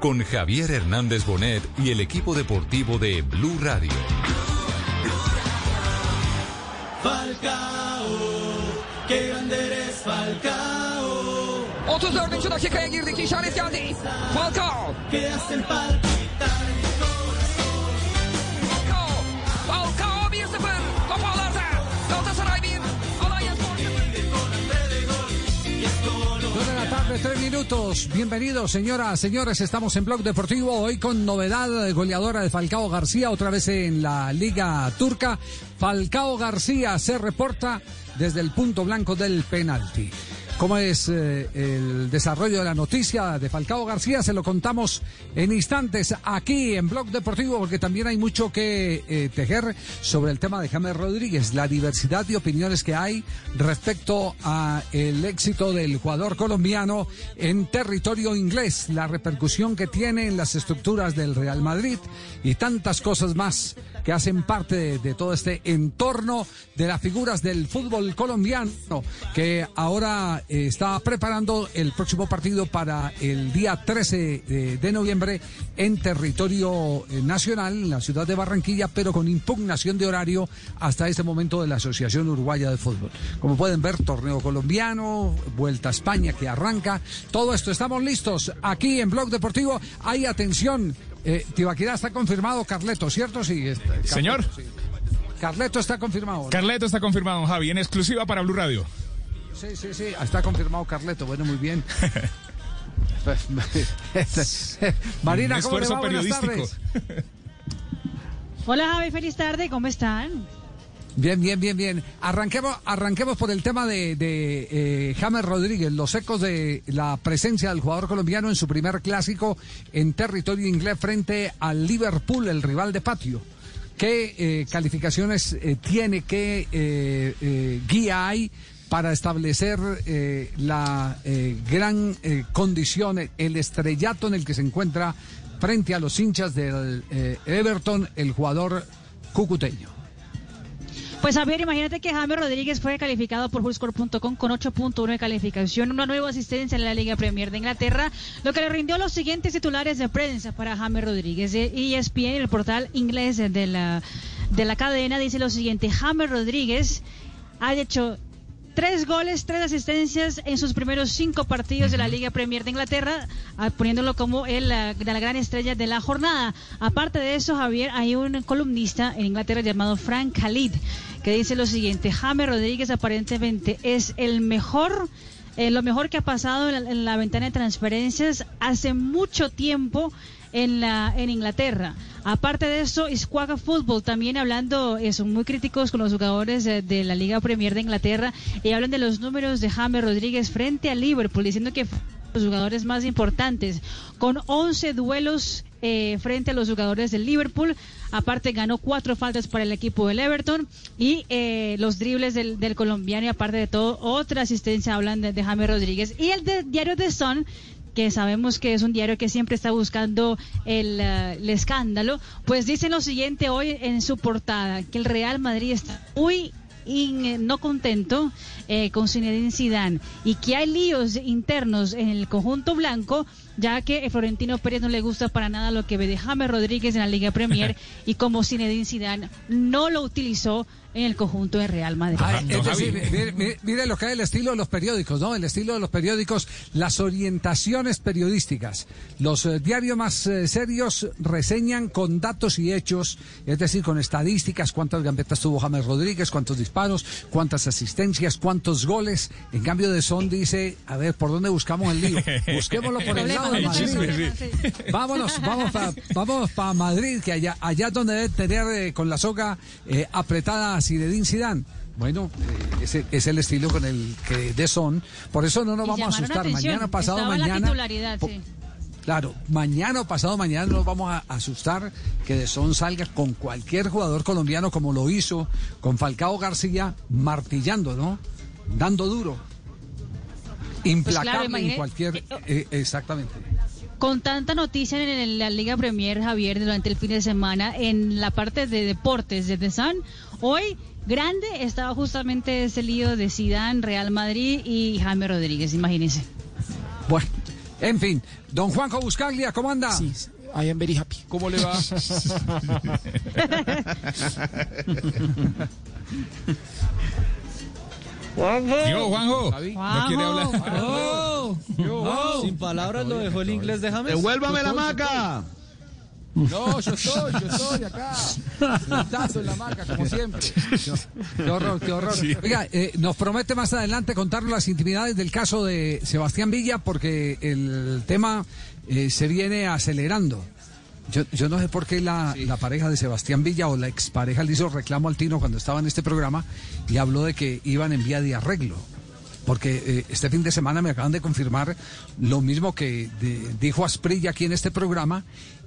con Javier Hernández Bonet y el equipo deportivo de Blue Radio. Falcao, qué grande eres Falcao, 34. dakikaya girdik. İşaret geldi. Falcao. Tres minutos. Bienvenidos, señoras, señores. Estamos en Blog Deportivo hoy con novedad goleadora de Falcao García, otra vez en la Liga Turca. Falcao García se reporta desde el punto blanco del penalti. ¿Cómo es eh, el desarrollo de la noticia de Falcao García? Se lo contamos en instantes aquí en Blog Deportivo porque también hay mucho que eh, tejer sobre el tema de James Rodríguez, la diversidad de opiniones que hay respecto a el éxito del jugador colombiano en territorio inglés, la repercusión que tiene en las estructuras del Real Madrid y tantas cosas más que hacen parte de, todo este entorno de las figuras del fútbol colombiano que ahora eh, está preparando el próximo partido para el día 13 de, de noviembre en territorio eh, nacional, en la ciudad de Barranquilla, pero con impugnación de horario hasta este momento de la Asociación Uruguaya de Fútbol. Como pueden ver, torneo colombiano, Vuelta a España que arranca, todo esto, estamos listos aquí en Blog Deportivo. Hay atención, eh, Tibaquirá está confirmado, Carleto, ¿cierto? Sí, está- Carleto, Señor. sí. Carleto está confirmado. ¿no? Carleto está confirmado, Javi, en exclusiva para Blue Radio. Sí, sí, sí, está confirmado Carleto. Bueno, muy bien. Marina, Un ¿cómo le esfuerzo va? Buenas periodístico. tardes. Hola Javi, feliz tarde, ¿cómo están? Bien, bien, bien, bien. Arranquemos, arranquemos por el tema de, de eh, James Rodríguez, los ecos de la presencia del jugador colombiano en su primer clásico en territorio inglés frente al Liverpool, el rival de patio. ¿Qué eh, calificaciones eh, tiene, qué guía hay para establecer la gran condición, el estrellato en el que se encuentra frente a los hinchas del Everton, el jugador cucuteño? Pues Javier, imagínate que James Rodríguez fue calificado por Hullscore.com con 8.1 de calificación, una nueva asistencia en la Liga Premier de Inglaterra, lo que le rindió los siguientes titulares de prensa para James Rodríguez. De ESPN, el portal inglés de la, de la cadena, dice lo siguiente, James Rodríguez ha hecho Tres goles, tres asistencias en sus primeros cinco partidos de la Liga Premier de Inglaterra, ah, poniéndolo como el, ah, de la gran estrella de la jornada. Aparte de eso, Javier, hay un columnista en Inglaterra llamado Frank Khalid que dice lo siguiente: James Rodríguez aparentemente es el mejor. eh, lo mejor que ha pasado en la, en la ventana de transferencias hace mucho tiempo en, la, en Inglaterra. Aparte de eso, Squaga Football también hablando, eh, son muy críticos con los jugadores de, la Liga Premier de Inglaterra y hablan de los números de James Rodríguez frente a Liverpool, diciendo que los jugadores más importantes, con 11 duelos eh, frente a los jugadores del Liverpool. Aparte ganó cuatro faltas para el equipo del Everton y eh, los dribles del, del colombiano y aparte de todo otra asistencia hablan de, de James Rodríguez. Y el de, diario The Sun que sabemos que es un diario que siempre está buscando el, eh, escándalo, pues dicen lo siguiente hoy en su portada, que el Real Madrid está muy in- eh, no contento eh, con Zinedine Zidane y que hay líos internos en el conjunto blanco ya que a Florentino Pérez no le gusta para nada lo que ve de James Rodríguez en la Liga Premier y como Zinedine Zidane no lo utilizó en el conjunto de Real Madrid. Ah, es decir, mire, mire- mire lo que es el estilo de los periódicos, ¿no? El estilo de los periódicos, las orientaciones periodísticas. Los eh, diarios más eh, serios reseñan con datos y hechos, es decir, con estadísticas, cuántas gambetas tuvo James Rodríguez, cuántos disparos, cuántas asistencias, cuántos goles. En cambio de Son dice, a ver, ¿por dónde buscamos el lío? Busquémoslo por el lado Madrid. problema, sí. Vámonos, vamos para vamos pa Madrid, que allá, allá es donde debe tener eh, con la soga eh, apretada a Zinedine Zidane. Bueno, eh, ese es el estilo con el que de son. Por eso no nos Y vamos a asustar. Mañana, pasado estaba mañana. sí. Claro, mañana o pasado mañana nos vamos a asustar que de son salga con cualquier jugador colombiano como lo hizo con Falcao García martillando, ¿no? Dando duro. Implacable en cualquier. eh, eh, exactamente. Con tanta noticia en la Liga Premier, Javier, durante el fin de semana, en la parte de deportes de The Sun, hoy grande estaba justamente ese lío de Zidane, Real Madrid y Jaime Rodríguez, imagínense. Bueno, en fin, don Juanjo Buscaglia, ¿cómo anda? I am very happy. ¿Cómo le va? Yo, Juanjo. ¿No quiere hablar? Sin palabras lo dejó el inglés de James. ¡Devuélvame la maca! No, yo estoy, yo estoy acá. Puntazo en la marca, como siempre. Qué horror, qué horror. Oiga, eh, nos promete más adelante contarnos las intimidades del caso de Sebastián Villa, porque el tema eh, se viene acelerando. Yo, yo no sé por qué la, la pareja de Sebastián Villa o la expareja le hizo reclamo al Tino cuando estaba en este programa y habló de que iban en vía de arreglo. Porque eh, este fin de semana me acaban de confirmar lo mismo que de- dijo Asprilla aquí en este programa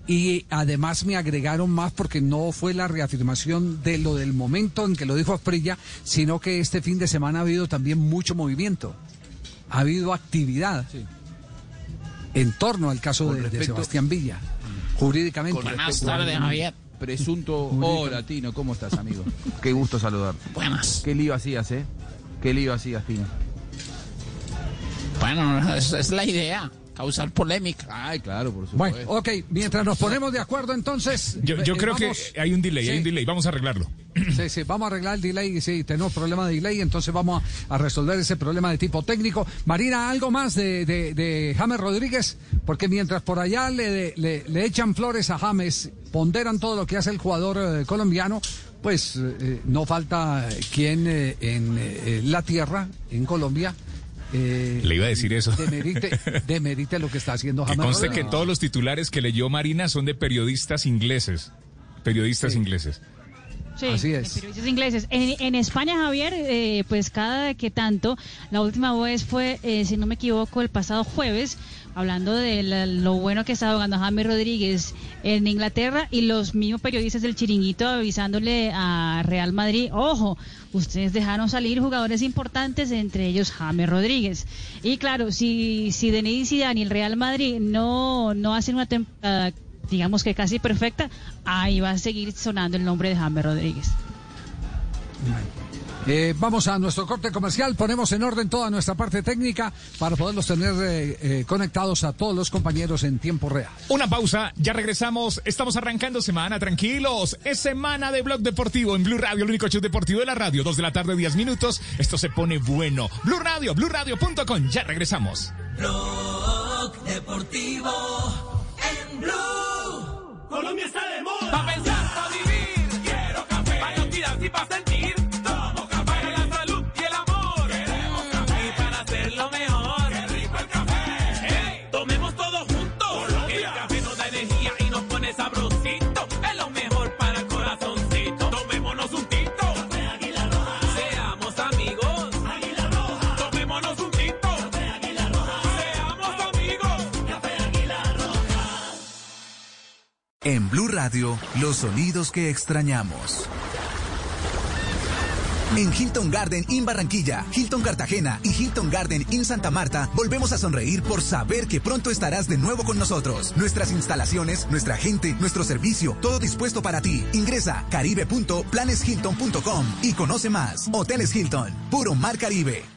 y además me agregaron más porque no fue la reafirmación de lo del momento en que lo dijo Asprilla, sino que este fin de semana ha habido también mucho movimiento, ha habido actividad en torno al caso de, de Sebastián Villa, jurídicamente. Buenas tardes, Javier. Presunto. Hola, Tino, ¿cómo estás, amigo? Qué gusto saludar. Buenas. Qué lío hacías, ¿eh? Qué lío hacías, Tino. Bueno, esa es la idea, causar polémica. Ay, claro, por supuesto. Bueno, ok, mientras nos ponemos de acuerdo entonces... Yo, yo eh, creo vamos- que hay un delay, hay un delay. Vamos a arreglarlo. Sí, sí, vamos a arreglar el delay, sí, tenemos problema de delay, entonces vamos a, a resolver ese problema de tipo técnico. Marina, ¿algo más de, de, de James Rodríguez? Porque mientras por allá le, le, le echan flores a James, ponderan todo lo que hace el jugador eh, colombiano, pues eh, no falta quien eh, en eh, la tierra, en Colombia, eh, Le iba a decir eso. demerite, demerite lo que está haciendo Que James conste que todos los titulares que leyó Marina son de periodistas ingleses. Periodistas Sí. ingleses. Sí, Así es. periodistas ingleses. En, en España, Javier, eh, pues cada que tanto, la última vez fue, eh, si no me equivoco, el pasado jueves, hablando de lo bueno que estaba jugando James Rodríguez en Inglaterra y los mismos periodistas del Chiringuito avisándole a Real Madrid, ojo, ustedes dejaron salir jugadores importantes, entre ellos James Rodríguez. Y claro, si, si Denis Zidane y el Real Madrid no, no hacen una temporada digamos que casi perfecta, ahí va a seguir sonando el nombre de James Rodríguez. Eh, vamos a nuestro corte comercial, ponemos en orden toda nuestra parte técnica para poderlos tener eh, eh, conectados a todos los compañeros en tiempo real. Una pausa, ya regresamos. Estamos arrancando semana, tranquilos. Es semana de Blog Deportivo en Blue Radio, el único show deportivo de la radio. Dos de la tarde, 10 minutos. Esto se pone bueno. Blue Radio, BlueRadio.com. Ya regresamos. Blog Deportivo en Blue. Colombia está de moda. Pa' pensar, En Blue Radio, los sonidos que extrañamos. En Hilton Garden in Barranquilla, Hilton Cartagena y Hilton Garden in Santa Marta, volvemos a sonreír por saber que pronto estarás de nuevo con nosotros. Nuestras instalaciones, nuestra gente, nuestro servicio, todo dispuesto para ti. Ingresa caribe.planeshilton.com y conoce más. Hoteles Hilton, puro mar Caribe.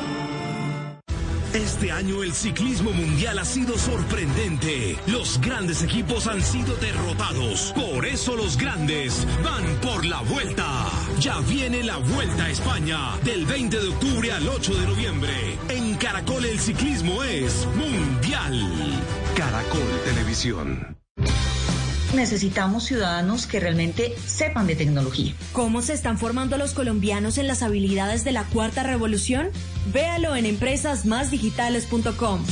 Este año el ciclismo mundial ha sido sorprendente. Los grandes equipos han sido derrotados. Por eso los grandes van por la vuelta. Ya viene la vuelta a España del 20 de octubre al 8 de noviembre. En Caracol el ciclismo es mundial. Caracol Televisión. Necesitamos ciudadanos que realmente sepan de tecnología. ¿Cómo se están formando los colombianos en las habilidades de la cuarta revolución? Véalo en empresasmásdigitales.com.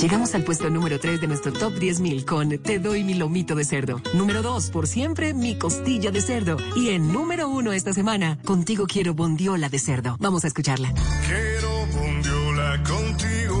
Llegamos al puesto número 3 de nuestro top 10.000 con Te doy mi lomito de cerdo. Número 2, por siempre, mi costilla de cerdo. Y en número 1 esta semana, contigo quiero bondiola de cerdo. Vamos a escucharla. Quiero bondiola contigo,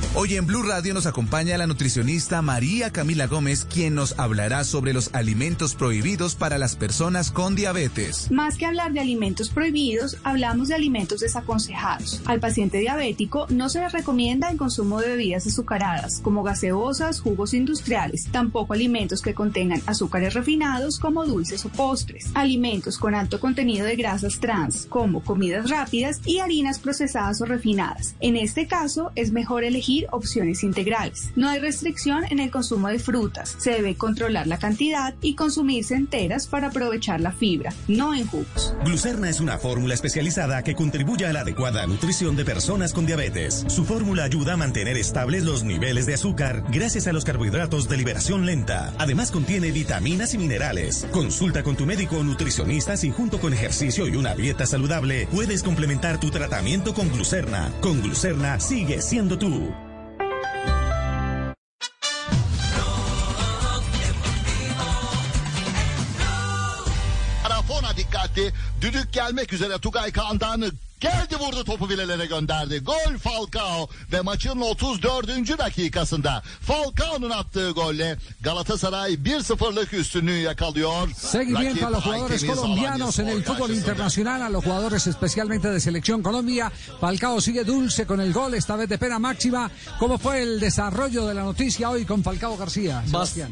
Hoy en Blue Radio nos acompaña la nutricionista María Camila Gómez, quien nos hablará sobre los alimentos prohibidos para las personas con diabetes. Más que hablar de alimentos prohibidos, hablamos de alimentos desaconsejados. Al paciente diabético no se le recomienda el consumo de bebidas azucaradas, como gaseosas, jugos industriales, tampoco alimentos que contengan azúcares refinados como dulces o postres, alimentos con alto contenido de grasas trans, como comidas rápidas y harinas procesadas o refinadas. En este caso, es mejor elegir opciones integrales. No hay restricción en el consumo de frutas. Se debe controlar la cantidad y consumirse enteras para aprovechar la fibra, no en jugos. Glucerna es una fórmula especializada que contribuye a la adecuada nutrición de personas con diabetes. Su fórmula ayuda a mantener estables los niveles de azúcar gracias a los carbohidratos de liberación lenta. Además contiene vitaminas y minerales. Consulta con tu médico o nutricionista si junto con ejercicio y una dieta saludable puedes complementar tu tratamiento con glucerna. Con glucerna sigue siendo tú. vakti. Düdük gelmek üzere Tugay Kandan geldi vurdu topu filelere gönderdi. Gol Falcao ve maçın 34. dakikasında Falcao'nun attığı golle Galatasaray 1-0'lık üstünlüğü yakalıyor. Seguimiento a los jugadores colombianos en el fútbol internacional, a los jugadores especialmente de Selección Colombia. Falcao sigue dulce con el gol, esta vez de pena máxima. ¿Cómo fue el desarrollo de la noticia hoy con Falcao García?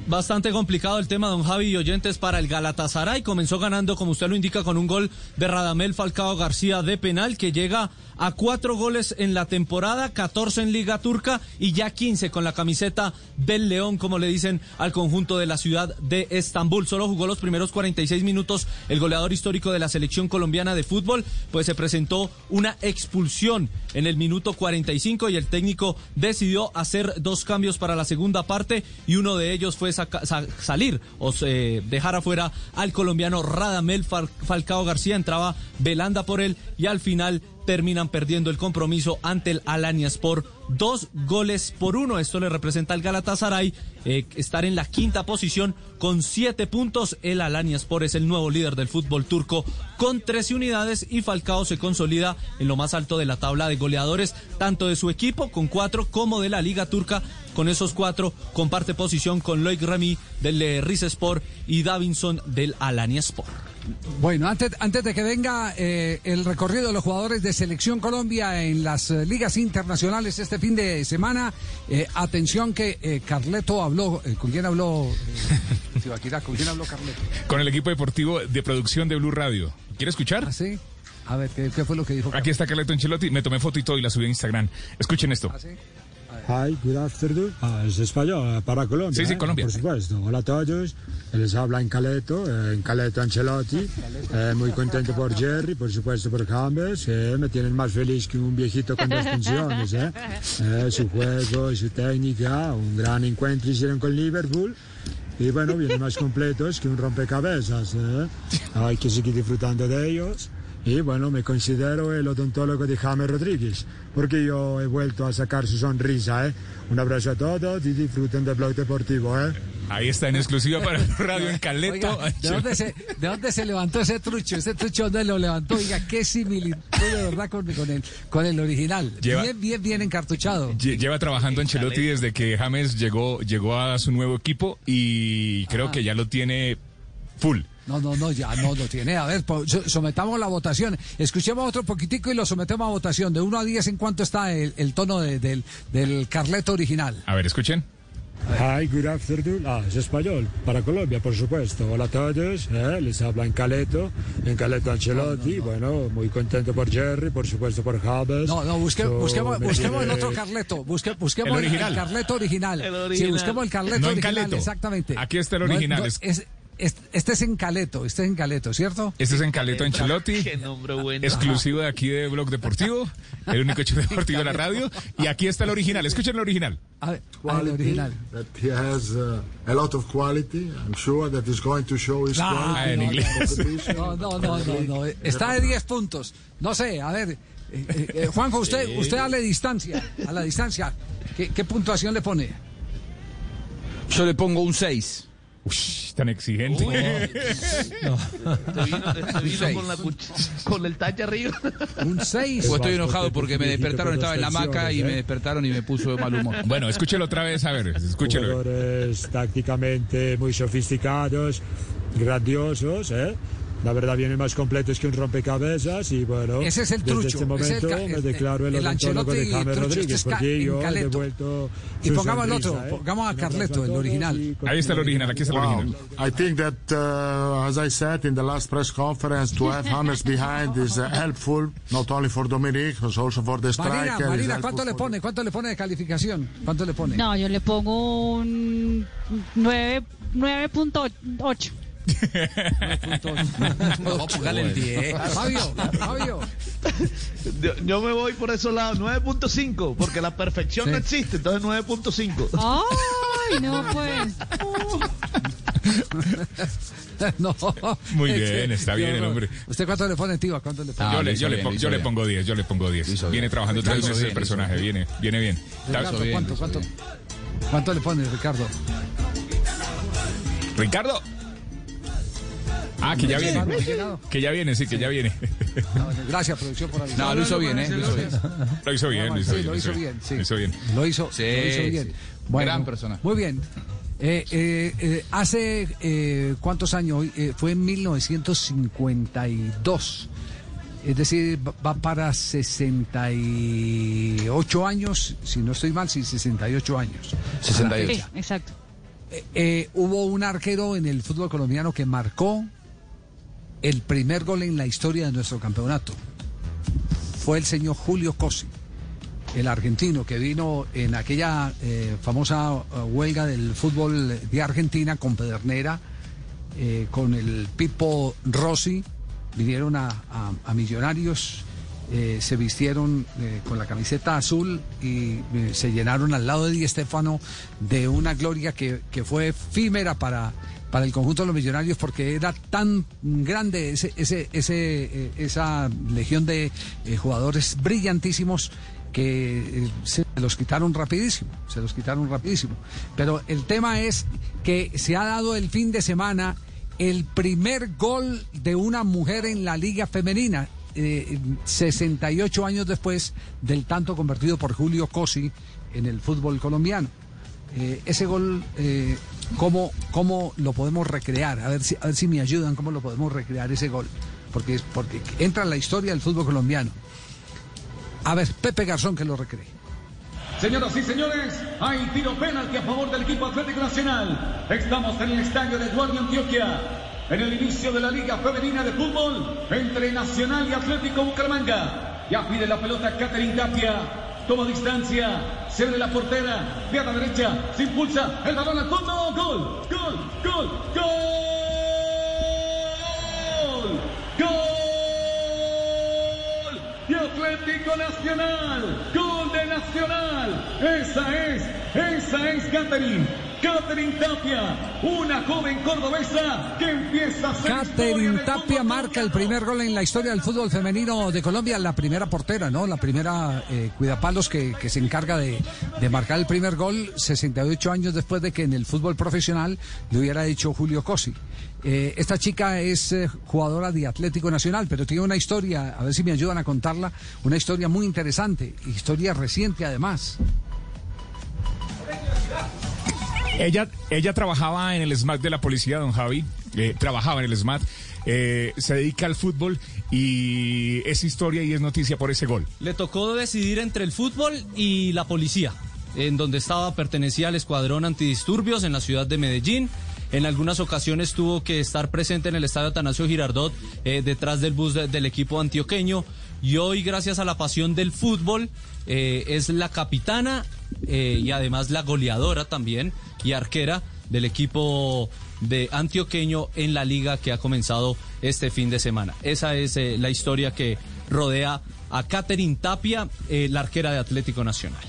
Bastante complicado el tema, don Javi y oyentes, para el Galatasaray. Comenzó ganando, como usted lo indica, con un gol de Radamel Falcao García de penal, que llega a cuatro goles en la temporada, 14 en Liga Turca y ya 15 con la camiseta del León, como le dicen al conjunto de la ciudad de Estambul. Solo jugó los primeros 46 minutos el goleador histórico de la selección colombiana de fútbol, pues se presentó una expulsión en el minuto 45 y el técnico decidió hacer dos cambios para la segunda parte y uno de ellos fue salir o se- dejar afuera al colombiano Radamel Fal- Falcao García, entraba Belanda por él y al final terminan perdiendo el compromiso ante el Alaniaspor. Dos goles por uno. Esto le representa al Galatasaray eh, estar en la quinta posición con siete puntos. El Alaniaspor es el nuevo líder del fútbol turco con 13 unidades y Falcao se consolida en lo más alto de la tabla de goleadores, tanto de su equipo con cuatro como de la Liga Turca. Con esos cuatro comparte posición con Loic Remy del eh, Rizespor y Davinson del Alaniaspor. Bueno, antes, antes de que venga eh, el recorrido de los jugadores de Selección Colombia en las eh, ligas internacionales este fin de semana, eh, atención que eh, Carleto habló, eh, ¿con quién habló? eh? ¿Con quién habló Carleto? Con el equipo deportivo de producción de Blue Radio. ¿Quiere escuchar? ¿Ah, sí? A ver, ¿qué, qué fue lo que dijo? Aquí está Carleto Ancelotti. Me tomé foto y todo y la subí a Instagram. Escuchen esto. Hi, good afternoon. Ah, es español, eh, para Colombia. Sí, sí, eh, Colombia. Por supuesto. Hola a todos. Les habla en Caleto, eh, en Caleto Ancelotti. Eh, muy contento por Jerry, por supuesto por James. eh, me tienen más feliz que un viejito con dos pensiones. Eh. Eh, su juego y su técnica, un gran encuentro hicieron con Liverpool. Y bueno, vienen más completos que un rompecabezas. eh. Hay que seguir disfrutando de ellos. Y bueno, me considero el odontólogo de James Rodríguez, porque yo he vuelto a sacar su sonrisa, ¿eh? Un abrazo a todos y disfruten del blog deportivo, ¿eh? Ahí está en exclusiva para Radio en Caleto. Oiga, ¿de, dónde se, ¿De dónde se levantó ese trucho? Ese trucho, ¿dónde lo levantó? Oiga, qué similitud de verdad con, con, el, con el original. Lleva- bien, bien, bien encartuchado. Lle- Lleva trabajando Ancelotti desde que James llegó, llegó a su nuevo equipo y creo que ya lo tiene full. No, no, no, ya no lo tiene. A ver, sometamos la votación. Escuchemos otro poquitico y lo sometemos a votación. De 1 a 10, ¿en cuánto está el, el tono de- del, del Carleto original? A ver, escuchen. Hi, good afternoon. Ah, es español, para Colombia, por supuesto. Hola a todos, ¿eh? les habla en Caleto, en Caleto Ancelotti. Bueno, muy contento por Jerry, por supuesto por Javes. No, no, busque- So, busquemos, busquemos el tiene- otro Carleto. Busque, busquemos El el, original. Carleto original. El Sí, original. busquemos el Carleto No en original, Caleto. exactamente. Aquí está el No, original. no, es- este es en Caleto, este es en Caleto, ¿cierto? Este es en Caleto Ancelotti. Qué nombre bueno. Exclusivo de aquí de Blog Deportivo, el único show deportivo de la radio. Y aquí está el original. Escuchen el original. A ver, quality, original. that he has uh, a lot of quality. I'm sure that he's going to show his Ah, quality en in inglés. No, no, no, no, no. Está de 10 puntos. No sé, a ver. eh, eh, eh, Juanjo, usted, Sí. usted a la distancia, a la distancia, ¿qué, qué puntuación le pone? Yo le pongo un 6. Uy, tan exigente. Te vino, te vino con, la con el tache arriba. Un 6. Pues estoy enojado porque me despertaron, estaba en la hamaca y me despertaron y me puso de mal humor. Bueno, escúchelo otra vez, a ver, escúchelo. Jugadores tácticamente muy sofisticados, grandiosos, ¿eh? La verdad vienen más completos que un rompecabezas y bueno, Ese es el desde trucho, este ese es el momento me declaro el, el odontólogo de James trucho, Rodríguez es porque yo he devuelto Y pongamos el otro, ¿eh? pongamos a Carleto, el original. Ahí está el original, aquí está el Wow. original. I think that, uh, as I said in the last press conference, to have James behind is uh, helpful, not only for Dominic, but also for the striker. Marina, Marina, ¿cuánto le pone? ¿Cuánto le pone de calificación? ¿Cuánto le pone? No, yo le pongo un 9 9.8. No, póngale el 10. Fabio, Fabio. Yo, yo me voy por esos lados, 9.5, porque la perfección Sí. no existe, entonces 9.5. Ay, no pues. no. Muy bien, está bien el hombre. ¿Usted cuánto le pone, Tío? ¿Cuánto le pone? Ah, yo le, yo le pongo, yo le pongo 10, yo le pongo 10. hizo Viene trabajando tres meses el bien, personaje, viene, viene bien. Ricardo, bien, ¿cuánto, cuánto, bien. ¿Cuánto le pone, Ricardo? Ricardo. Ah, que ya viene. Que ya viene, sí, que ya viene. Gracias, producción, por avisar. No, lo hizo bien, ¿eh? Lo hizo bien. Lo hizo bien, lo hizo Sí, bien. lo hizo bien, sí. Lo hizo bien. Lo hizo, Sí, lo hizo bien. sí. Bueno, Gran persona. Muy bien. Eh, eh, eh, hace eh, cuántos años, Eh, fue en 1952. Es decir, va- va para 68 años, si no estoy mal, sí, 68 años. 68. Sí, exacto. Eh, eh, hubo un arquero en el fútbol colombiano que marcó el primer gol en la historia de nuestro campeonato. Fue el señor Julio Cosi, el argentino que vino en aquella eh, famosa eh, huelga del fútbol de Argentina con Pedernera, eh, con el Pipo Rossi, vinieron a, a- Millonarios, se vistieron con la camiseta azul y se llenaron al lado de Di Stéfano de una gloria que, que fue efímera para, para el conjunto de los Millonarios porque era tan grande ese, ese, ese, eh, esa legión de eh, jugadores brillantísimos que eh, se los quitaron rapidísimo, se los quitaron rapidísimo. Pero el tema es que se ha dado el fin de semana el primer gol de una mujer en la liga femenina, eh, 68 años después del tanto convertido por Julio Cosi en el fútbol colombiano. Ese gol, ¿cómo, ¿cómo lo podemos recrear? A ver, si, a ver si me ayudan, ¿cómo lo podemos recrear ese gol? Porque, porque entra en la historia del fútbol colombiano. A ver, Pepe Garzón que lo recree. Señoras y señores, hay tiro penalti a favor del equipo Atlético Nacional. Estamos en el estadio de Eduardo Antioquia, en el inicio de la Liga Femenina de Fútbol entre Nacional y Atlético Bucaramanga. Ya pide la pelota Catherine Tapia, toma distancia, se ve la portera, de derecha, se impulsa, el balón al fondo, gol, gol, gol, gol, gol y Atlético Nacional, gol de Nacional. Esa es, esa es Catherine. Catherine Tapia, una joven cordobesa que empieza a ser Catherine Tapia marca el primer gol en la historia del fútbol femenino de Colombia, la primera portera, ¿no? La primera eh, cuidapalos que, que se encarga de, de marcar el primer gol 68 años después de que en el fútbol profesional le hubiera dicho Julio Cosi. Eh, esta chica es eh, jugadora de Atlético Nacional, pero tiene una historia, a ver si me ayudan a contarla, una historia muy interesante, historia reciente además. Ella, ella trabajaba en el SMAT de la policía, don Javi. eh, trabajaba en el SMAT. eh, se dedica al fútbol y es historia y es noticia por ese gol. Le tocó decidir entre el fútbol y la policía, en donde estaba pertenecía al escuadrón antidisturbios en la ciudad de Medellín. En algunas ocasiones tuvo que estar presente en el estadio Atanasio Girardot eh, detrás del bus de- del equipo antioqueño. Y hoy, gracias a la pasión del fútbol, eh, es la capitana eh, y además la goleadora también y arquera del equipo de antioqueño en la liga que ha comenzado este fin de semana. Esa es la historia que rodea a Catherine Tapia, la arquera de Atlético Nacional.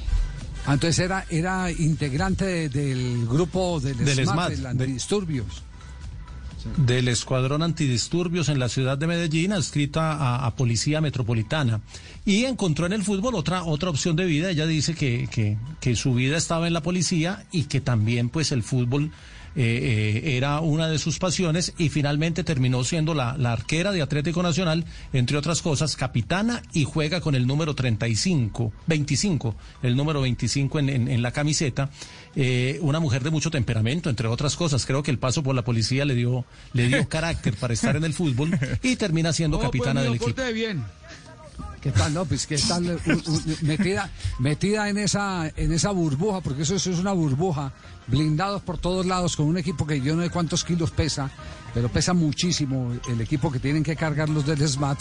Ah, Entonces era, era integrante de- del grupo del, Del SMAT, SMAT, de- antidisturbios. del Escuadrón Antidisturbios en la ciudad de Medellín, adscrita a, a Policía Metropolitana. Y encontró en el fútbol otra, otra opción de vida. Ella dice que, que, que su vida estaba en la policía y que también pues el fútbol eh, eh, era una de sus pasiones y finalmente terminó siendo la, la arquera de Atlético Nacional, entre otras cosas, capitana y juega con el número 35, 25, el número 25 en, en- en la camiseta. Eh, una mujer de mucho temperamento, entre otras cosas. Creo que el paso por la policía le dio, le dio carácter para estar en el fútbol y termina siendo capitana del equipo. bien. ¿Qué tal, no? Pues que u- metida, metida en esa, en esa burbuja, porque eso, eso es una burbuja, blindados por todos lados con un equipo que yo no sé cuántos kilos pesa, pero pesa muchísimo. El equipo que tienen que cargar los del SMAT,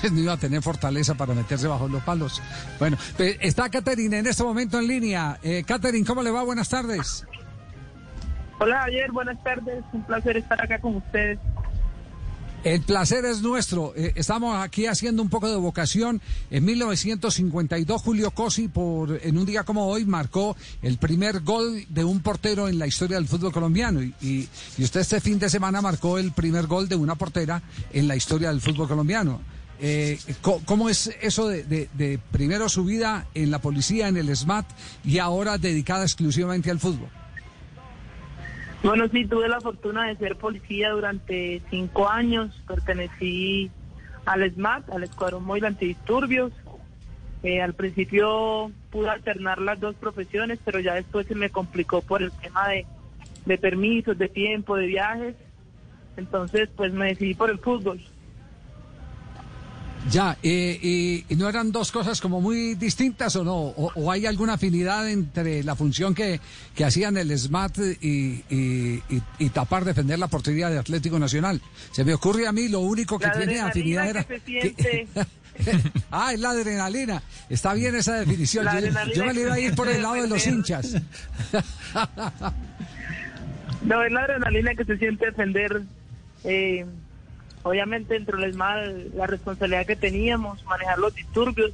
pues no iba a tener fortaleza para meterse bajo los palos. Bueno, pe- está Caterine en este momento en línea. Eh, Caterine, ¿cómo le va? Buenas tardes. Hola Javier, buenas tardes. Un placer estar acá con ustedes. El placer es nuestro. Eh, estamos aquí haciendo un poco de vocación. En 1952, Julio Cosi, por, en un día como hoy, marcó el primer gol de un portero en la historia del fútbol colombiano. Y, y- usted este fin de semana marcó el primer gol de una portera en la historia del fútbol colombiano. Eh, ¿Cómo es eso de, de- de primero su vida en la policía, en el SMAT, y ahora dedicada exclusivamente al fútbol? Bueno, sí, tuve la fortuna de ser policía durante cinco años. Pertenecí al SMAT, al Escuadrón Móvil Antidisturbios. Eh, al principio pude alternar las dos profesiones, pero ya después se me complicó por el tema de, de permisos, de tiempo, de viajes. Entonces, pues me decidí por el fútbol. Ya, eh, y, y no eran dos cosas como muy distintas o no? ¿O, o hay alguna afinidad entre la función que, que hacían el SMAT y, y- y- y tapar, defender la portería de Atlético Nacional? Se me ocurre a mí, lo único que La tiene afinidad era... que se siente. ah, es la adrenalina. Está bien esa definición. Yo, me la iba a ir por el lado de los hinchas. No, es la adrenalina que se siente defender. eh, obviamente, dentro del mal, la responsabilidad que teníamos, manejar los disturbios,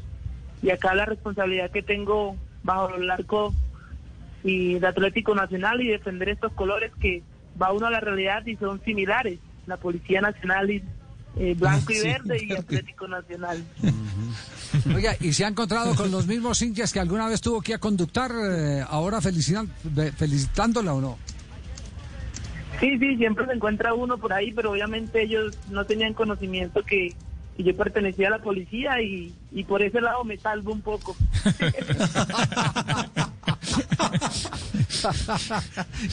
y acá la responsabilidad que tengo bajo el arco y de Atlético Nacional y defender estos colores que va uno a la realidad y son similares. La Policía Nacional y eh, blanco y verde y claro Atlético Nacional. Oiga, ¿y se ha encontrado con los mismos hinchas que alguna vez tuvo que a conductar, eh, ahora felicitan- felicitándola o no? Sí, sí, siempre se encuentra uno por ahí, pero obviamente ellos no tenían conocimiento que, que yo pertenecía a la policía y, y por ese lado me salvo un poco.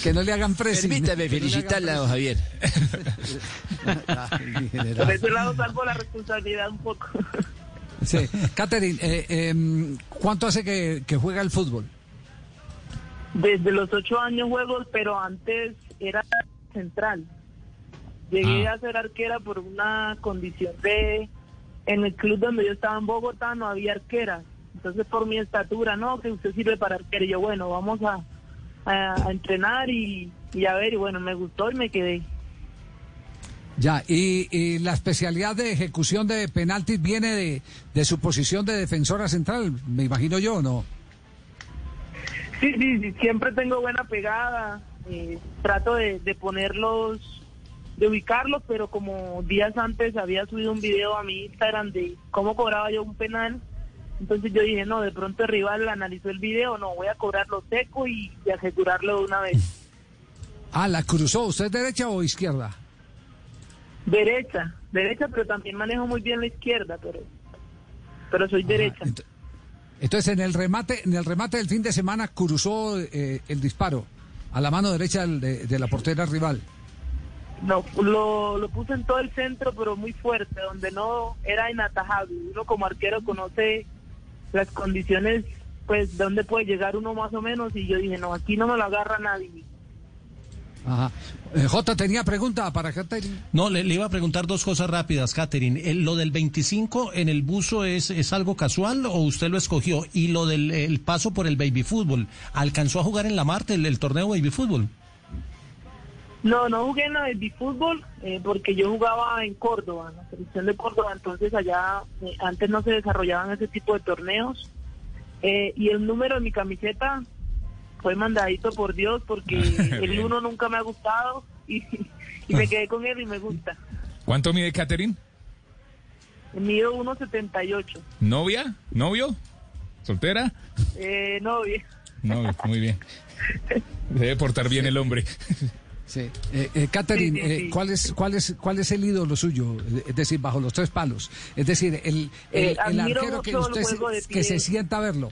que no le hagan presión. Permítame felicitarla, don Javier. Por ese lado salvo la responsabilidad un poco. Sí. Catherine, eh, em, ¿cuánto hace que, que juega el fútbol? Desde los ocho años juego, pero antes era central. Llegué a ser arquera por una condición de... En el club donde yo estaba en Bogotá no había arquera. Entonces por mi estatura, no, que usted sirve para arquera. Y yo, bueno, vamos a, a, a entrenar y, y a ver. Y bueno, me gustó y me quedé. Ya, y, y la especialidad de ejecución de penaltis viene de, de su posición de defensora central, me imagino yo, ¿o ¿no? Sí, sí, sí, siempre tengo buena pegada. Eh, trato de, de ponerlos, de ubicarlos, pero como días antes había subido un video a mi Instagram de cómo cobraba yo un penal, entonces yo dije, no, de pronto el rival analizó el video, no, voy a cobrarlo seco y, y asegurarlo de una vez. Ah, la cruzó. ¿Usted es derecha o izquierda? Derecha, derecha, pero también manejo muy bien la izquierda, pero, pero soy derecha. Entonces, en el remate, en el remate del fin de semana cruzó eh, el disparo a la mano derecha de, de la portera rival. No, lo, lo puse en todo el centro, pero muy fuerte, donde no era inatajable. Uno como arquero conoce las condiciones, pues, de dónde puede llegar uno más o menos, y yo dije, no, aquí no me lo agarra nadie. Ajá. Eh, J tenía pregunta para Catherine. No, le, le iba a preguntar dos cosas rápidas, Catherine. El- ¿Lo del 25 en el buzo es, es algo casual o usted lo escogió? Y lo del el paso por el baby fútbol, ¿alcanzó a jugar en la Marte el, el torneo baby fútbol? No, no jugué en la de fútbol eh, porque yo jugaba en Córdoba, en la selección de Córdoba, entonces allá eh, antes no se desarrollaban ese tipo de torneos. Eh, y el número de mi camiseta fue mandadito por Dios porque el uno nunca me ha gustado y, y me quedé con él y me gusta. ¿Cuánto mide Catherine? Mido 1.78. ¿Novia? ¿Novio? ¿Soltera? Eh, no, bien. No, muy bien. Debe portar bien el hombre. Sí. Eh, eh, Catherine, Sí, sí, eh, sí. ¿cuál, es, cuál, es, ¿cuál es el ídolo suyo? Eh, Es decir, bajo los tres palos. Es decir, el, el, Eh, el arquero que usted se, que se sienta a verlo.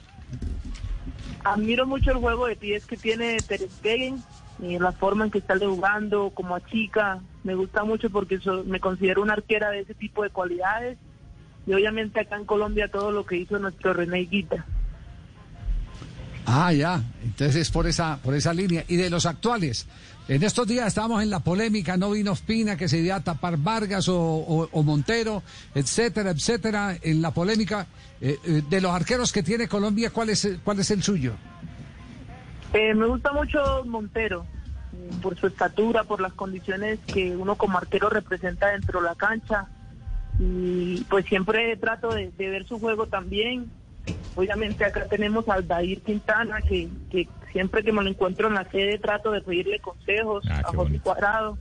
Admiro mucho el juego de pies que tiene Ter Stegen y la forma en que está jugando, como a chica. Me gusta mucho porque so- me considero una arquera de ese tipo de cualidades. Y obviamente acá en Colombia todo lo que hizo nuestro René Higuita. Ah, ya. Entonces es por esa, por esa línea. Y de los actuales. En estos días estábamos en la polémica, no vino Ospina, que se iba a tapar Vargas o, Montero, etcétera, etcétera. En la polémica eh, eh, de los arqueros que tiene Colombia, ¿cuál es, cuál es el suyo? Eh, me gusta mucho Montero, eh, por su estatura, por las condiciones que uno como arquero representa dentro de la cancha. Y pues siempre trato de, ver su juego también. Obviamente acá tenemos al Dair Quintana, que siempre que me lo encuentro en la sede trato de pedirle consejos Ah, a José Cuadrado.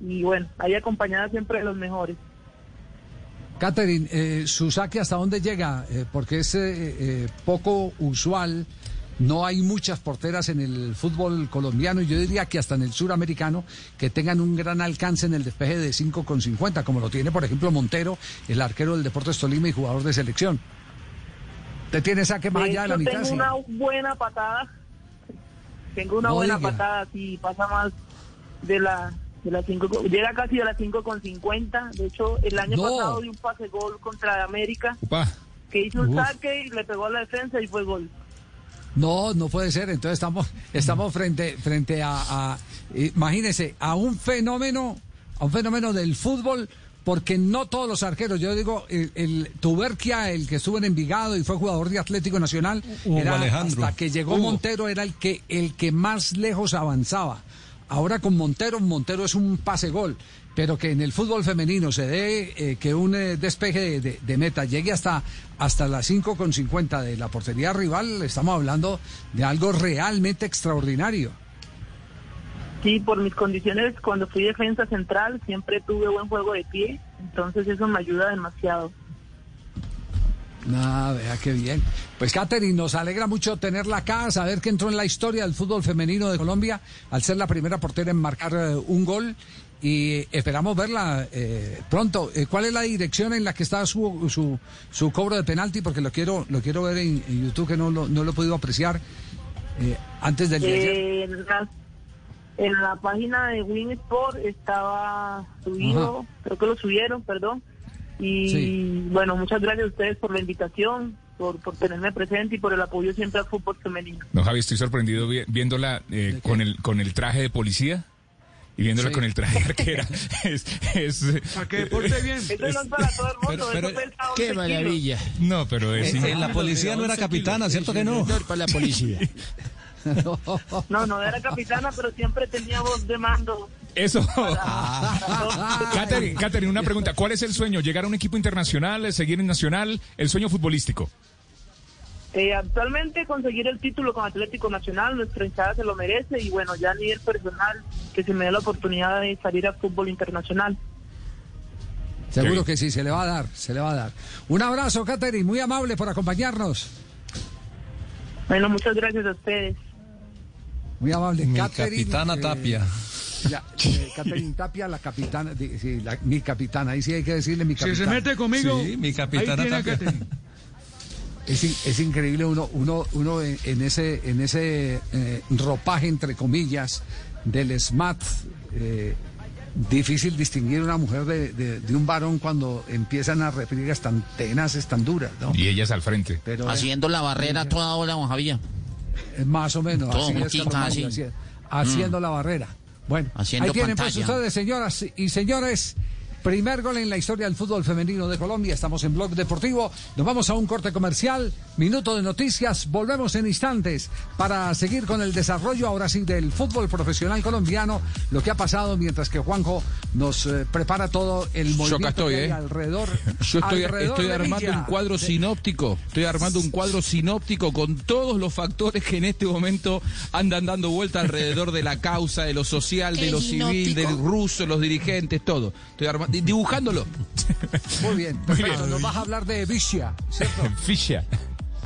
Y bueno, ahí acompañada siempre de los mejores. Catherine, eh, su saque hasta dónde llega, Eh, porque es eh, eh, poco usual. No hay muchas porteras en el fútbol colombiano y yo diría que hasta en el suramericano que tengan un gran alcance en el despeje de 5,50, como lo tiene, por ejemplo, Montero, el arquero del Deportes Tolima y jugador de selección. ¿Te tiene saque más De allá de la mitad? tengo Sí. una buena patada. Tengo una buena patada, sí, pasa más de la de las cinco, llega casi a las 5 con 50. De hecho, el año No. pasado di un pase gol contra América, que hizo un Uf. saque y le pegó a la defensa y fue gol. No, no puede ser. Entonces estamos, estamos frente, frente a, a- imagínese, a un fenómeno, a un fenómeno del fútbol, porque no todos los arqueros, yo digo, el, el Tuberquia, el que estuvo en Envigado y fue jugador de Atlético Nacional, Hugo era Alejandro. hasta que llegó Hugo. Montero era el que, el que más lejos avanzaba. Ahora con Montero, Montero es un pase gol, pero que en el fútbol femenino se dé eh, que un eh, despeje de, de- de meta llegue hasta, hasta las 5,50 de la portería rival, estamos hablando de algo realmente extraordinario. Sí, por mis condiciones, cuando fui defensa central, siempre tuve buen juego de pie, entonces eso me ayuda demasiado. Ah, vea qué bien. Pues Catherine, nos alegra mucho tenerla acá, saber que entró en la historia del fútbol femenino de Colombia al ser la primera portera en marcar eh, un gol y esperamos verla eh, pronto. Eh, ¿Cuál es la dirección en la que está su, su, su cobro de penalti? Porque lo quiero lo quiero ver en, en YouTube que no lo, no lo he podido apreciar eh, antes del día de ayer. En, la, página de Win Sport estaba subido, creo que lo subieron, perdón. Y Sí. bueno, muchas gracias a ustedes por la invitación, por, por tenerme presente y por el apoyo siempre al fútbol femenino. No, Javi, estoy sorprendido vi- viéndola eh, con, el, con el traje de policía y viéndola Sí. con el traje de arquera. es, es, Para que deporte bien. Eso no es para todo el mundo, Pero- 11 Qué kilos. maravilla. No, pero es... Eh, en la policía no era capitana, ¿cierto que no? Para la policía. No, no era capitana, pero siempre tenía voz de mando. Eso. Catherine, Catherine, una pregunta. ¿Cuál es el sueño? ¿Llegar a un equipo internacional, seguir en nacional? ¿El sueño futbolístico? Eh, actualmente conseguir el título con Atlético Nacional, nuestra hinchada se lo merece y bueno, ya a nivel personal, que se me dé la oportunidad de salir al fútbol internacional. Seguro que sí, se le va a dar, se le va a dar. Un abrazo, Catherine, muy amable por acompañarnos. Bueno, muchas gracias a ustedes. Muy amable. Mi Catherine, capitana eh, Tapia. la- eh, Catherine Tapia, la capitana, di- sí, la- mi capitana, ahí sí hay que decirle mi Si capitana. se mete conmigo, Sí, mi ahí capitana tiene a Tapia. Es, es increíble uno, uno, uno en, en ese, en ese eh, ropaje, entre comillas, del SMAT. eh, difícil distinguir una mujer de, de- de un varón cuando empiezan a referirlas tan tenaces, tan duras, ¿no? Y ellas al frente. Pero, Haciendo la barrera toda hora, don Javier. Eh, más o menos, Todo así es. Mario, así- haciendo la barrera. Bueno, Haciendo ahí tienen pues pantalla. ustedes, señoras y señores. Primer gol en la historia del fútbol femenino de Colombia. Estamos en Blog Deportivo. Nos vamos a un corte comercial. Minuto de noticias. Volvemos en instantes para seguir con el desarrollo ahora sí del fútbol profesional colombiano. Lo que ha pasado mientras que Juanjo nos eh, prepara todo el Yo movimiento acá estoy, que hay ¿eh? alrededor. Yo estoy, alrededor estoy de armando Villa. un cuadro De- sinóptico, estoy armando un cuadro sinóptico con todos los factores que en este momento andan dando vuelta alrededor de la causa, de lo social, de ¿Qué lo civil, del ruso, los dirigentes, todo. Estoy arma- di- dibujándolo. Muy bien, perfecto. Nos vas a hablar de Vicia, ¿cierto? Fisha.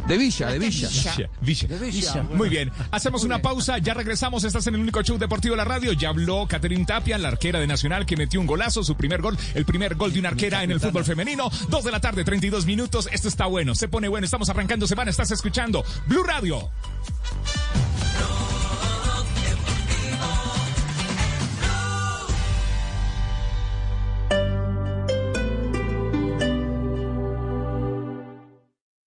De Villa, de Villa. Villa. Villa. De Villa. Muy bien, hacemos una pausa, ya regresamos, estás en el único show deportivo de la radio, ya habló Catherine Tapia, la arquera de Nacional que metió un golazo, su primer gol, el primer gol de una arquera en el fútbol femenino, dos de la tarde, 32 minutos, esto está bueno, se pone bueno, estamos arrancando semana, estás escuchando Blue Radio.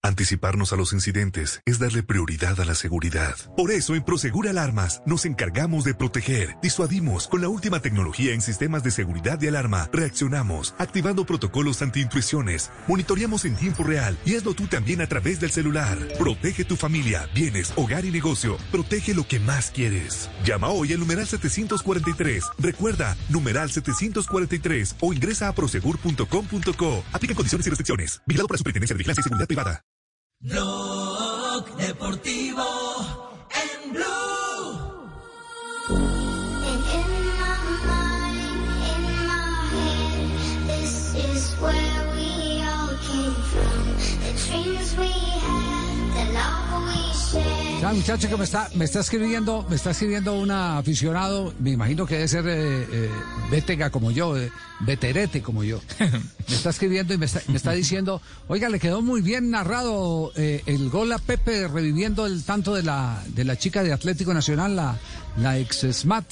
Anticiparnos a los incidentes es darle prioridad a la seguridad. Por eso en Prosegur Alarmas nos encargamos de proteger, disuadimos con la última tecnología en sistemas de seguridad y alarma, reaccionamos activando protocolos antiintrusiones, monitoreamos en tiempo real y hazlo tú también a través del celular. Protege tu familia, bienes, hogar y negocio. Protege lo que más quieres. Llama hoy al numeral 743. Recuerda, numeral 743 o ingresa a prosegur.com.co. Aplica condiciones y restricciones. Vigilado por la Superintendencia de Vigilancia y Seguridad Privada. Blog Deportivo Ya, muchacho que me está, me está escribiendo, me está escribiendo un aficionado, me imagino que debe ser eh, eh, Bétega como yo, eh, veterete como yo. Me está escribiendo y me está, me está diciendo, oiga, le quedó muy bien narrado eh, el gol a Pepe reviviendo el tanto de la, de la chica de Atlético Nacional, la, la ex SMAT.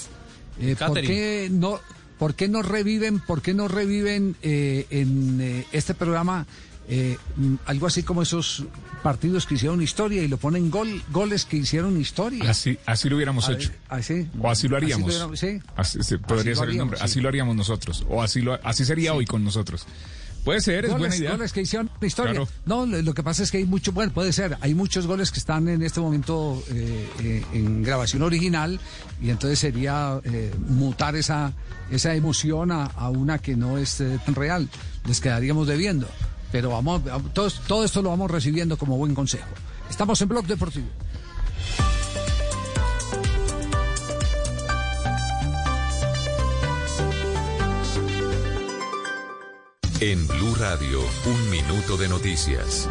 Eh, ¿Por qué no, por qué no reviven, por qué no reviven en este programa eh, mm, algo así como esos partidos que hicieron historia y lo ponen gol, goles que hicieron historia? Así, así lo hubiéramos A hecho. así. O así lo haríamos. Así lo hubiéramos- sí. Así, podría Así ser el nombre. sí. Así lo haríamos nosotros. O así, lo, así sería hoy con nosotros. Puede ser, es goles, buena idea. goles que hicieron historia. Claro. No, lo, que pasa es que hay mucho, bueno, puede ser, hay muchos goles que están en este momento eh, eh, en grabación original y entonces sería eh, mutar esa, esa emoción a, a una que no es eh, tan real. Les quedaríamos debiendo. Pero vamos, todo, todo esto lo vamos recibiendo como buen consejo. Estamos en Blog Deportivo. En Blue Radio, un minuto de noticias.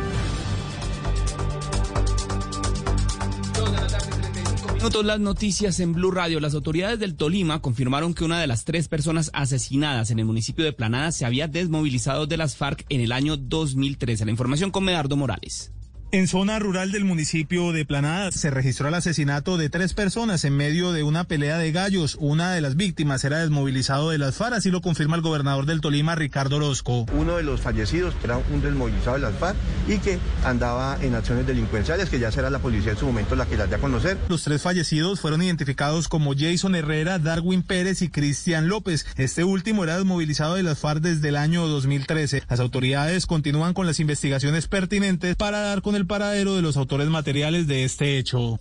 Las noticias en Blue Radio. Las autoridades del Tolima confirmaron que una de las tres personas asesinadas en el municipio de Planada se había desmovilizado de las FARC en el año 2013. La información con Medardo Morales. En zona rural del municipio de Planada se registró el asesinato de tres personas en medio de una pelea de gallos. Una de las víctimas era desmovilizado de las FARC, así lo confirma el gobernador del Tolima, Ricardo Orozco. Uno de los fallecidos era un desmovilizado de las FARC y que andaba en acciones delincuenciales, que ya será la policía en su momento la que las dé a conocer. Los tres fallecidos fueron identificados como Jason Herrera, Darwin Pérez y Cristian López. Este último era desmovilizado de las FARC desde el año 2013. Las autoridades continúan con las investigaciones pertinentes para dar con el paradero de los autores materiales de este hecho.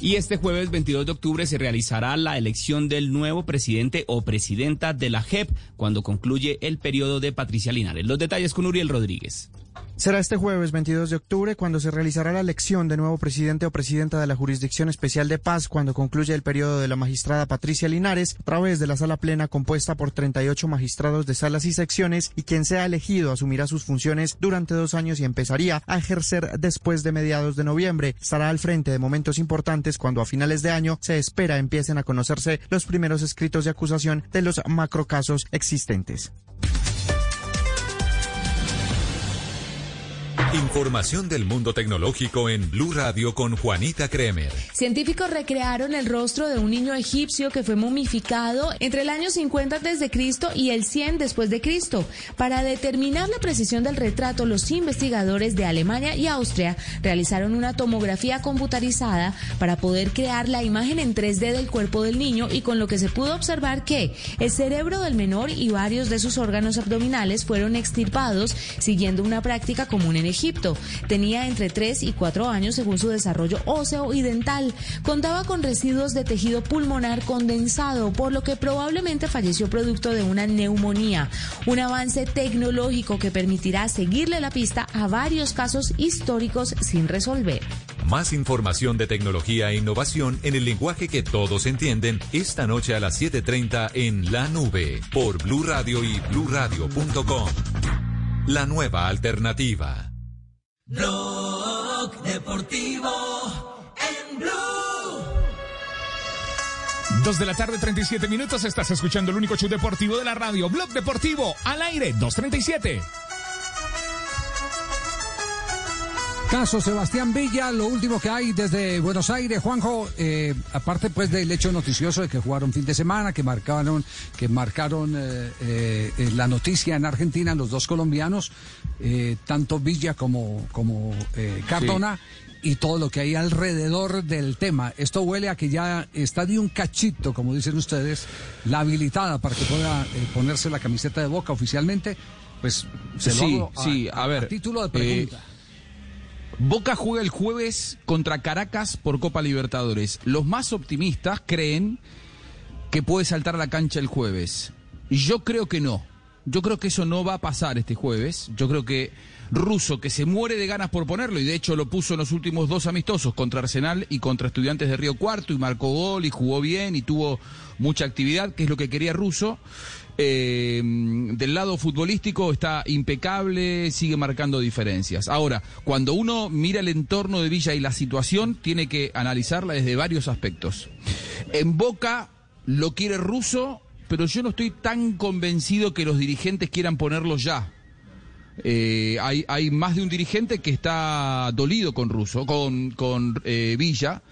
Y este jueves 22 de octubre se realizará la elección del nuevo presidente o presidenta de la JEP cuando concluye el periodo de Patricia Linares. Los detalles con Uriel Rodríguez. Será este jueves 22 de octubre cuando se realizará la elección de nuevo presidente o presidenta de la Jurisdicción Especial de Paz cuando concluya el periodo de la magistrada Patricia Linares a través de la sala plena compuesta por 38 magistrados de salas y secciones y quien sea elegido asumirá sus funciones durante dos años y empezaría a ejercer después de mediados de noviembre. Estará al frente de momentos importantes cuando a finales de año se espera empiecen a conocerse los primeros escritos de acusación de los macrocasos existentes. Información del mundo tecnológico en Blue Radio con Juanita Kremer. Científicos recrearon el rostro de un niño egipcio que fue momificado entre el año 50 desde Cristo y el 100 después de Cristo. Para determinar la precisión del retrato, los investigadores de Alemania y Austria realizaron una tomografía computarizada para poder crear la imagen en 3D del cuerpo del niño y con lo que se pudo observar que el cerebro del menor y varios de sus órganos abdominales fueron extirpados siguiendo una práctica común en Egipto. Tenía entre 3 y 4 años según su desarrollo óseo y dental. Contaba con residuos de tejido pulmonar condensado, por lo que probablemente falleció producto de una neumonía. Un avance tecnológico que permitirá seguirle la pista a varios casos históricos sin resolver. Más información de tecnología e innovación en el lenguaje que todos entienden esta noche a las 7:30 en La Nube por Blue Radio y bluradio.com. La nueva alternativa. Blog Deportivo en Blue. Dos de la tarde, 37 minutos. Estás escuchando el único show deportivo de la radio. Blog Deportivo al aire, 237. Caso Sebastián Villa, lo último que hay desde Buenos Aires, Juanjo, eh, aparte pues del hecho noticioso de que jugaron fin de semana, que marcaron, que marcaron eh, eh, la noticia en Argentina, los dos colombianos, eh, tanto Villa como, como eh, Cardona. Y todo lo que hay alrededor del tema. Esto huele a que ya está de un cachito, como dicen ustedes, la habilitada para que pueda eh, ponerse la camiseta de boca oficialmente. Pues se lo Sí, hago sí, a ver, título de pregunta. Boca juega el jueves contra Caracas por Copa Libertadores. Los más optimistas creen que puede saltar a la cancha el jueves. Yo creo que no. Yo creo que eso no va a pasar este jueves. Yo creo que Russo, que se muere de ganas por ponerlo, y de hecho lo puso en los últimos dos amistosos contra Arsenal y contra Estudiantes de Río Cuarto, y marcó gol y jugó bien y tuvo mucha actividad, que es lo que quería Russo. Eh, del lado futbolístico está impecable, sigue marcando diferencias. Ahora, cuando uno mira el entorno de Villa y la situación, tiene que analizarla desde varios aspectos. En Boca lo quiere Russo, pero yo no estoy tan convencido que los dirigentes quieran ponerlo ya. Eh, hay, más de un dirigente que está dolido con Russo, con, eh, Villa,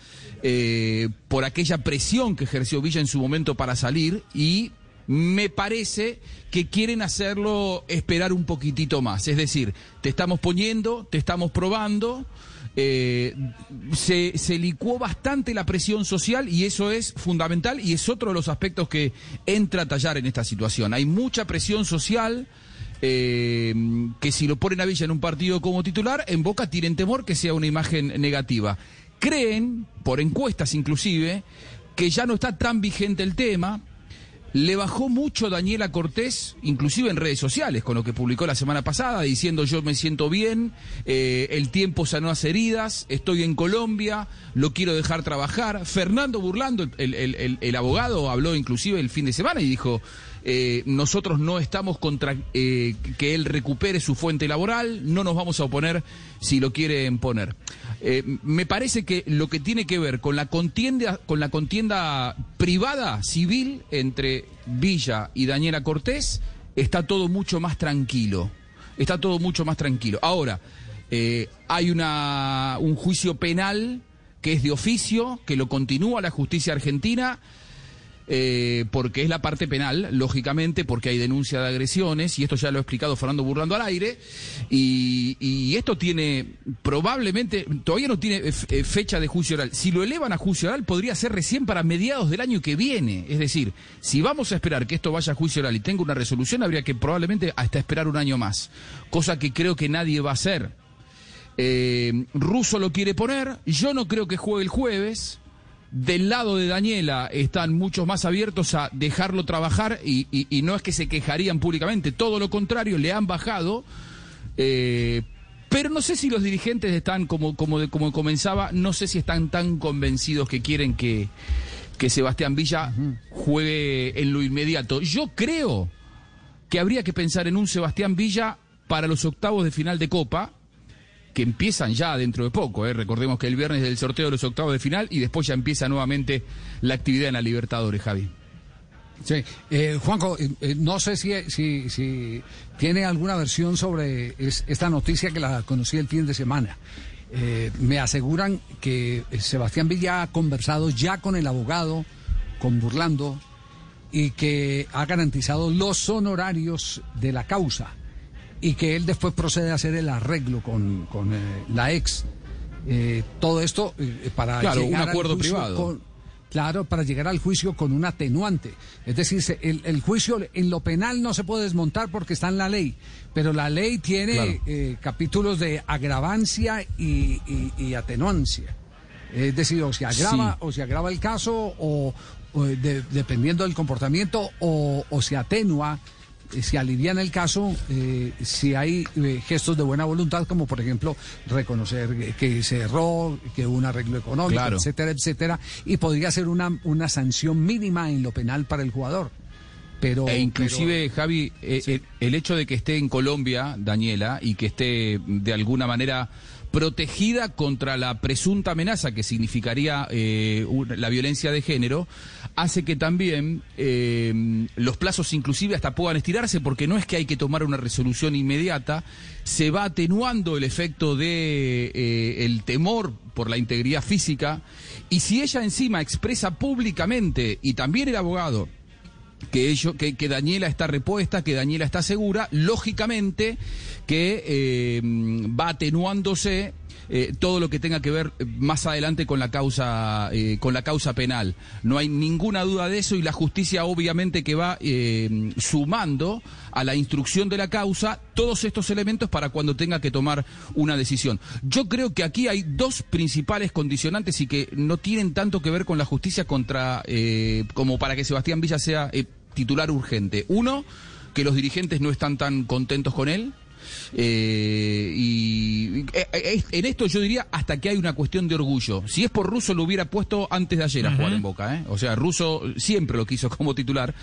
eh, por aquella presión que ejerció Villa en su momento para salir y me parece que quieren hacerlo esperar un poquitito más. Es decir, te estamos poniendo, te estamos probando. se, se licuó bastante la presión social y eso es fundamental y es otro de los aspectos que entra a tallar en esta situación. Hay mucha presión social eh, que si lo ponen a Villa en un partido como titular, en Boca tienen temor que sea una imagen negativa. Creen, por encuestas inclusive, que ya no está tan vigente el tema. Le bajó mucho Daniela Cortés, inclusive en redes sociales, con lo que publicó la semana pasada, diciendo yo me siento bien, eh, el tiempo sanó las heridas, estoy en Colombia, lo quiero dejar trabajar. Fernando Burlando, el, abogado, habló inclusive el fin de semana y dijo, eh, nosotros no estamos contra eh, que él recupere su fuente laboral, no nos vamos a oponer si lo quieren poner. Eh, me parece que lo que tiene que ver con la contienda, con la contienda privada, civil, entre Villa y Daniela Cortés, está todo mucho más tranquilo. Está todo mucho más tranquilo. Ahora, hay una, un juicio penal que es de oficio, que lo continúa la justicia argentina eh, porque es la parte penal, lógicamente, porque hay denuncia de agresiones, y esto ya lo ha explicado Fernando Burlando al aire, y, esto tiene probablemente, todavía no tiene eh, fecha de juicio oral. Si lo elevan a juicio oral, podría ser recién para mediados del año que viene. Es decir, si vamos a esperar que esto vaya a juicio oral y tenga una resolución, habría que probablemente hasta esperar un año más, cosa que creo que nadie va a hacer. Eh, Russo lo quiere poner, yo no creo que juegue el jueves. Del lado de Daniela están muchos más abiertos a dejarlo trabajar y, y- y no es que se quejarían públicamente, todo lo contrario, le han bajado. eh, Pero no sé si los dirigentes están, como, como, de- como comenzaba, no sé si están tan convencidos que quieren que, que Sebastián Villa juegue en lo inmediato. Yo creo que habría que pensar en un Sebastián Villa para los octavos de final de Copa, que empiezan ya dentro de poco. ¿eh? Recordemos que el viernes es el sorteo de los octavos de final y después ya empieza nuevamente la actividad en la Libertadores, Javi. Sí, eh, Juanjo, eh, eh, no sé si, si, tiene alguna versión sobre es- esta noticia que la conocí el fin de semana. Me aseguran que Sebastián Villa ha conversado ya con el abogado, con Burlando, y que ha garantizado los honorarios de la causa y que él después procede a hacer el arreglo con, con, eh, la ex. Eh, todo esto eh, para Claro, un llegar al acuerdo juicio privado. con- Claro, para llegar al juicio con un atenuante. Es decir, se- el, el juicio en lo penal no se puede desmontar porque está en la ley, pero la ley tiene Claro. eh, capítulos de agravancia y, y- y atenuancia. Es decir, o se agrava, Sí. o se agrava el caso, o, o de- dependiendo del comportamiento, o, o se atenúa, eh, se aliviana el caso eh, si hay eh, gestos de buena voluntad, como por ejemplo reconocer que- se erró, que hubo un arreglo económico, Claro. etcétera, etcétera, y podría ser una, una sanción mínima en lo penal para el jugador. Pero, E inclusive, Javi, eh, eh, el hecho de que esté en Colombia, Daniela, y que esté de alguna manera protegida contra la presunta amenaza que significaría eh, la violencia de género, hace que también eh, los plazos inclusive hasta puedan estirarse, porque no es que hay que tomar una resolución inmediata, se va atenuando el efecto de eh, el temor por la integridad física, y si ella encima expresa públicamente, y también el abogado, que, ello, que, que Daniela está repuesta, que Daniela está segura, lógicamente que eh, va atenuándose eh, todo lo que tenga que ver eh, más adelante con la causa eh, con la causa penal. No hay ninguna duda de eso y la justicia obviamente que va eh, sumando a la instrucción de la causa todos estos elementos para cuando tenga que tomar una decisión. Yo creo que aquí hay dos principales condicionantes y que no tienen tanto que ver con la justicia contra eh, como para que Sebastián Villa sea eh, titular urgente. Uno, que los dirigentes no están tan contentos con él. Eh, y eh, eh, en esto yo diría hasta que hay una cuestión de orgullo. Si es por Russo lo hubiera puesto antes de ayer a jugar en Boca. ¿eh? O sea, Russo siempre lo quiso como titular.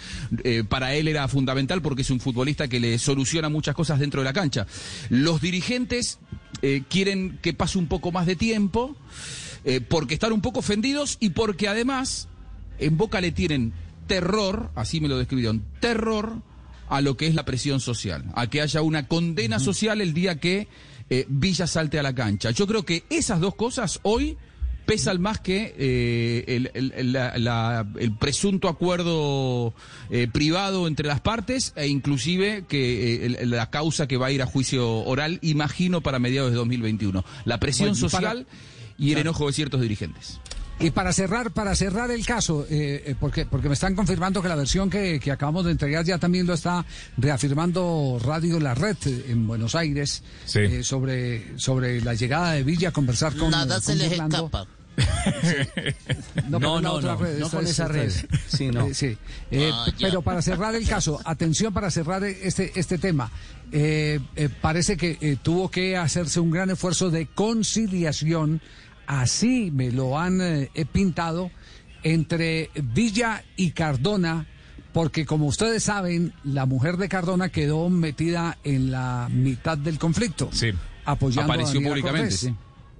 Para él era fundamental porque es un futbolista que le soluciona muchas cosas dentro de la cancha. Los dirigentes quieren que pase un poco más de tiempo porque están un poco ofendidos y porque además en Boca le tienen terror, así me lo describieron, terror a lo que es la presión social, a que haya una condena social el día que eh, Villa salte a la cancha. Yo creo que esas dos cosas hoy pesan más que eh, el, el- el- la- la- el presunto acuerdo eh, privado entre las partes e inclusive que eh, el- la causa que va a ir a juicio oral, imagino, para mediados de 2021. La presión Bueno, y para- social y el enojo de ciertos dirigentes. Y para cerrar, para cerrar el caso, eh, eh, porque, porque me están confirmando que la versión que, que acabamos de entregar ya también lo está reafirmando Radio La Red en Buenos Aires eh, sobre, sobre la llegada de Villa a conversar con Nada eh, se con les escapa. No, No, no, otra no, red, no con es- esa red. Sí, no. Eh, sí. Eh, Ah, pero para cerrar el caso, atención para cerrar este, este tema. Eh, eh, parece que eh, tuvo que hacerse un gran esfuerzo de conciliación, así me lo han eh, pintado, entre Villa y Cardona, porque como ustedes saben, la mujer de Cardona quedó metida en la mitad del conflicto. Sí. Apoyando a Apareció Daniela públicamente, Cortés. sí.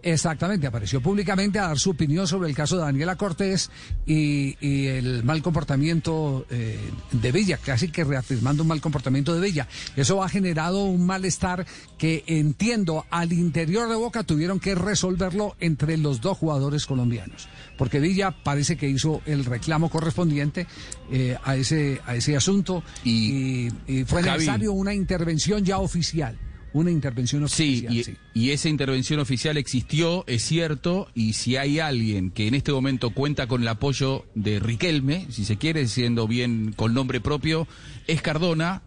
Exactamente, apareció públicamente a dar su opinión sobre el caso de Daniela Cortés y, y el mal comportamiento eh, de Villa, casi que reafirmando un mal comportamiento de Villa. Eso ha generado un malestar que entiendo al interior de Boca tuvieron que resolverlo entre los dos jugadores colombianos, porque Villa parece que hizo el reclamo correspondiente eh, a ese a ese asunto y, y fue Javi. necesario una intervención ya oficial. Una intervención Sí, oficial. y, y esa intervención oficial existió, es cierto, y si hay alguien que en este momento cuenta con el apoyo de Riquelme, si se quiere, siendo bien con nombre propio, es Cardona.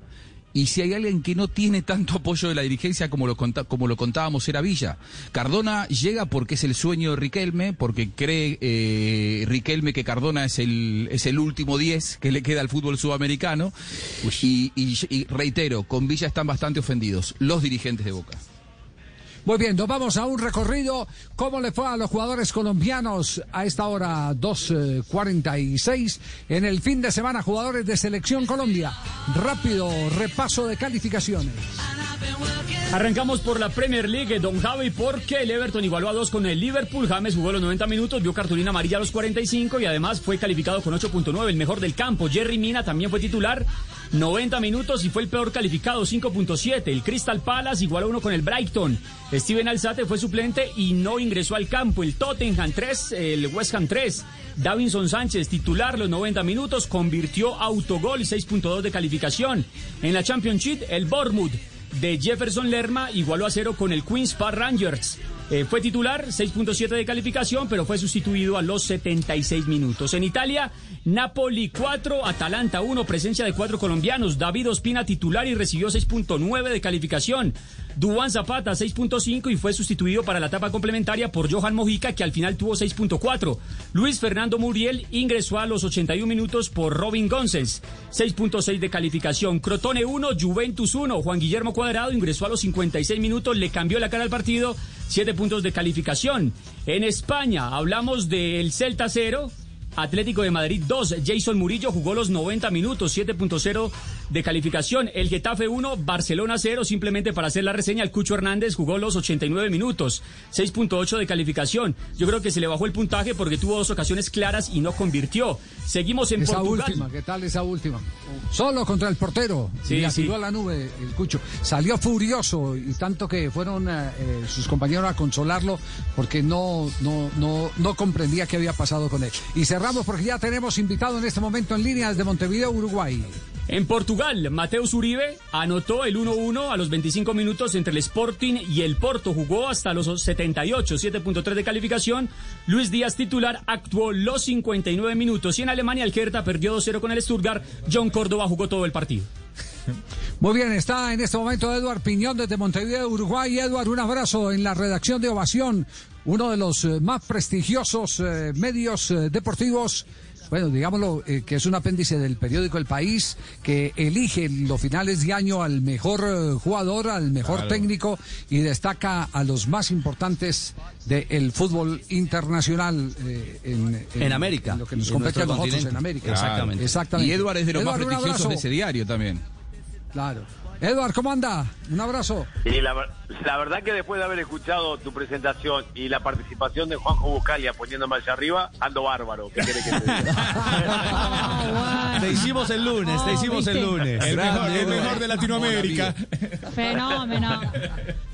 Y si hay alguien que no tiene tanto apoyo de la dirigencia como lo, conta- como lo contábamos, era Villa. Cardona llega porque es el sueño de Riquelme, porque cree eh, Riquelme que Cardona es el, es el último 10 que le queda al fútbol sudamericano. Y, y- y reitero, con Villa están bastante ofendidos los dirigentes de Boca. Muy bien, nos vamos a un recorrido. ¿Cómo le fue a los jugadores colombianos a esta hora 2.46 en el fin de semana? Jugadores de Selección Colombia. Rápido repaso de calificaciones. Arrancamos por la Premier League, Don Javi, porque el Everton igualó a dos con el Liverpool. James jugó los 90 minutos, vio cartulina amarilla a los 45 y además fue calificado con 8.9, el mejor del campo. Jerry Mina también fue titular, 90 minutos y fue el peor calificado, 5.7. El Crystal Palace igualó uno con el Brighton. Steven Alzate fue suplente y no ingresó al campo. El Tottenham 3, el West Ham 3. Davinson Sánchez, titular los 90 minutos, convirtió autogol, 6.2 de calificación. En la Championship, el Bournemouth de Jefferson Lerma igualó a cero con el Queens Park Rangers. Eh, fue titular, 6.7 de calificación, pero fue sustituido a los 76 minutos. En Italia, Napoli 4, Atalanta 1, presencia de cuatro colombianos. David Ospina titular y recibió 6.9 de calificación. Duan Zapata 6.5 y fue sustituido para la etapa complementaria por Johan Mojica que al final tuvo 6.4. Luis Fernando Muriel ingresó a los 81 minutos por Robin González 6.6 de calificación. Crotone 1, Juventus 1. Juan Guillermo Cuadrado ingresó a los 56 minutos, le cambió la cara al partido, 7 puntos de calificación. En España hablamos del Celta 0. Atlético de Madrid 2, Jason Murillo jugó los 90 minutos, 7.0 de calificación. El Getafe 1, Barcelona 0, simplemente para hacer la reseña, el Cucho Hernández jugó los 89 minutos, 6.8 de calificación. Yo creo que se le bajó el puntaje porque tuvo dos ocasiones claras y no convirtió. Seguimos en esa Portugal. última, ¿qué tal esa última? Solo contra el portero. Sí, y sí. a la nube el Cucho. Salió furioso y tanto que fueron eh, eh, sus compañeros a consolarlo porque no, no, no, no comprendía qué había pasado con él. Y cerramos porque ya tenemos invitado en este momento en línea desde Montevideo, Uruguay. En Portugal, Mateus Uribe anotó el 1-1 a los 25 minutos entre el Sporting y el Porto. Jugó hasta los 78, 7.3 de calificación. Luis Díaz, titular, actuó los 59 minutos. Y en Alemania, el perdió 2-0 con el Stuttgart. John Córdoba jugó todo el partido. Muy bien, está en este momento Eduard Piñón desde Montevideo, Uruguay. Eduard, un abrazo en la redacción de Ovación, uno de los eh, más prestigiosos eh, medios eh, deportivos. Bueno, digámoslo, eh, que es un apéndice del periódico El País, que elige en los finales de año al mejor eh, jugador, al mejor Claro. técnico y destaca a los más importantes del fútbol internacional eh, en, En América, en lo que nos compete a nosotros en América. Exactamente. Exactamente. Y Edward es de los más Edward, prestigiosos de ese diario también. Claro. Edward, ¿cómo anda? Un abrazo. Y la, ver- la verdad que después de haber escuchado tu presentación y la participación de Juanjo Buscalia poniéndome allá arriba, ando bárbaro. ¿Qué querés que te diga? Te hicimos el lunes, te hicimos el lunes. El mejor, el mejor de Latinoamérica. Fenómeno.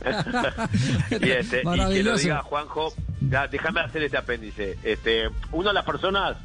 y, este, y que lo diga Juanjo, ya, déjame hacer este apéndice. Este, uno de las personas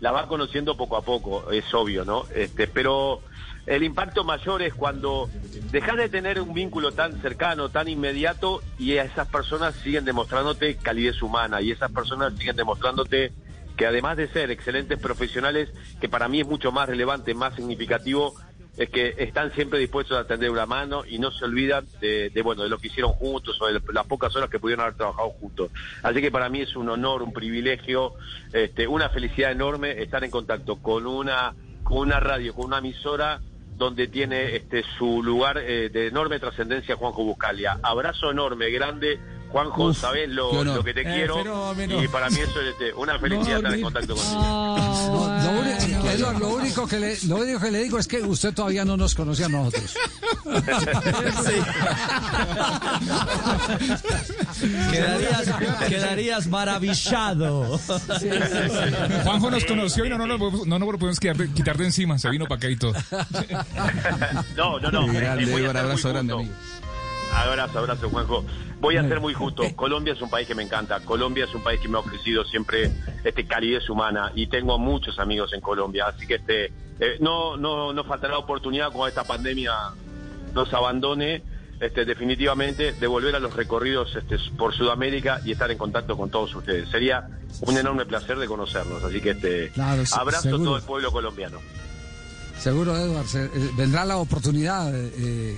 las va conociendo poco a poco, es obvio, ¿no? Este, pero el impacto mayor es cuando dejas de tener un vínculo tan cercano, tan inmediato, y esas personas siguen demostrándote calidez humana, y esas personas siguen demostrándote que además de ser excelentes profesionales, que para mí es mucho más relevante, más significativo, es que están siempre dispuestos a tender una mano y no se olvidan de, de, bueno de lo que hicieron juntos o de las pocas horas que pudieron haber trabajado juntos. Así que para mí es un honor, un privilegio, este, una felicidad enorme estar en contacto con una con una radio, con una emisora donde tiene este su lugar eh, de enorme trascendencia Juanjo Buscalia. Abrazo enorme, grande. Juanjo, Uf, sabés lo, lo que te Eh, quiero fenómeno. y para mí eso es este, una felicidad estar en contacto contigo. Lo, único, Edward, lo único que le, lo único que le digo es que usted todavía no nos conocía a nosotros. Quedarías, quedarías maravillado. Juanjo nos conoció y no, no, no, no nos lo podemos quitar de, quitar de encima. Se vino para acá y todo. No, no, no. Grande, muy abrazo grande, amigo. Abrazo, abrazo, Juanjo. Voy a ser muy justo. Colombia es un país que me encanta. Colombia es un país que me ha ofrecido siempre este calidez humana y tengo muchos amigos en Colombia. Así que este eh, no, no, no faltará oportunidad cuando esta pandemia nos abandone. Este, definitivamente de volver a los recorridos este, por Sudamérica y estar en contacto con todos ustedes. Sería un enorme placer de conocernos. Así que este Claro, abrazo a todo el pueblo colombiano. Seguro, Edward, se- eh, vendrá la oportunidad eh,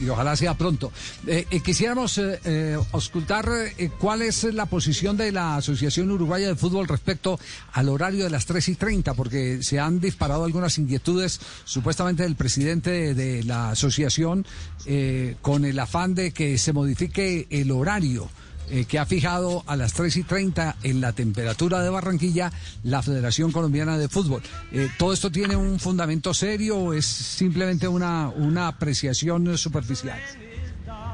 y, y ojalá sea pronto. Eh, eh, quisiéramos eh, eh, auscultar eh, cuál es la posición de la Asociación Uruguaya de Fútbol respecto al horario de las 3 y 30, porque se han disparado algunas inquietudes, supuestamente del presidente de, la asociación, eh, con el afán de que se modifique el horario eh, que ha fijado a las 3 y 30 en la temperatura de Barranquilla la Federación Colombiana de Fútbol. Eh, ¿Todo esto tiene un fundamento serio o es simplemente una, una apreciación superficial?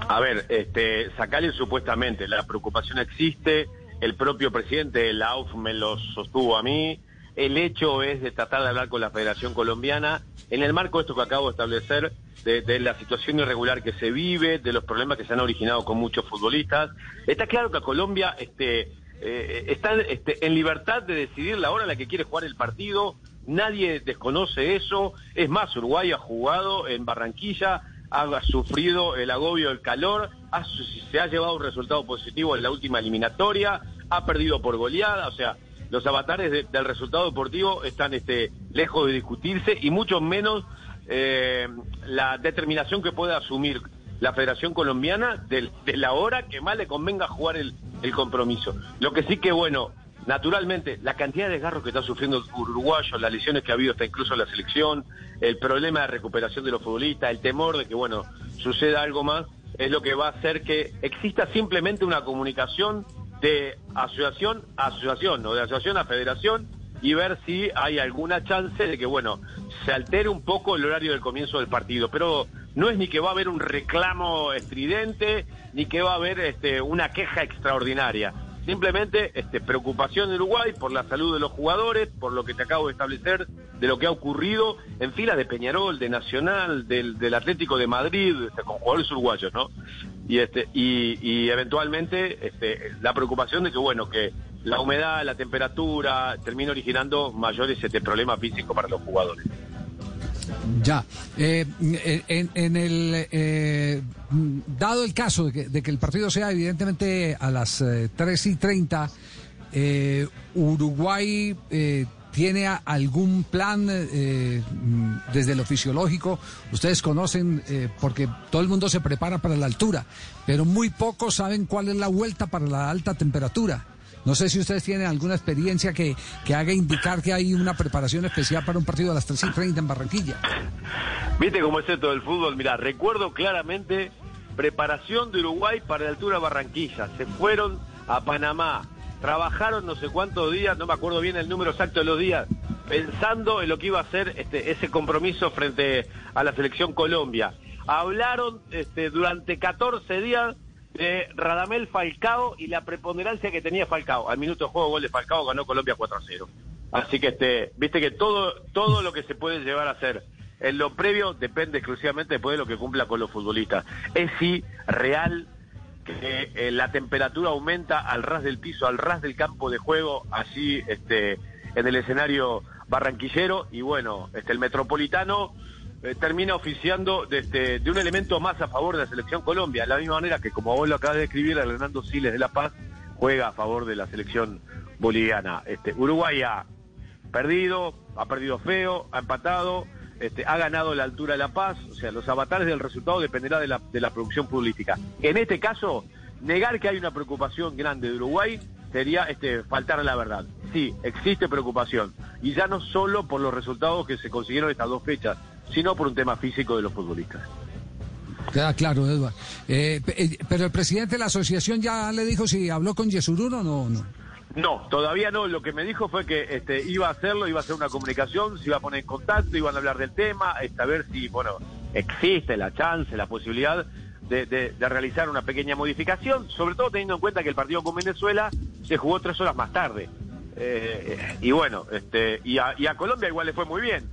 A ver, este, sacarle supuestamente, la preocupación existe, el propio presidente de la AUF me lo sostuvo a mí, el hecho es de tratar de hablar con la Federación Colombiana en el marco de esto que acabo de establecer, de, de la situación irregular que se vive, de los problemas que se han originado con muchos futbolistas. Está claro que Colombia este, eh, está este, en libertad de decidir la hora en la que quiere jugar el partido, nadie desconoce eso, es más, Uruguay ha jugado en Barranquilla, ha sufrido el agobio del calor, ha- se ha llevado un resultado positivo en la última eliminatoria, ha perdido por goleada, o sea, los avatares de- del resultado deportivo están este, lejos de discutirse y mucho menos eh, la determinación que puede asumir la Federación Colombiana del- de, la hora que más le convenga jugar el, el compromiso. Lo que sí que, bueno, naturalmente, la cantidad de desgarros que está sufriendo el uruguayo, las lesiones que ha habido hasta incluso en la selección, el problema de recuperación de los futbolistas, el temor de que, bueno, suceda algo más, es lo que va a hacer que exista simplemente una comunicación de asociación a asociación, o de asociación a federación, y ver si hay alguna chance de que, bueno, se altere un poco el horario del comienzo del partido. Pero no es ni que va a haber un reclamo estridente, ni que va a haber este, una queja extraordinaria. Simplemente este, preocupación de Uruguay por la salud de los jugadores, por lo que te acabo de establecer, de lo que ha ocurrido en filas de Peñarol, de Nacional, del, del Atlético de Madrid, este, con jugadores uruguayos, ¿no? Y, este, y, y eventualmente este, la preocupación de que, bueno, que la humedad, la temperatura, termina originando mayores este, problemas físicos para los jugadores. Ya. Eh, en, en el eh, dado el caso de que, de que el partido sea evidentemente a las eh, 3 y 30, eh, Uruguay eh, tiene algún plan eh, mm, desde lo fisiológico. Ustedes conocen porque todo el mundo se prepara para la altura, pero muy pocos saben cuál es la vuelta para la alta temperatura. No sé si ustedes tienen alguna experiencia que, que haga indicar que hay una preparación especial para un partido a las 3 y 30 en Barranquilla. ¿Viste cómo es esto del fútbol? Mira, recuerdo claramente preparación de Uruguay para la altura Barranquilla. Se fueron a Panamá, trabajaron no sé cuántos días, no me acuerdo bien el número exacto de los días, pensando en lo que iba a ser este, ese compromiso frente a la selección Colombia. Hablaron este, durante 14 días de Radamel Falcao y la preponderancia que tenía Falcao. Al minuto de juego, gol de Falcao, ganó Colombia 4 a 0. Así que este, viste que todo, todo lo que se puede llevar a hacer en lo previo depende exclusivamente después de lo que cumpla con los futbolistas. Es sí real que eh, la temperatura aumenta al ras del piso, al ras del campo de juego, allí este, en el escenario barranquillero y bueno, este, el metropolitano eh, termina oficiando de, este, de un elemento más a favor de la selección Colombia, de la misma manera que como vos lo acabas de escribir, el Hernando Siles de La Paz juega a favor de la selección boliviana. Este, Uruguay ha perdido, ha perdido feo, ha empatado, este, ha ganado la altura de La Paz, o sea, los avatares del resultado dependerá de la, de la producción política. En este caso, negar que hay una preocupación grande de Uruguay sería este, faltar a la verdad. Sí, existe preocupación, y ya no solo por los resultados que se consiguieron estas dos fechas, sino por un tema físico de los futbolistas. Queda claro, Edward. Eh, eh, pero el presidente de la asociación ya le dijo si habló con Yesurún o no. no. No, todavía no. Lo que me dijo fue que este, iba a hacerlo, iba a hacer una comunicación, se iba a poner en contacto, iban a hablar del tema, este, a ver si, bueno, existe la chance, la posibilidad de, de- de realizar una pequeña modificación, sobre todo teniendo en cuenta que el partido con Venezuela se jugó tres horas más tarde. Eh, y bueno, este, y a, y a Colombia igual le fue muy bien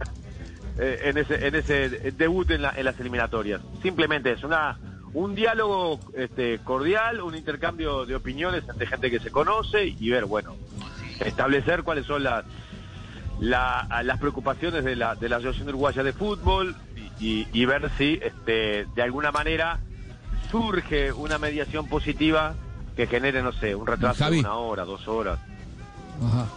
eh, en ese, en ese debut en, la- en las eliminatorias. Simplemente es una un diálogo este, cordial, un intercambio de opiniones entre gente que se conoce y ver, bueno, establecer cuáles son las la- las preocupaciones de la, de la Asociación Uruguaya de Fútbol y, y- ver si este, de alguna manera surge una mediación positiva que genere, no sé, un retraso Javi. de una hora, dos horas. Ajá.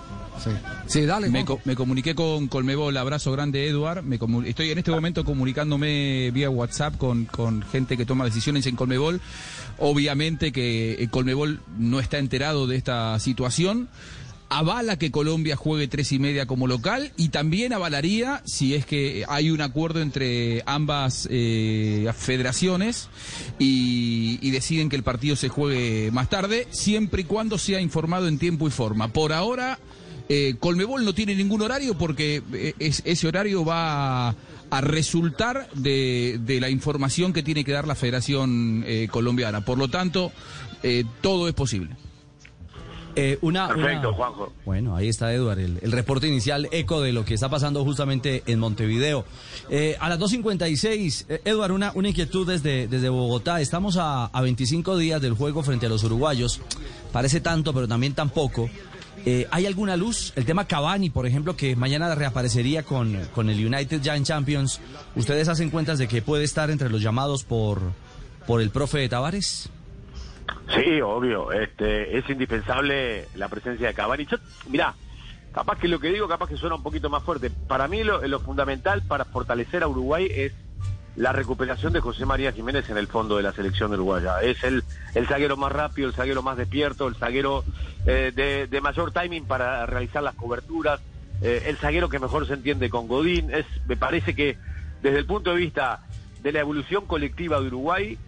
Sí, dale. Me, co- me comuniqué con Colmebol, abrazo grande Eduard. Me estoy en este momento comunicándome vía WhatsApp con, con gente que toma decisiones en Colmebol. Obviamente que eh, Colmebol no está enterado de esta situación. Avala que Colombia juegue tres y media como local y también avalaría si es que hay un acuerdo entre ambas eh, federaciones y, y deciden que el partido se juegue más tarde, siempre y cuando sea informado en tiempo y forma. Por ahora, eh, Colmebol no tiene ningún horario porque eh, es- ese horario va a, a resultar de, de la información que tiene que dar la Federación eh, Colombiana. Por lo tanto, eh, todo es posible. Eh, una, Perfecto, una- Juanjo. Bueno, ahí está Eduard, el, el reporte inicial eco de lo que está pasando justamente en Montevideo. Eh, a las 2.56, eh, Eduard, una, una inquietud desde, desde Bogotá. Estamos a, a 25 días del juego frente a los uruguayos. Parece tanto, pero también tan poco. Eh, ¿Hay alguna luz? El tema Cavani, por ejemplo, que mañana reaparecería con, con el United ya en Champions. ¿Ustedes hacen cuentas de que puede estar entre los llamados por, por el profe de Tavares? Sí, obvio. Este, es indispensable la presencia de Cavani. Yo, mirá, capaz que lo que digo, capaz que suena un poquito más fuerte. Para mí lo, lo fundamental para fortalecer a Uruguay es la recuperación de José María Jiménez en el fondo de la selección uruguaya. Es el, el zaguero más rápido, el zaguero más despierto, el zaguero eh, de, de mayor timing para realizar las coberturas, eh, el zaguero que mejor se entiende con Godín. Es, me parece que desde el punto de vista de la evolución colectiva de Uruguay,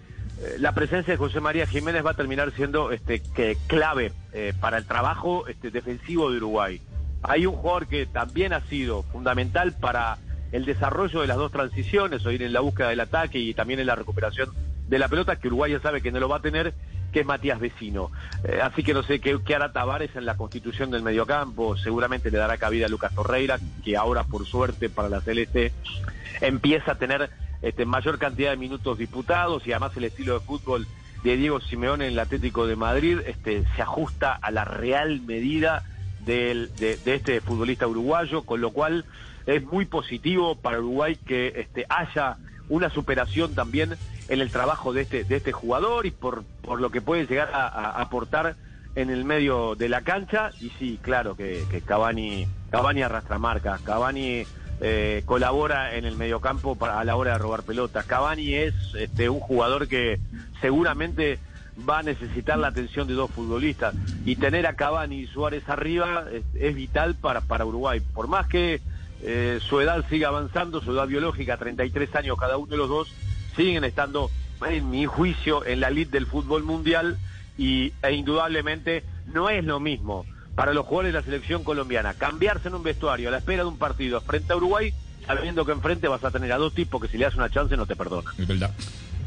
eh, la presencia de José María Jiménez va a terminar siendo este, que, clave para el trabajo este, defensivo de Uruguay. Hay un jugador que también ha sido fundamental para el desarrollo de las dos transiciones, o ir en la búsqueda del ataque y también en la recuperación de la pelota, que Uruguay ya sabe que no lo va a tener, que es Matías Vecino. Eh, así que no sé qué, qué hará Tavares en la constitución del mediocampo, seguramente le dará cabida a Lucas Torreira, que ahora por suerte para la Celeste empieza a tener este, mayor cantidad de minutos disputados y además el estilo de fútbol de Diego Simeone en el Atlético de Madrid este, se ajusta a la real medida del- de, de este futbolista uruguayo, con lo cual es muy positivo para Uruguay que este, haya una superación también en el trabajo de este, de este jugador y por, por lo que puede llegar a, aportar en el medio de la cancha. Y sí, claro que, que Cavani, Cavani arrastra marcas, Cavani eh, colabora en el mediocampo para, a la hora de robar pelotas. Cavani es este, un jugador que seguramente va a necesitar la atención de dos futbolistas y tener a Cavani y Suárez arriba es, es vital para, para Uruguay. Por más que eh, su edad siga avanzando, su edad biológica, 33 años cada uno de los dos, siguen estando, en mi juicio, en la lid del fútbol mundial y, e indudablemente no es lo mismo para los jugadores de la selección colombiana cambiarse en un vestuario a la espera de un partido frente a Uruguay, sabiendo que enfrente vas a tener a dos tipos que si le das una chance no te perdonan. Es verdad.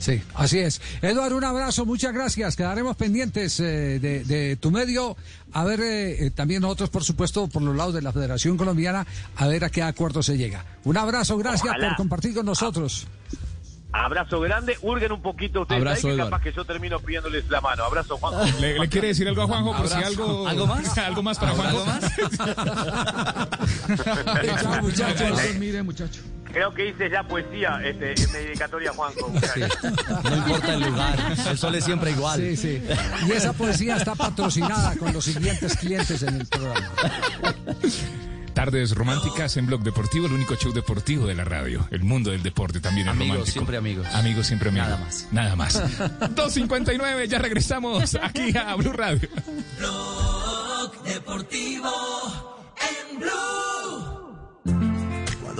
Sí, así es. Eduardo, un abrazo, muchas gracias. Quedaremos pendientes eh, de, de tu medio. A ver, eh, eh, también nosotros, por supuesto, por los lados de la Federación Colombiana, a ver a qué acuerdo se llega. Un abrazo, gracias Ojalá. por compartir con nosotros. Abrazo grande, hurguen un poquito ustedes Abrazo, ahí, que capaz que yo termino pidiéndoles la mano. Abrazo, Juan. ¿Le, le quiere decir algo a Juanjo por si algo... ¿Algo más? ¿Algo más para Juanjo? Chao, muchachos. Eh, Mire, muchacho. Creo que hice ya poesía este, en mi dedicatoria Juanjo. No importa el lugar, el sol es siempre igual. Sí, sí. Y esa poesía está patrocinada con los siguientes clientes en el programa. Tardes románticas en Blog Deportivo, el único show deportivo de la radio. El mundo del deporte también es Amigos, romántico. siempre amigos. Amigos, siempre amigos. Nada más. Nada más. 2.59, ya regresamos aquí a Blue Radio. Blog Deportivo en Blue.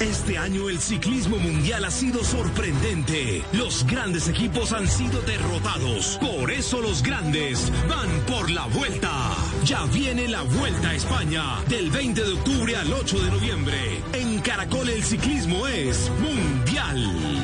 Este año el ciclismo mundial ha sido sorprendente. Los grandes equipos han sido derrotados. Por eso los grandes van por la vuelta. Ya viene la Vuelta a España del 20 de octubre al 8 de noviembre. En Caracol el ciclismo es mundial.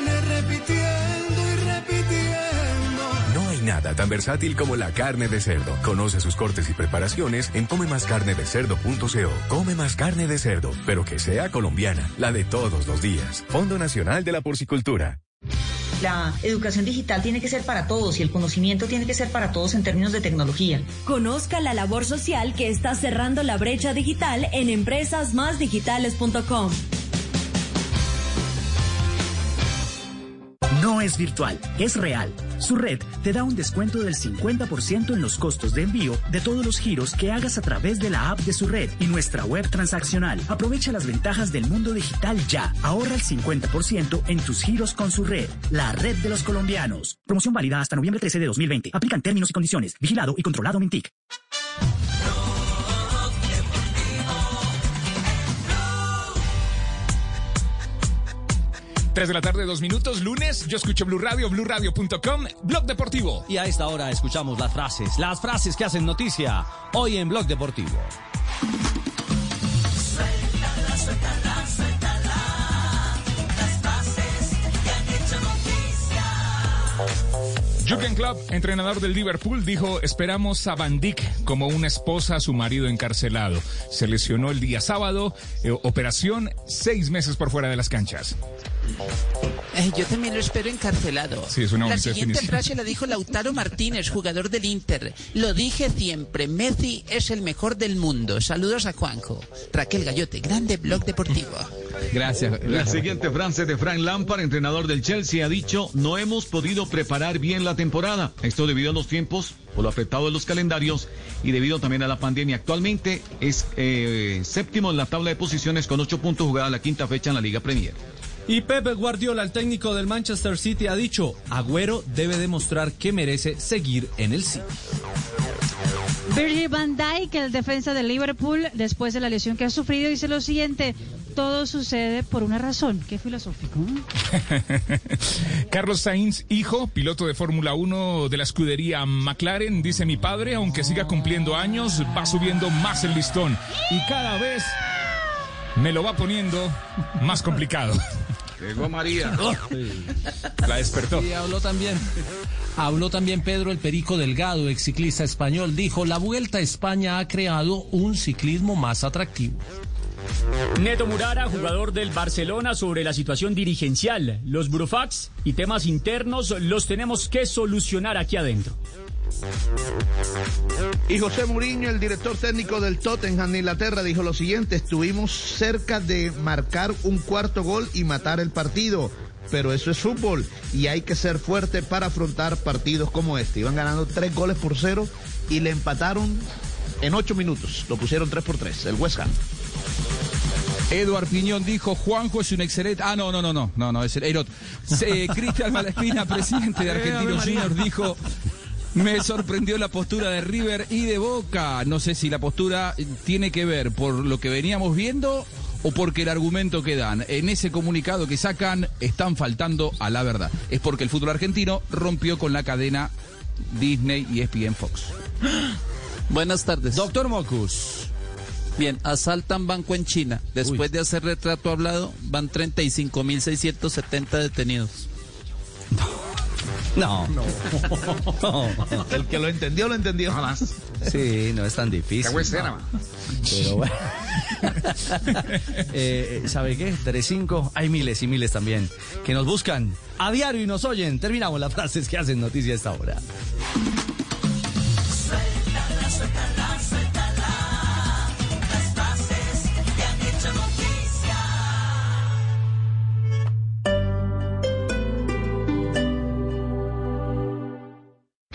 nada tan versátil como la carne de cerdo. Conoce sus cortes y preparaciones en comemascarnedecerdo.co. Come más carne de cerdo, pero que sea colombiana, la de todos los días. Fondo Nacional de la Porcicultura. La educación digital tiene que ser para todos y el conocimiento tiene que ser para todos en términos de tecnología. Conozca la labor social que está cerrando la brecha digital en empresasmásdigitales.com. No es virtual, es real. Su red te da un descuento del 50% en los costos de envío de todos los giros que hagas a través de la app de su red y nuestra web transaccional. Aprovecha las ventajas del mundo digital ya. Ahorra el 50% en tus giros con su red, la red de los colombianos. Promoción válida hasta noviembre 13 de 2020. Aplican términos y condiciones. Vigilado y controlado Mintic. 3 de la tarde, dos minutos, lunes. Yo escucho Blue Radio, BlueRadio.com, Blog Deportivo. Y a esta hora escuchamos las frases, las frases que hacen noticia hoy en Blog Deportivo. Suéltala, suéltala, suéltala. Jürgen Klopp, entrenador del Liverpool, dijo, esperamos a Van Dijk como una esposa a su marido encarcelado. Se lesionó el día sábado, eh, operación, seis meses por fuera de las canchas. Eh, yo también lo espero encarcelado. Sí, es una La siguiente definición. frase la dijo Lautaro Martínez, jugador del Inter. Lo dije siempre, Messi es el mejor del mundo. Saludos a Juanjo. Raquel Gallote, grande blog deportivo. Gracias. La siguiente frase de Frank Lampard, entrenador del Chelsea, ha dicho, no hemos podido preparar bien la temporada. Esto debido a los tiempos, por lo afectado de los calendarios y debido también a la pandemia. Actualmente es eh, séptimo en la tabla de posiciones con ocho puntos jugada la quinta fecha en la Liga Premier. Y Pepe Guardiola, el técnico del Manchester City, ha dicho, Agüero debe demostrar que merece seguir en el City. Virgil van Dijk, el defensa del Liverpool, después de la lesión que ha sufrido, dice lo siguiente: todo sucede por una razón. Qué filosófico. Carlos Sainz, hijo, piloto de Fórmula 1 de la escudería McLaren, dice mi padre, aunque siga cumpliendo años, va subiendo más el listón y cada vez me lo va poniendo más complicado. Llegó María. La despertó. Y habló también. Habló también Pedro el Perico Delgado, ex ciclista español. Dijo, la Vuelta a España ha creado un ciclismo más atractivo. Neto Murara, jugador del Barcelona, sobre la situación dirigencial. Los burofax y temas internos los tenemos que solucionar aquí adentro. Y José Mourinho, el director técnico del Tottenham de Inglaterra, dijo lo siguiente, estuvimos cerca de marcar un cuarto gol y matar el partido, pero eso es fútbol y hay que ser fuerte para afrontar partidos como este. Iban ganando tres goles por cero y le empataron en ocho minutos, lo pusieron tres por tres, el West Ham. Eduard Piñón dijo, Juanjo es un excelente... Ah, no, no, no, no, no, no, es el Eirot. Eh, Cristian Malaspina, presidente de Argentinos Juniors, dijo... Me sorprendió la postura de River y de Boca. No sé si la postura tiene que ver por lo que veníamos viendo o porque el argumento que dan en ese comunicado que sacan están faltando a la verdad. Es porque el fútbol argentino rompió con la cadena Disney y ESPN Fox. Buenas tardes. Doctor Mocus. Bien, asaltan banco en China. Después de hacer retrato hablado, van 35.670 detenidos. No. No. El que lo entendió, lo entendió. Jamás. Sí, no es tan difícil. Qué buena ¿no? Pero bueno. Eh, ¿Sabe qué? 3-5. Hay miles y miles también que nos buscan a diario y nos oyen. Terminamos las frases que hacen noticia a esta hora. Suéltala, suéltala.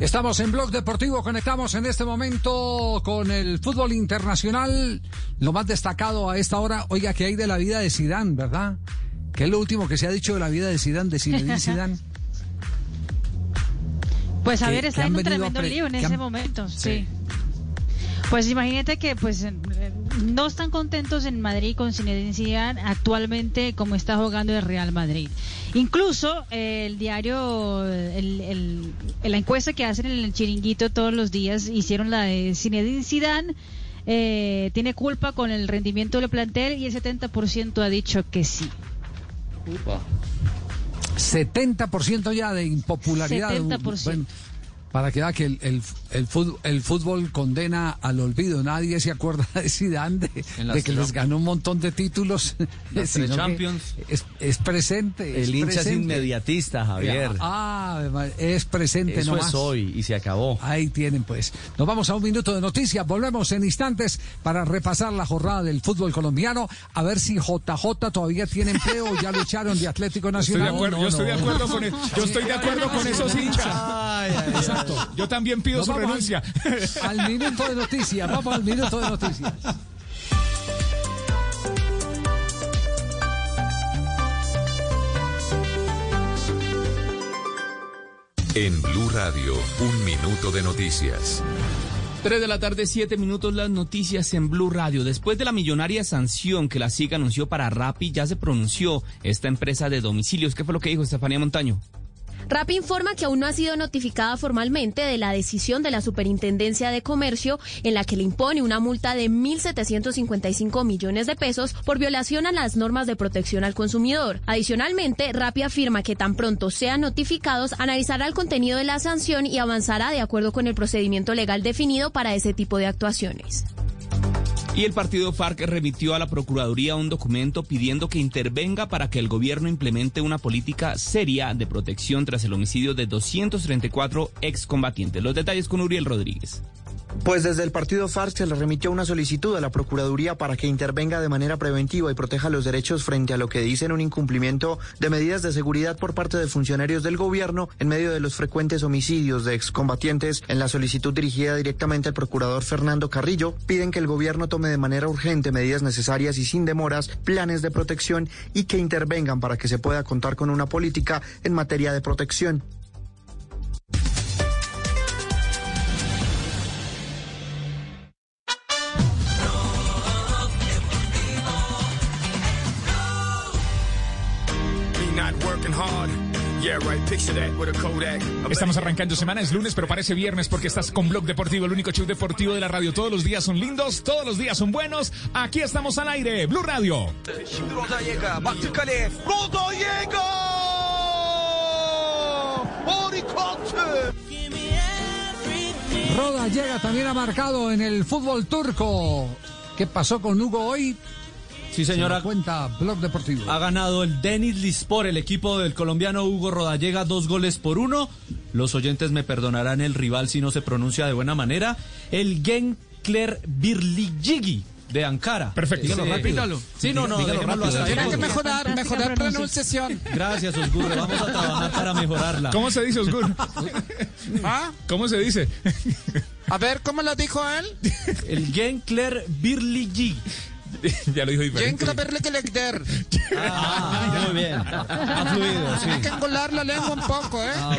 Estamos en Blog Deportivo, conectamos en este momento con el fútbol internacional. Lo más destacado a esta hora, oiga, que hay de la vida de Sidán, ¿verdad? ¿Qué es lo último que se ha dicho de la vida de Sidán, de Zinedine Zidane? Pues a ver, está en un tremendo lío en ese han- momento, Sí. sí. Pues imagínate que pues eh, no están contentos en Madrid con Zinedine Zidane actualmente como está jugando el Real Madrid. Incluso eh, el diario, el, el- la encuesta que hacen en el chiringuito todos los días hicieron la de Zinedine Zidane eh, tiene culpa con el rendimiento del plantel y el 70% ha dicho que sí. 70% ya de impopularidad. 70%. Bueno, para que vea que el, el, el fútbol, el fútbol condena al olvido. Nadie se acuerda de Zidane, de, que les ganó un montón de títulos. Champions. Es, es presente. El hincha es presente. inmediatista, Javier. Ah, es presente Eso nomás. es hoy y se acabó. Ahí tienen pues. Nos vamos a un minuto de noticias. Volvemos en instantes para repasar la jornada del fútbol colombiano. A ver si JJ todavía tiene empleo o ya lo echaron de Atlético Estoy de Nacional. yo estoy de acuerdo con, yo estoy de acuerdo con esos hinchas. Exacto. Yo también pido Nos su renuncia. Al, al minuto de noticias. Vamos al minuto de noticias. En Blue Radio, un minuto de noticias. 3 de la tarde, 7 minutos, las noticias en Blue Radio. Después de la millonaria sanción que la SIG anunció para Rappi, ya se pronunció esta empresa de domicilios. ¿Qué fue lo que dijo Estefanía Montaño? Rappi informa que aún no ha sido notificada formalmente de la decisión de la Superintendencia de Comercio en la que le impone una multa de 1.755 millones de pesos por violación a las normas de protección al consumidor. Adicionalmente, Rappi afirma que tan pronto sean notificados, analizará el contenido de la sanción y avanzará de acuerdo con el procedimiento legal definido para ese tipo de actuaciones. Y el partido FARC remitió a la Procuraduría un documento pidiendo que intervenga para que el gobierno implemente una política seria de protección tras el homicidio de 234 excombatientes. Los detalles con Uriel Rodríguez. Pues desde el partido FARC se le remitió una solicitud a la Procuraduría para que intervenga de manera preventiva y proteja los derechos frente a lo que dicen un incumplimiento de medidas de seguridad por parte de funcionarios del gobierno en medio de los frecuentes homicidios de excombatientes. En la solicitud dirigida directamente al procurador Fernando Carrillo, piden que el gobierno tome de manera urgente medidas necesarias y sin demoras, planes de protección y que intervengan para que se pueda contar con una política en materia de protección. Estamos arrancando semana, es lunes, pero parece viernes porque estás con Blog Deportivo, el único show deportivo de la radio. Todos los días son lindos, todos los días son buenos. Aquí estamos al aire, Blue Radio. Roda llega también ha marcado en el fútbol turco. ¿Qué pasó con Hugo hoy? Sí, señora. Se cuenta Blog Deportivo. Ha ganado el Denis Lispor, el equipo del colombiano Hugo Rodallega, dos goles por uno. Los oyentes me perdonarán el rival si no se pronuncia de buena manera. El Genkler Birligigi de Ankara. Perfecto. Dígalo Sí. rápido. Repítalo. Sí, no, no, ahí. Tiene que mejorar, mejorar pronunciación. Gracias, Osgur. Vamos a trabajar para mejorarla. ¿Cómo se dice, Osgur? ¿Cómo se dice? A ver, ¿cómo lo dijo él? El Genkler Birligigi. ya lo dijo diferente. Ah, muy bien. Ha fluido, sí. que engolar la lengua un poco, ¿eh? Ah,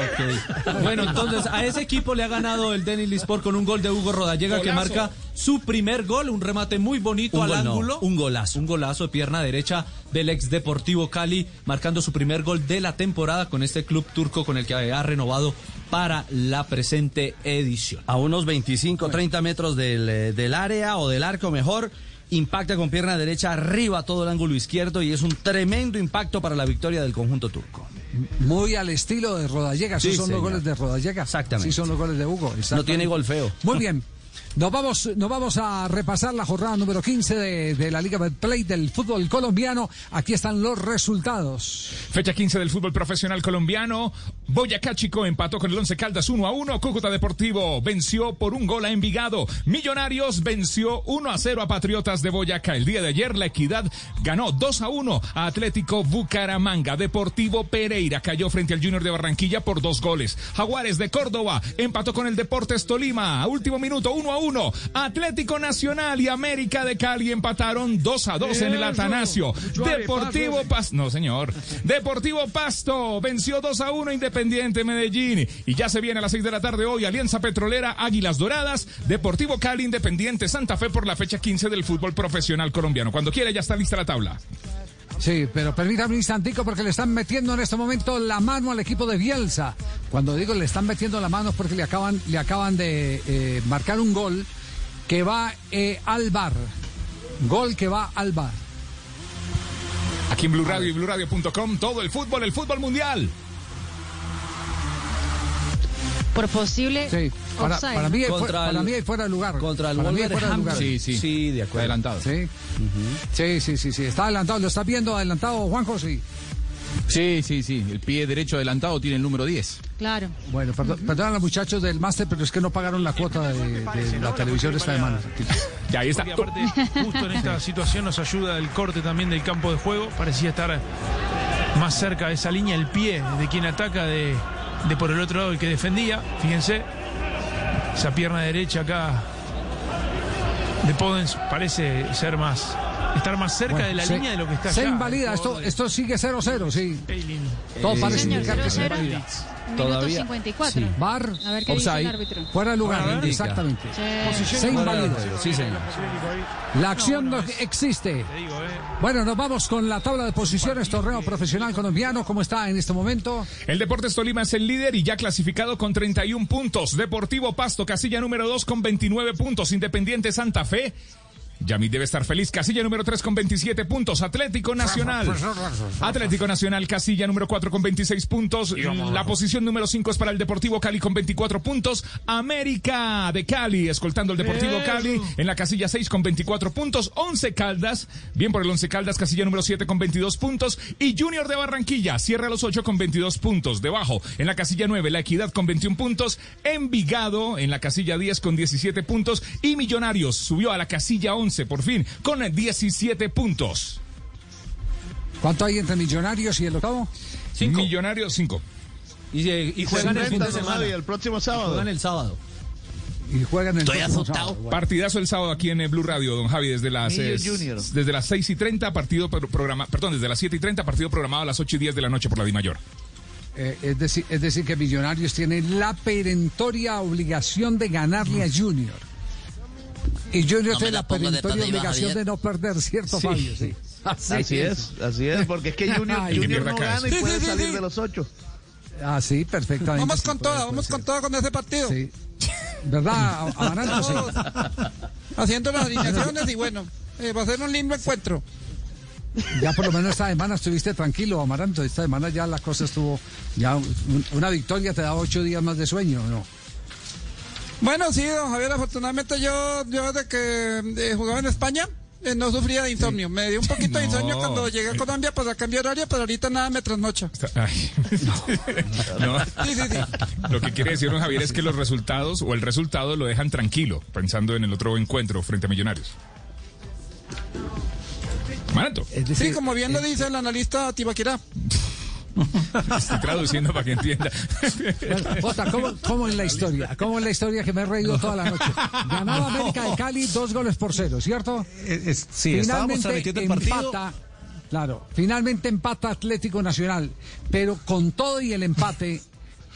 ok. Bueno, entonces a ese equipo le ha ganado el Denis Lispor con un gol de Hugo Rodallega que Golazo. marca su primer gol, un remate muy bonito Un al gol no, ángulo. un golazo. Un golazo de pierna derecha del ex Deportivo Cali, marcando su primer gol de la temporada con este club turco con el que ha renovado para la presente edición. A unos 25, 30 metros del, eh, del área o del arco mejor. Impacta con pierna derecha arriba todo el ángulo izquierdo y es un tremendo impacto para la victoria del conjunto turco. Muy al estilo de Rodallega. Sí, son los goles de Rodallega. Exactamente. Sí, son los goles de Hugo. No tiene gol feo. Muy bien. Nos vamos, nos vamos a repasar la jornada número 15 de, de la Liga Betplay del fútbol colombiano. Aquí están los resultados. Fecha 15 del fútbol profesional colombiano. Boyacá Chico empató con el Once Caldas 1 a 1. Cúcuta Deportivo venció por un gol a Envigado. Millonarios venció 1 a 0 a Patriotas de Boyacá. El día de ayer la Equidad ganó 2 a 1 a Atlético Bucaramanga. Deportivo Pereira cayó frente al Junior de Barranquilla por dos goles. Jaguares de Córdoba empató con el Deportes Tolima. Último minuto 1 a 1. Atlético Nacional y América de Cali empataron 2 a 2 en el Atanasio. Deportivo Pasto. No, señor. Deportivo Pasto venció 2 a 1 Independiente Medellín. Y ya se viene a las 6 de la tarde hoy Alianza Petrolera, Águilas Doradas, Deportivo Cali, Independiente Santa Fe por la fecha 15 del fútbol profesional colombiano. Cuando quiera ya está lista la tabla. Sí, pero permítame un instantico porque le están metiendo en este momento la mano al equipo de Bielsa. Cuando digo le están metiendo la mano es porque le acaban, le acaban de eh, marcar un gol que va eh, al bar. Gol que va al bar. Aquí en Blue Radio y BlueRadio.com todo el fútbol, el fútbol mundial. Por posible Sí, para, mí, ¿no? es fu- Contra para el- mí es fuera de lugar. contra el Para mí es fuera de lugar. Wolverhampton. Sí, sí. Sí, de acuerdo. Adelantado. Sí. sí, sí, sí, sí. Está adelantado. ¿Lo estás viendo adelantado, Juanjo? Sí. Sí, sí, sí. El pie derecho adelantado tiene el número 10. Claro. Bueno, perdón, perdón a los muchachos del máster, pero es que no pagaron la cuota de, de la televisión esta semana. Ya ahí está. Porque aparte, justo en esta situación nos ayuda el corte también del campo de juego. Parecía estar más cerca de esa línea, el pie de quien ataca, de, de por el otro lado el que defendía. Fíjense, esa pierna derecha acá de Podens parece ser más, estar más cerca Bueno, de la se- línea de lo que está Se allá. invalida, esto, esto sigue 0-0, sí. Todo Sí, parece señor, indicar que se 0-0. invalida. Minuto Todavía. 54. Sí. Bar, A ver qué dice offside, el árbitro. fuera de lugar, exactamente. Sí. Se invalida. Sí, señor. La acción no existe. Bueno, nos vamos con la tabla de posiciones, torneo profesional colombiano, ¿cómo está en este momento? El Deportes Tolima es el líder y ya clasificado con 31 puntos. Deportivo Pasto, casilla número 2 con 29 puntos. Independiente Santa Fe. Yamit debe estar feliz. Casilla número 3 con 27 puntos. Atlético Nacional. Atlético Nacional, casilla número 4 con 26 puntos. La posición número 5 es para el Deportivo Cali con 24 puntos. América de Cali, escoltando el Deportivo Cali en la casilla 6 con 24 puntos. 11 Caldas, bien por el 11 Caldas, casilla número 7 con 22 puntos. Y Junior de Barranquilla cierra los 8 con 22 puntos. Debajo, en la casilla 9, La Equidad con 21 puntos. Envigado en la casilla 10 con 17 puntos. Y Millonarios subió a la casilla 11 por fin con 17 puntos. ¿Cuánto hay entre Millonarios y el octavo? Millonarios 5. Y, y juegan el fin de semana. el próximo sábado. Juegan el sábado. Y juegan el Estoy sábado. Bueno. Partidazo el sábado aquí en eh, Blue Radio, don Javi, desde las, eh, desde las 6 y 30, partido pro- programa, perdón, desde las 7 y 30, partido programado a las 8 y 10 de la noche por la Dimayor. Eh, es, decir, es decir, que Millonarios tiene la perentoria obligación de ganarle a Junior. Y Junior No la la perentoria obligación de no perder, ¿cierto, Sí. Fabio? Sí. Así, es, así es, porque es que Junior, Ay, Junior no gana y puede Sí, sí, sí, salir de los ocho. Ah, sí, perfectamente. Vamos con toda, puede vamos con toda con ese partido. Sí. ¿Verdad, Amaranto? Sí. Haciendo las alineaciones y bueno, eh, va a ser un lindo encuentro. Ya por lo menos esta semana estuviste tranquilo, Amaranto. Esta semana ya la cosa estuvo. Ya un- una victoria te da ocho días más de sueño, ¿no? Bueno, sí, don Javier, afortunadamente yo, yo desde que eh, jugaba en España eh, no sufría de insomnio. Me dio un poquito de insomnio No. cuando llegué a Colombia para cambiar horario, pero ahorita nada me trasnocha. Ay. No. Sí, sí, sí. Lo que quiere decir don Javier es que los resultados o el resultado lo dejan tranquilo, pensando en el otro encuentro frente a Millonarios. Maranto, Sí, como bien lo dice el analista Tibaquirá. estoy traduciendo para que entienda. Bueno, Jota, ¿cómo, cómo es la historia? ¿Cómo es la historia que me he reído toda la noche? Ganaba América de Cali dos goles por cero, ¿cierto? sí, estábamos transmitiendo el partido. empata, claro, finalmente empata Atlético Nacional, pero con todo y el empate,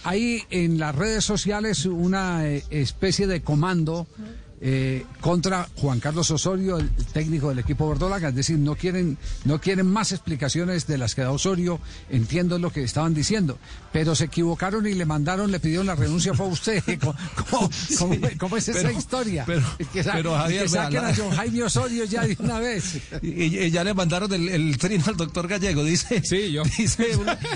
hay en las redes sociales una eh, especie de comando eh, contra Juan Carlos Osorio, el técnico del equipo Bordólaga, es decir, no quieren, no quieren más explicaciones de las que da Osorio, entiendo lo que estaban diciendo, pero se equivocaron y le mandaron, le pidieron la renuncia fue a usted. ¿Cómo, cómo- cómo- cómo es esa Pero- historia? pero- que, sa- pero, Javier, que saquen a la- John Jaime Osorio ya de una vez. Y, y ya le mandaron el, el trino al doctor Gallego. Dice, Sí, yo. dice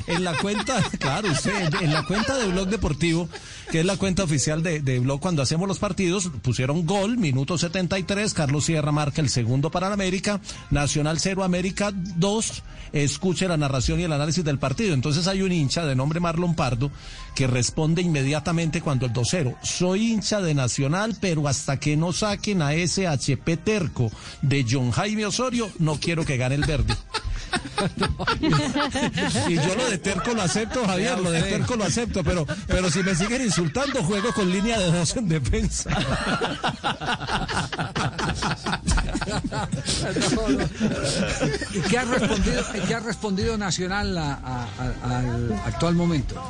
en la cuenta, claro, usted, en la cuenta de Blog Deportivo, que es la cuenta oficial de, de Blog, cuando hacemos los partidos, pusieron gol Gol, minuto 73, Carlos Sierra marca el segundo para el América, Nacional 0, América 2, escuche la narración y el análisis del partido. Entonces hay un hincha de nombre Marlon Pardo que responde inmediatamente cuando el 2-0, soy hincha de Nacional, pero hasta que no saquen a ese HP terco de John Jaime Osorio, no quiero que gane el verde. y yo lo de terco lo acepto, Javier, lo de terco lo acepto, pero, pero si me siguen insultando, juego con línea de dos en defensa. ¿Y qué ha respondido, qué ha respondido Nacional a- a- a- al actual momento?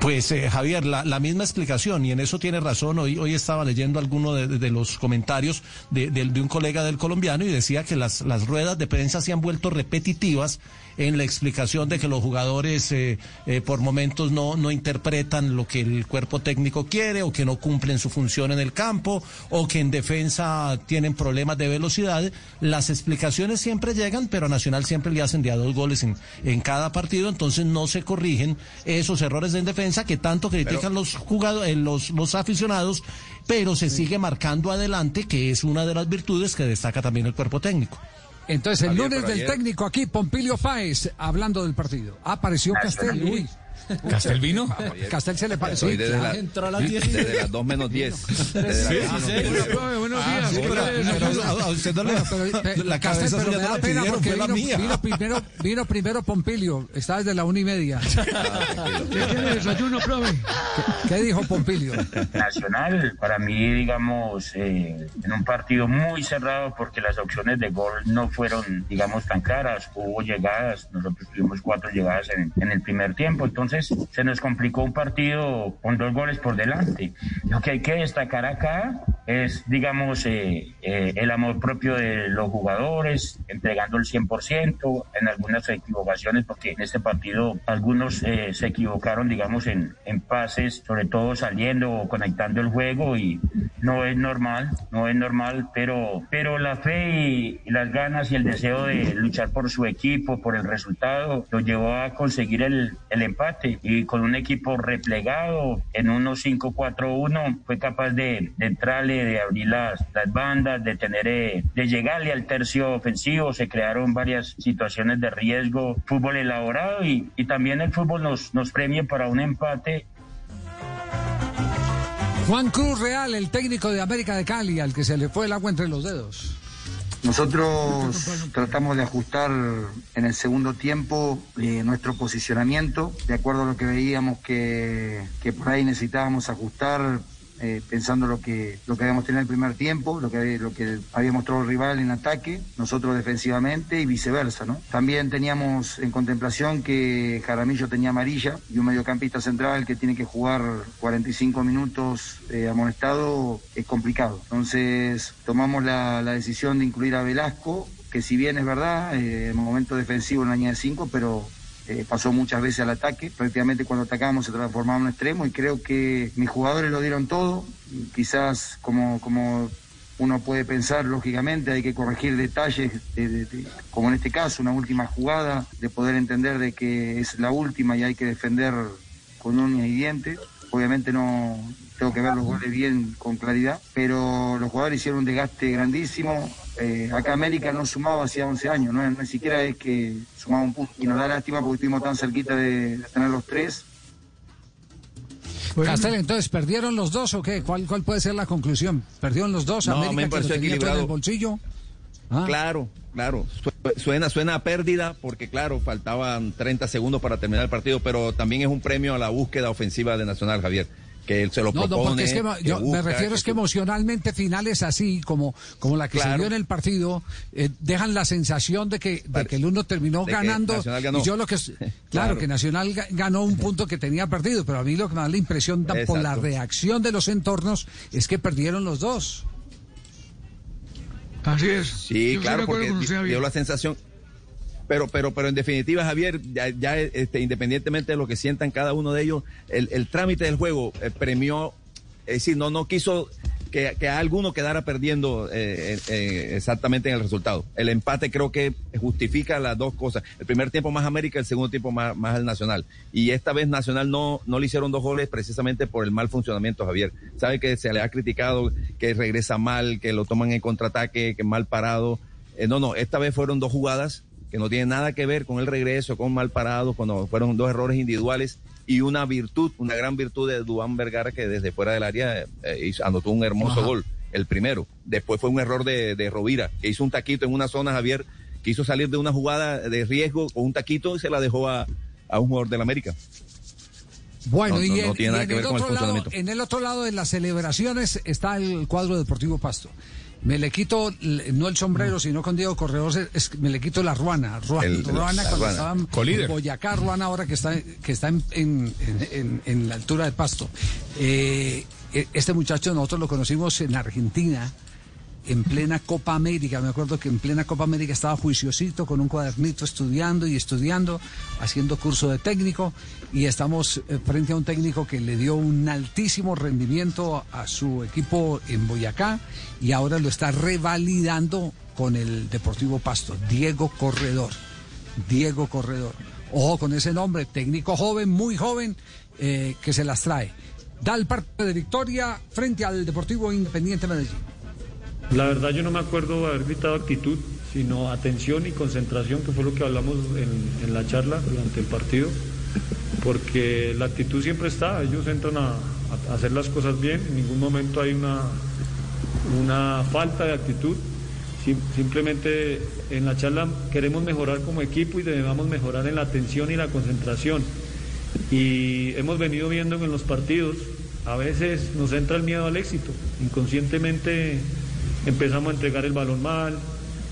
Pues eh, Javier, la, la misma explicación, y en eso tiene razón. Hoy, hoy estaba leyendo alguno de, de los comentarios de, de- de un colega del colombiano y decía que las, las ruedas de prensa se han vuelto repetitivas en la explicación de que los jugadores eh, eh, por momentos no, no interpretan lo que el cuerpo técnico quiere o que no cumplen su función en el campo o que en defensa tienen problemas de velocidad. Las explicaciones siempre llegan, pero a Nacional siempre le hacen de a dos goles en, en cada partido, entonces no se corrigen esos errores en defensa que tanto critican los jugadores, los, los aficionados, pero se sigue marcando adelante, que es una de las virtudes que destaca también el cuerpo técnico. Entonces, el Javier, lunes del ayer- técnico aquí, Pompilio Páez, hablando del partido. Apareció Castel. Uy. ¿Castel vino? Castel se le pareció. Estoy desde, la- Entró a las desde 10. las 2 menos 10. Desde Sí, las dos sí, menos sí. 10. Buenos Ah, días. sí, pero- pero a- usted no le- eh, la Castel, cabeza pero me da la pena porque vino, mía. vino primero, vino primero Pompilio. Está desde la una y media. ¿Qué tiene desayuno, profe? ¿Qué, qué dijo Pompilio? Nacional, para mí, digamos, eh, en un partido muy cerrado porque las opciones de gol no fueron, digamos, tan claras. Hubo llegadas, nosotros tuvimos cuatro llegadas en, en el primer tiempo, entonces se nos complicó un partido con dos goles por delante. Lo que hay que destacar acá es, digamos, eh, eh, el amor propio de los jugadores, entregando el 100% en algunas equivocaciones, porque en este partido algunos eh, se equivocaron, digamos, en, en pases, sobre todo saliendo o conectando el juego y no es normal, no es normal, pero, pero la fe y, y las ganas y el deseo de luchar por su equipo, por el resultado, lo llevó a conseguir el, el empate y con un equipo replegado en unos 5-4-1 fue capaz de, de entrarle, de abrir las, las bandas, de tener, eh, de llegarle al tercio ofensivo, se crearon varias situaciones de riesgo, fútbol elaborado y, y también el fútbol nos, nos premia para un empate Juan Cruz Real, el técnico de América de Cali, al que se le fue el agua entre los dedos. Nosotros tratamos de ajustar en el segundo tiempo eh, nuestro posicionamiento, de acuerdo a lo que veíamos que, que por ahí necesitábamos ajustar, eh, pensando lo que, lo que habíamos tenido en el primer tiempo, lo que, lo que había mostrado el rival en ataque, nosotros defensivamente y viceversa. ¿no? También teníamos en contemplación que Jaramillo tenía amarilla y un mediocampista central que tiene que jugar 45 minutos eh, amonestado es complicado. Entonces tomamos la, decisión de incluir a Velasco, que si bien es verdad, eh, en momento defensivo en la línea de 5, pero eh, pasó muchas veces al ataque. Prácticamente cuando atacábamos se transformaba en un extremo y creo que mis jugadores lo dieron todo. Quizás como, como uno puede pensar, lógicamente, hay que corregir detalles, de- de- de- como en este caso, una última jugada, de poder entender de que es la última y hay que defender con uñas y dientes. Obviamente no tengo que ver los goles bien con claridad, pero los jugadores hicieron un desgaste grandísimo. Eh, acá América no sumaba hacía 11 años, no, ni siquiera es que sumaba un punto. Y nos da lástima porque estuvimos tan cerquita de, de tener los tres. Castel, entonces, ¿perdieron los dos o qué? ¿Cuál, cuál puede ser la conclusión? ¿Perdieron los dos? No, América me pareció todo en el equilibrado. bolsillo. Ah. Claro, claro. Su- Suena, suena a pérdida porque, claro, faltaban 30 segundos para terminar el partido, pero también es un premio a la búsqueda ofensiva de Nacional, Javier, que él se lo No, no, porque es que que yo me refiero es que que- emocionalmente finales así como, como la que se Claro. dio en el partido eh, dejan la sensación de que, de que el uno terminó de que ganando Nacional ganó. y yo lo que es- claro, Claro. que Nacional ga- ganó un punto que tenía perdido, pero a mí lo que me da la impresión por la reacción de los entornos es que perdieron los dos. Así es. Sí, claro, porque di- dio la sensación. Pero, pero, pero en definitiva, Javier, ya, ya, este, independientemente de lo que sientan cada uno de ellos, el, el trámite del juego eh, premió, es decir, no, no quiso que, que alguno quedara perdiendo eh, eh, exactamente en el resultado. El empate creo que justifica las dos cosas. El primer tiempo más América, el segundo tiempo más, más el Nacional. Y esta vez Nacional no, no le hicieron dos goles precisamente por el mal funcionamiento, Javier. Sabe que se le ha criticado que regresa mal, que lo toman en contraataque, que mal parado. Eh, no, no, esta vez fueron dos jugadas que no tienen nada que ver con el regreso, con mal parado, cuando fueron dos errores individuales y una virtud, una gran virtud de Duan Vergara que desde fuera del área eh, anotó un hermoso Ajá. gol, el primero. Después fue un error de, de Rovira, que hizo un taquito en una zona, Javier, quiso salir de una jugada de riesgo con un taquito y se la dejó a, a un jugador del América. Bueno, No, y, no, en, no tiene y el lado, en el otro lado de las celebraciones está el cuadro deportivo Pasto. Me le quito, no el sombrero, sino con Diego Corredor, es- me le quito la ruana. Ruana, El- ruana cuando ruana. estaba en Colíder. Boyacá, ruana ahora que está, que está en, en- en- en- en la altura de Pasto. Eh, e- este muchacho nosotros lo conocimos en Argentina, en plena Copa América. Me acuerdo que en plena Copa América estaba juiciosito con un cuadernito estudiando y estudiando, haciendo curso de técnico y estamos eh, frente a un técnico que le dio un altísimo rendimiento a su equipo en Boyacá y ahora lo está revalidando con el Deportivo Pasto, Diego Corredor. Diego Corredor. Ojo con ese nombre, técnico joven, muy joven, eh, que se las trae. Da el parte de victoria frente al Deportivo Independiente Medellín. La verdad yo no me acuerdo haber gritado actitud, sino atención y concentración, que fue lo que hablamos en, la charla durante el partido, porque la actitud siempre está, ellos entran a, hacer las cosas bien, en ningún momento hay una, una falta de actitud, Sim- simplemente en la charla queremos mejorar como equipo y debemos mejorar en la atención y la concentración. Y hemos venido viendo en los partidos a veces nos entra el miedo al éxito. Inconscientemente empezamos a entregar el balón mal,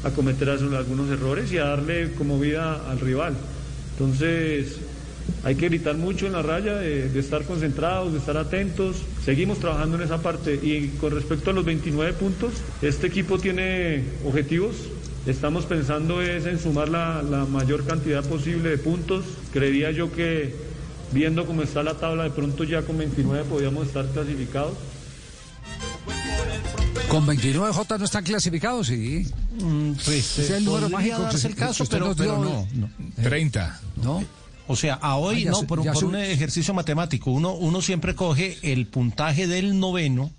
a cometer algunos errores y a darle como vida al rival. Entonces hay que gritar mucho en la raya, de, estar concentrados, de estar atentos. Seguimos trabajando en esa parte. Y con respecto a los 29 puntos, este equipo tiene objetivos. Estamos pensando es en sumar la, la mayor cantidad posible de puntos. Creería yo que viendo cómo está la tabla, de pronto ya con 29 podíamos estar clasificados. Con 29 J no están clasificados, sí. pues, es eh, el número mágico. darse que- el que caso, pero- pero dio. no, no. 30. ¿No? O sea, a hoy Ah, no, su- por, por un ejercicio matemático. Uno, uno siempre coge el puntaje del noveno,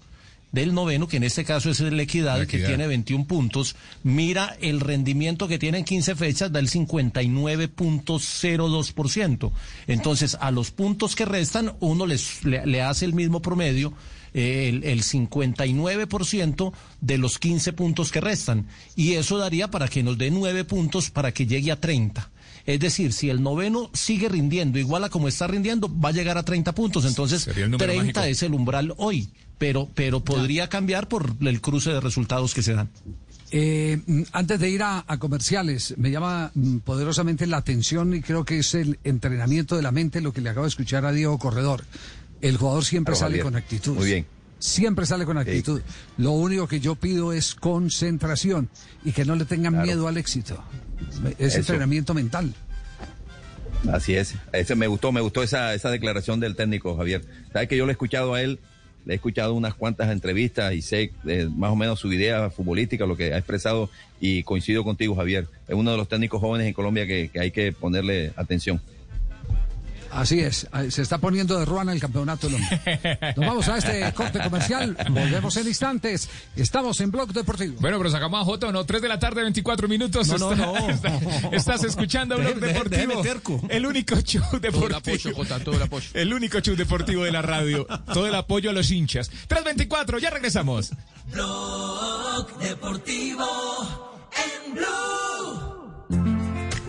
del noveno, que en este caso es el Equidad, La que Equidad. tiene 21 puntos, mira el rendimiento que tiene en 15 fechas, da el 59.02%. Entonces, a los puntos que restan, uno les, le, le hace el mismo promedio, eh, el, el 59% de los 15 puntos que restan. Y eso daría para que nos dé 9 puntos para que llegue a 30. Es decir, si el noveno sigue rindiendo igual a como está rindiendo, va a llegar a 30 puntos. Entonces, Sería el número 30 mágico. es el umbral hoy, pero, pero podría cambiar por el cruce de resultados que se dan. Eh, antes de ir a, a comerciales, me llama mm, poderosamente la atención y creo que es el entrenamiento de la mente lo que le acabo de escuchar a Diego Corredor. El jugador siempre Claro, sale Javier. con actitud. Muy bien. Siempre sale con actitud. Lo único que yo pido es concentración y que no le tengan Claro. miedo al éxito. Es Eso. entrenamiento mental. Así es. Ese me gustó, me gustó esa, esa declaración del técnico, Javier. Sabes que yo le he escuchado a él, le he escuchado unas cuantas entrevistas y sé eh, más o menos su idea futbolística, lo que ha expresado y coincido contigo, Javier. Es uno de los técnicos jóvenes en Colombia que, que hay que ponerle atención. Así es, se está poniendo de ruana el campeonato del hombre. Nos vamos a este corte comercial, volvemos en instantes. Estamos en Blog Deportivo. Bueno, pero sacamos a Jota, ¿o ¿no? 3 de la tarde, 24 minutos. No, no, Está- no. está- estás escuchando Blog Deportivo. terco. El único show deportivo. Todo el apoyo, Jota, todo el apoyo. El único show deportivo de la radio. Todo el apoyo a los hinchas. 324, ya regresamos. Blog Deportivo en Blue.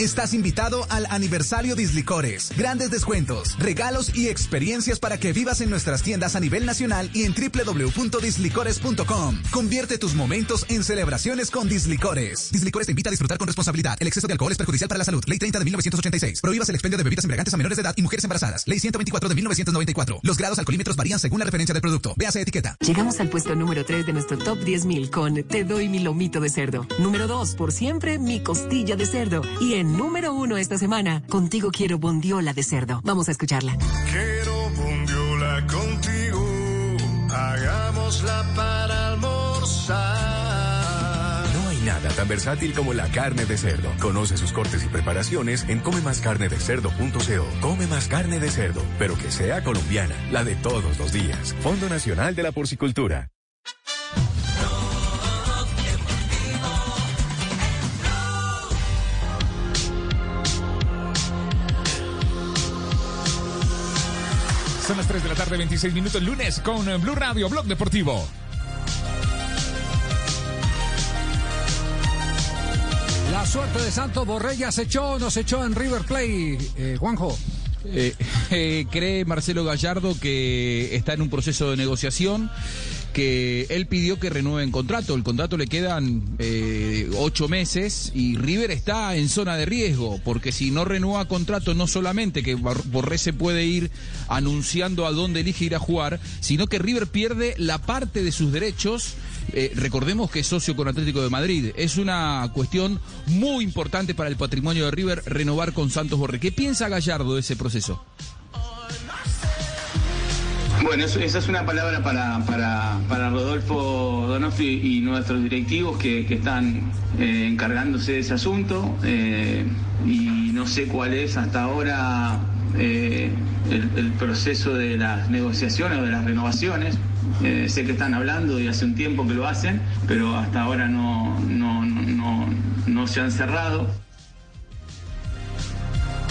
Estás invitado al aniversario Dislicores. Grandes descuentos, regalos y experiencias para que vivas en nuestras tiendas a nivel nacional y en www.dislicores.com. Convierte tus momentos en celebraciones con Dislicores. Dislicores te invita a disfrutar con responsabilidad. El exceso de alcohol es perjudicial para la salud. Ley 30 de 1986. Prohíbas el expendio de bebidas embriagantes a menores de edad y mujeres embarazadas. Ley 124 de 1994. Los grados alcoholímetros varían según la referencia del producto. Véase etiqueta. Llegamos al puesto número 3 de nuestro top 10.000 con Te doy mi lomito de cerdo. Número 2, por siempre, mi costilla de cerdo. Y en número 1 esta semana, contigo quiero bondiola de cerdo. Vamos a escucharla. Quiero bondiola contigo, hagámosla para almorzar. No hay nada tan versátil como la carne de cerdo. Conoce sus cortes y preparaciones en comemascarnedecerdo.co. Come más carne de cerdo, pero que sea colombiana, la de todos los días. Fondo Nacional de la Porcicultura. Son las 3 de la tarde, 26 minutos, lunes con Blue Radio, Blog Deportivo. La suerte de Santos Borrella se echó o no se echó en River Plate, eh, Juanjo. Eh, eh, cree Marcelo Gallardo que está en un proceso de negociación, que él pidió que renueven contrato. El contrato le quedan eh, ocho meses y River está en zona de riesgo, porque si no renueva contrato, no solamente que Borré se puede ir anunciando a dónde elige ir a jugar, sino que River pierde la parte de sus derechos. Eh, recordemos que es socio con Atlético de Madrid. Es una cuestión muy importante para el patrimonio de River renovar con Santos Borré. ¿Qué piensa Gallardo de ese proceso? Bueno, esa es una palabra para, para, para Rodolfo Donofri y nuestros directivos que, que están eh, encargándose de ese asunto eh, y no sé cuál es hasta ahora eh, el, el proceso de las negociaciones o de las renovaciones. Sé que están hablando y hace un tiempo que lo hacen, pero hasta ahora no, no, no, no se han cerrado.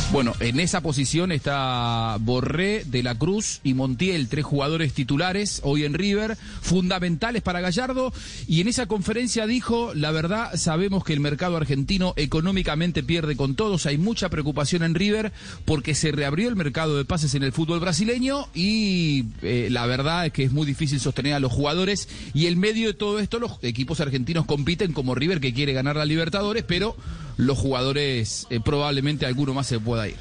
Bueno, en esa posición está Borré, De la Cruz y Montiel, tres jugadores titulares hoy en River, fundamentales para Gallardo. Y en esa conferencia dijo, la verdad, sabemos que el mercado argentino económicamente pierde con todos. Hay mucha preocupación en River porque se reabrió el mercado de pases en el fútbol brasileño y eh, la verdad es que es muy difícil sostener a los jugadores. Y en medio de todo esto, los equipos argentinos compiten como River que quiere ganar la Libertadores, pero los jugadores eh, probablemente alguno más se pueda ir.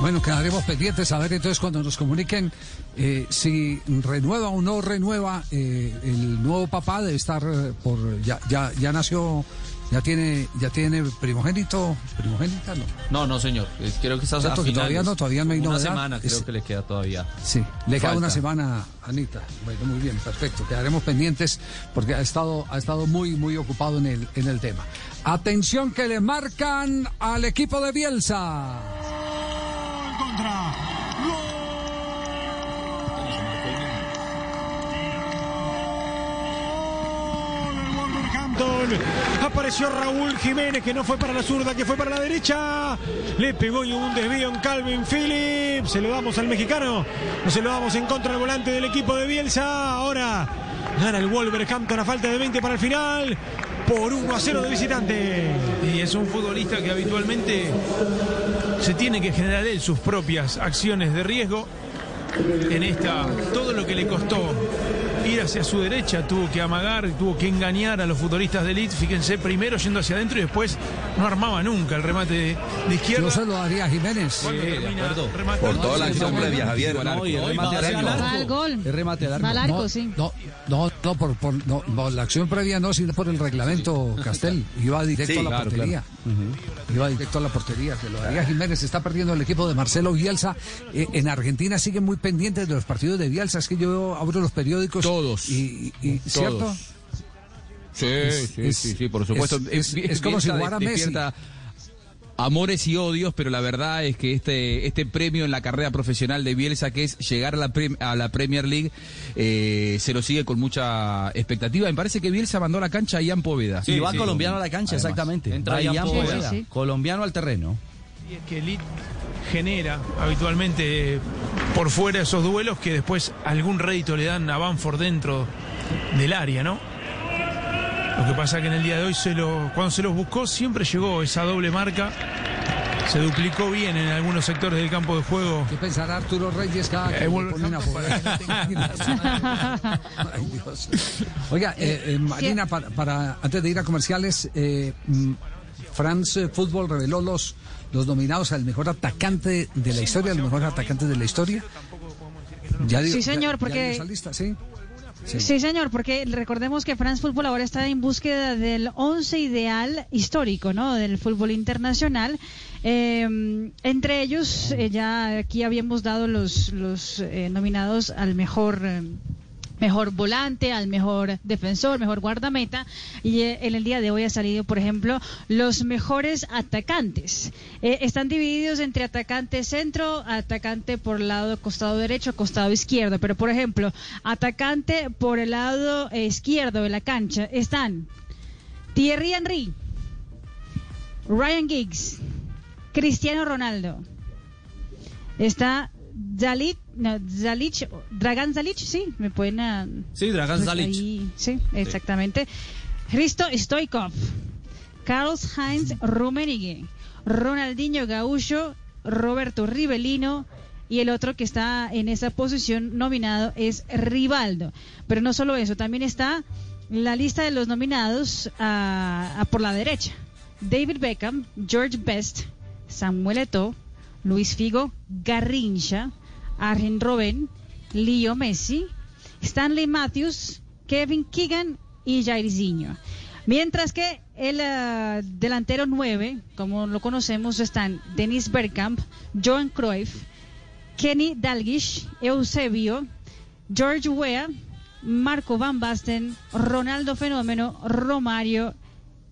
Bueno, quedaremos pendientes a ver entonces cuando nos comuniquen eh, si renueva o no renueva eh, el nuevo papá debe estar eh, por ya ya ya nació ya tiene ya tiene primogénito primogénita no No, no, señor. Creo que está a que todavía no, todavía no hay Una novedad. semana creo Es- que le queda todavía. Sí, le queda una semana, Anita. Bueno, muy bien, perfecto. Quedaremos pendientes porque ha estado, ha estado muy, muy ocupado en el, en el tema. Atención que le marcan al equipo de Bielsa. contra. Wolverhampton. Apareció Raúl Jiménez que no fue para la zurda, que fue para la derecha. Le pegó y un desvío en Calvin Phillips. Se lo damos al mexicano. No se lo damos en contra del volante del equipo de Bielsa. Ahora gana el Wolverhampton a falta de 20 para el final. Por 1 a 0 de visitante. Y es un futbolista que habitualmente se tiene que generar él sus propias acciones de riesgo. En esta, todo lo que le costó ir hacia su derecha, tuvo que amagar, tuvo que engañar a los futbolistas de elite. Fíjense, primero yendo hacia adentro y después no armaba nunca el remate de, de izquierda. Yo se lo daría a Jiménez. Remate- Por toda la acción previa, Javier. No, y el remate al arco. Va al gol. El remate al arco. Va al arco, no, sí. no, no, no, por, por- no, no, la acción previa no, sino por el reglamento, Castel. Iba directo Sí, a la claro, portería. Iba directo a la portería. Se lo daría a Jiménez. Está perdiendo el equipo de Marcelo Bielsa. Eh, en Argentina siguen muy pendientes de los partidos de Bielsa. Es que yo abro los periódicos. Todos. Y, y- y- ¿Cierto? Todos. Sí, Es- sí, es- sí, sí, por supuesto. es- es- es como si jugara Messi. despierta- amores y odios, pero la verdad es que este, este premio en la carrera profesional de Bielsa, que es llegar a la, prem- a la Premier League, eh, se lo sigue con mucha expectativa. Me parece que Bielsa mandó a la cancha a Ian Poveda. y va colombiano a la cancha, Además. exactamente. Entra Va Ian Ian Poveda. Poveda, Sí, sí. Colombiano al terreno. Y es que Elite genera habitualmente eh, por fuera esos duelos que después algún rédito le dan a Banford dentro del área, ¿no? Lo que pasa que en el día de hoy, se lo, cuando se los buscó, siempre llegó esa doble marca. Se duplicó bien en algunos sectores del campo de juego. ¿Qué pensará Arturo Reyes cada que Eh, pone una? Ay, Dios. Oiga, eh, eh, Marina, para, para- antes de ir a comerciales, eh, mm, France Football reveló los, los nominados al mejor atacante de la historia, el mejor atacante de la historia. Ya Sí, señor, porque- lista, sí. Sí. Sí. señor, porque recordemos que France Football ahora está en búsqueda del once ideal histórico, ¿no? Del fútbol internacional. Eh, entre ellos, eh, ya aquí habíamos dado los, los eh, nominados al mejor. Mejor volante, al mejor defensor, mejor guardameta. Y eh, en el día de hoy ha salido, por ejemplo, los mejores atacantes. Eh, están divididos entre atacante centro, atacante por el lado costado derecho, costado izquierdo. Pero, por ejemplo, atacante por el lado eh, izquierdo de la cancha están Thierry Henry, Ryan Giggs, Cristiano Ronaldo. Está Zalit, no, Zalic, Dragan Zalic, sí, me pueden... ah, Sí, Dragan pues Zalic. ahí, sí, exactamente. Hristo Stoikov, Carlos Heinz Rummenigge, Ronaldinho Gaúcho, Roberto Rivelino y el otro que está en esa posición nominado es Rivaldo. Pero no solo eso, también está la lista de los nominados a- a por la derecha. David Beckham, George Best, Samuel Eto'o, Luis Figo, Garrincha, Arjen Robben, Leo Messi, Stanley Matthews, Kevin Keegan y Jairzinho. Mientras que el eh, delantero 9, como lo conocemos, están Dennis Bergkamp, Johan Cruyff, Kenny Dalgish, Eusebio, George Weah, Marco Van Basten, Ronaldo Fenómeno, Romario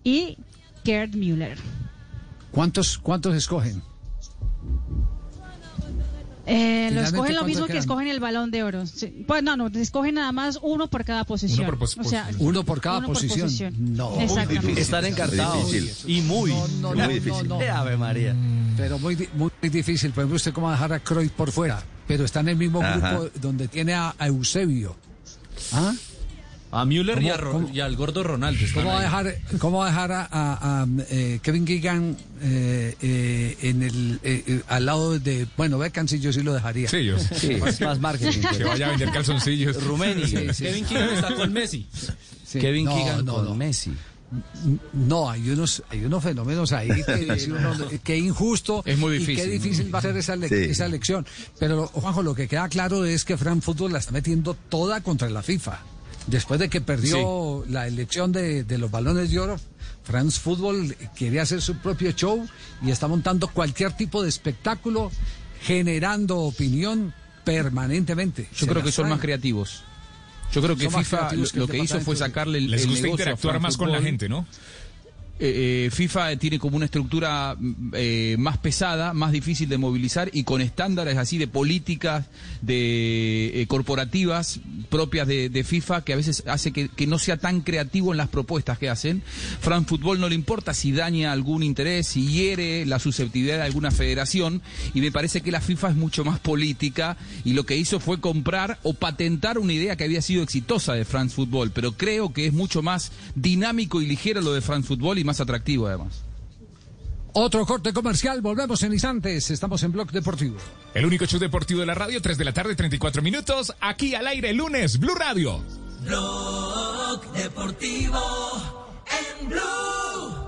y Gerd Müller. ¿Cuántos, ¿Cuántos escogen? Eh, lo escogen lo ¿cuántos mismo que escogen el balón de oro. Sí. Pues no, no, escogen nada más uno por cada posición. Uno por pos- o sea, Uno por cada uno por posición. posición. No, Exactamente. Están encartados. Difícil. Y muy. No, no, no, no, no. Eh, Ave María. Pero muy, di- muy difícil. Por ejemplo, usted cómo va a dejar a Cruyff por fuera. Pero está en el mismo Ajá. grupo donde tiene a, a Eusebio. ¿Ah? A Müller y, ¿Cómo- a Ro- y al gordo Ronaldo. ¿Cómo va a dejar, cómo va a, dejar a, a- a, eh, Kevin Keegan eh, eh, en el, eh, al lado de. Bueno, Beckham sí, yo sí lo dejaría. Sí, yo- Sí, más- más marketing. Que vaya a vender calzoncillos. Rummenigge. Sí, sí. Kevin Keegan está con Messi. Sí. Kevin No, Keegan no, con no. Messi. No, hay unos, hay unos fenómenos ahí que uno, qué injusto Es muy y difícil, qué difícil va a ser esa, le- Sí. esa elección. Pero, Juanjo, lo que queda claro es que Fran Fútbol la está metiendo toda contra la FIFA. Después de que perdió la elección de, de los balones de oro, France Fútbol quiere hacer su propio show y está montando cualquier tipo de espectáculo, generando opinión permanentemente. Yo Se creo que son traen. más creativos. Yo creo que Son FIFA lo, que el lo que hizo fue sacarle el, Les el gusta negocio interactuar más con la gente, ¿no? Eh, eh, FIFA tiene como una estructura mm, eh, más pesada, más difícil de movilizar y con estándares así de políticas, de eh, corporativas propias de, FIFA que a veces hace que, que no sea tan creativo en las propuestas que hacen. Fran Fútbol no le importa si daña algún interés, si hiere la susceptibilidad de alguna federación y me parece que la FIFA es mucho más política y lo que hizo fue comprar o patentar una idea que había sido exitosa de France Football, pero creo que es mucho más dinámico y ligero lo de France Football y más atractivo además. Otro corte comercial, volvemos en instantes. Estamos en Blog Deportivo. El único show deportivo de la radio, 3 de la tarde, 34 minutos. Aquí al aire, lunes, Blue Radio. Blog Deportivo en Blue.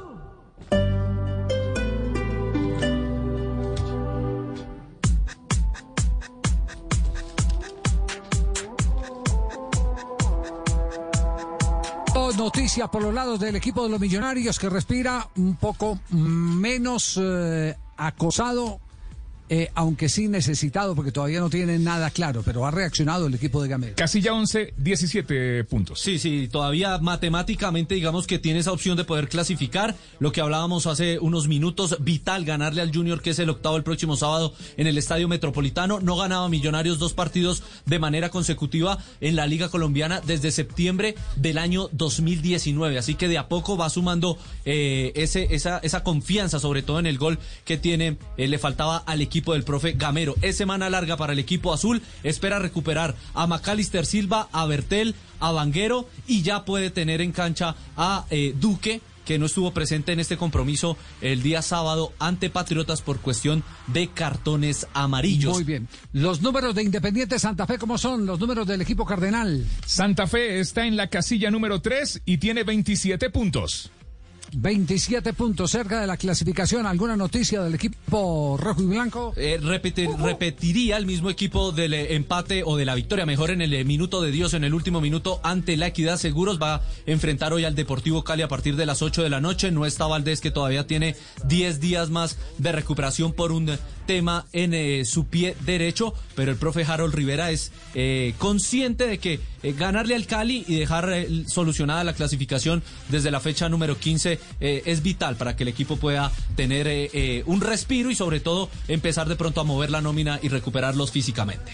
Noticias por los lados del equipo de los millonarios que respira un poco menos eh, acosado eh, aunque sí necesitado, porque todavía no tiene nada claro, pero ha reaccionado el equipo de Gamero. Casilla 11, 17 puntos. Sí, sí, todavía matemáticamente digamos que tiene esa opción de poder clasificar. Lo que hablábamos hace unos minutos, vital ganarle al Junior, que es el octavo el próximo sábado en el Estadio Metropolitano. No ganaba Millonarios dos partidos de manera consecutiva en la Liga Colombiana desde septiembre del año 2019. Así que de a poco va sumando eh, ese, esa, esa confianza, sobre todo en el gol que tiene, eh, le faltaba al equipo del profe Gamero. Es semana larga para el equipo azul. Espera recuperar a Macalister Silva, a Bertel, a Vanguero y ya puede tener en cancha a eh, Duque que no estuvo presente en este compromiso el día sábado ante Patriotas por cuestión de cartones amarillos. Muy bien. Los números de Independiente Santa Fe, ¿cómo son? Los números del equipo cardenal. Santa Fe está en la casilla número 3 y tiene 27 puntos. 27 puntos cerca de la clasificación. ¿Alguna noticia del equipo rojo y blanco? Eh, repetir, repetiría el mismo equipo del eh, empate o de la victoria, mejor en el eh, minuto de Dios, en el último minuto ante la Equidad Seguros. Va a enfrentar hoy al Deportivo Cali a partir de las 8 de la noche. No está Valdés, que todavía tiene 10 días más de recuperación por un tema en eh, su pie derecho, pero el profe Harold Rivera es eh, consciente de que eh, ganarle al Cali y dejar solucionada la clasificación desde la fecha número 15 eh, es vital para que el equipo pueda tener un respiro y sobre todo empezar de pronto a mover la nómina y recuperarlos físicamente.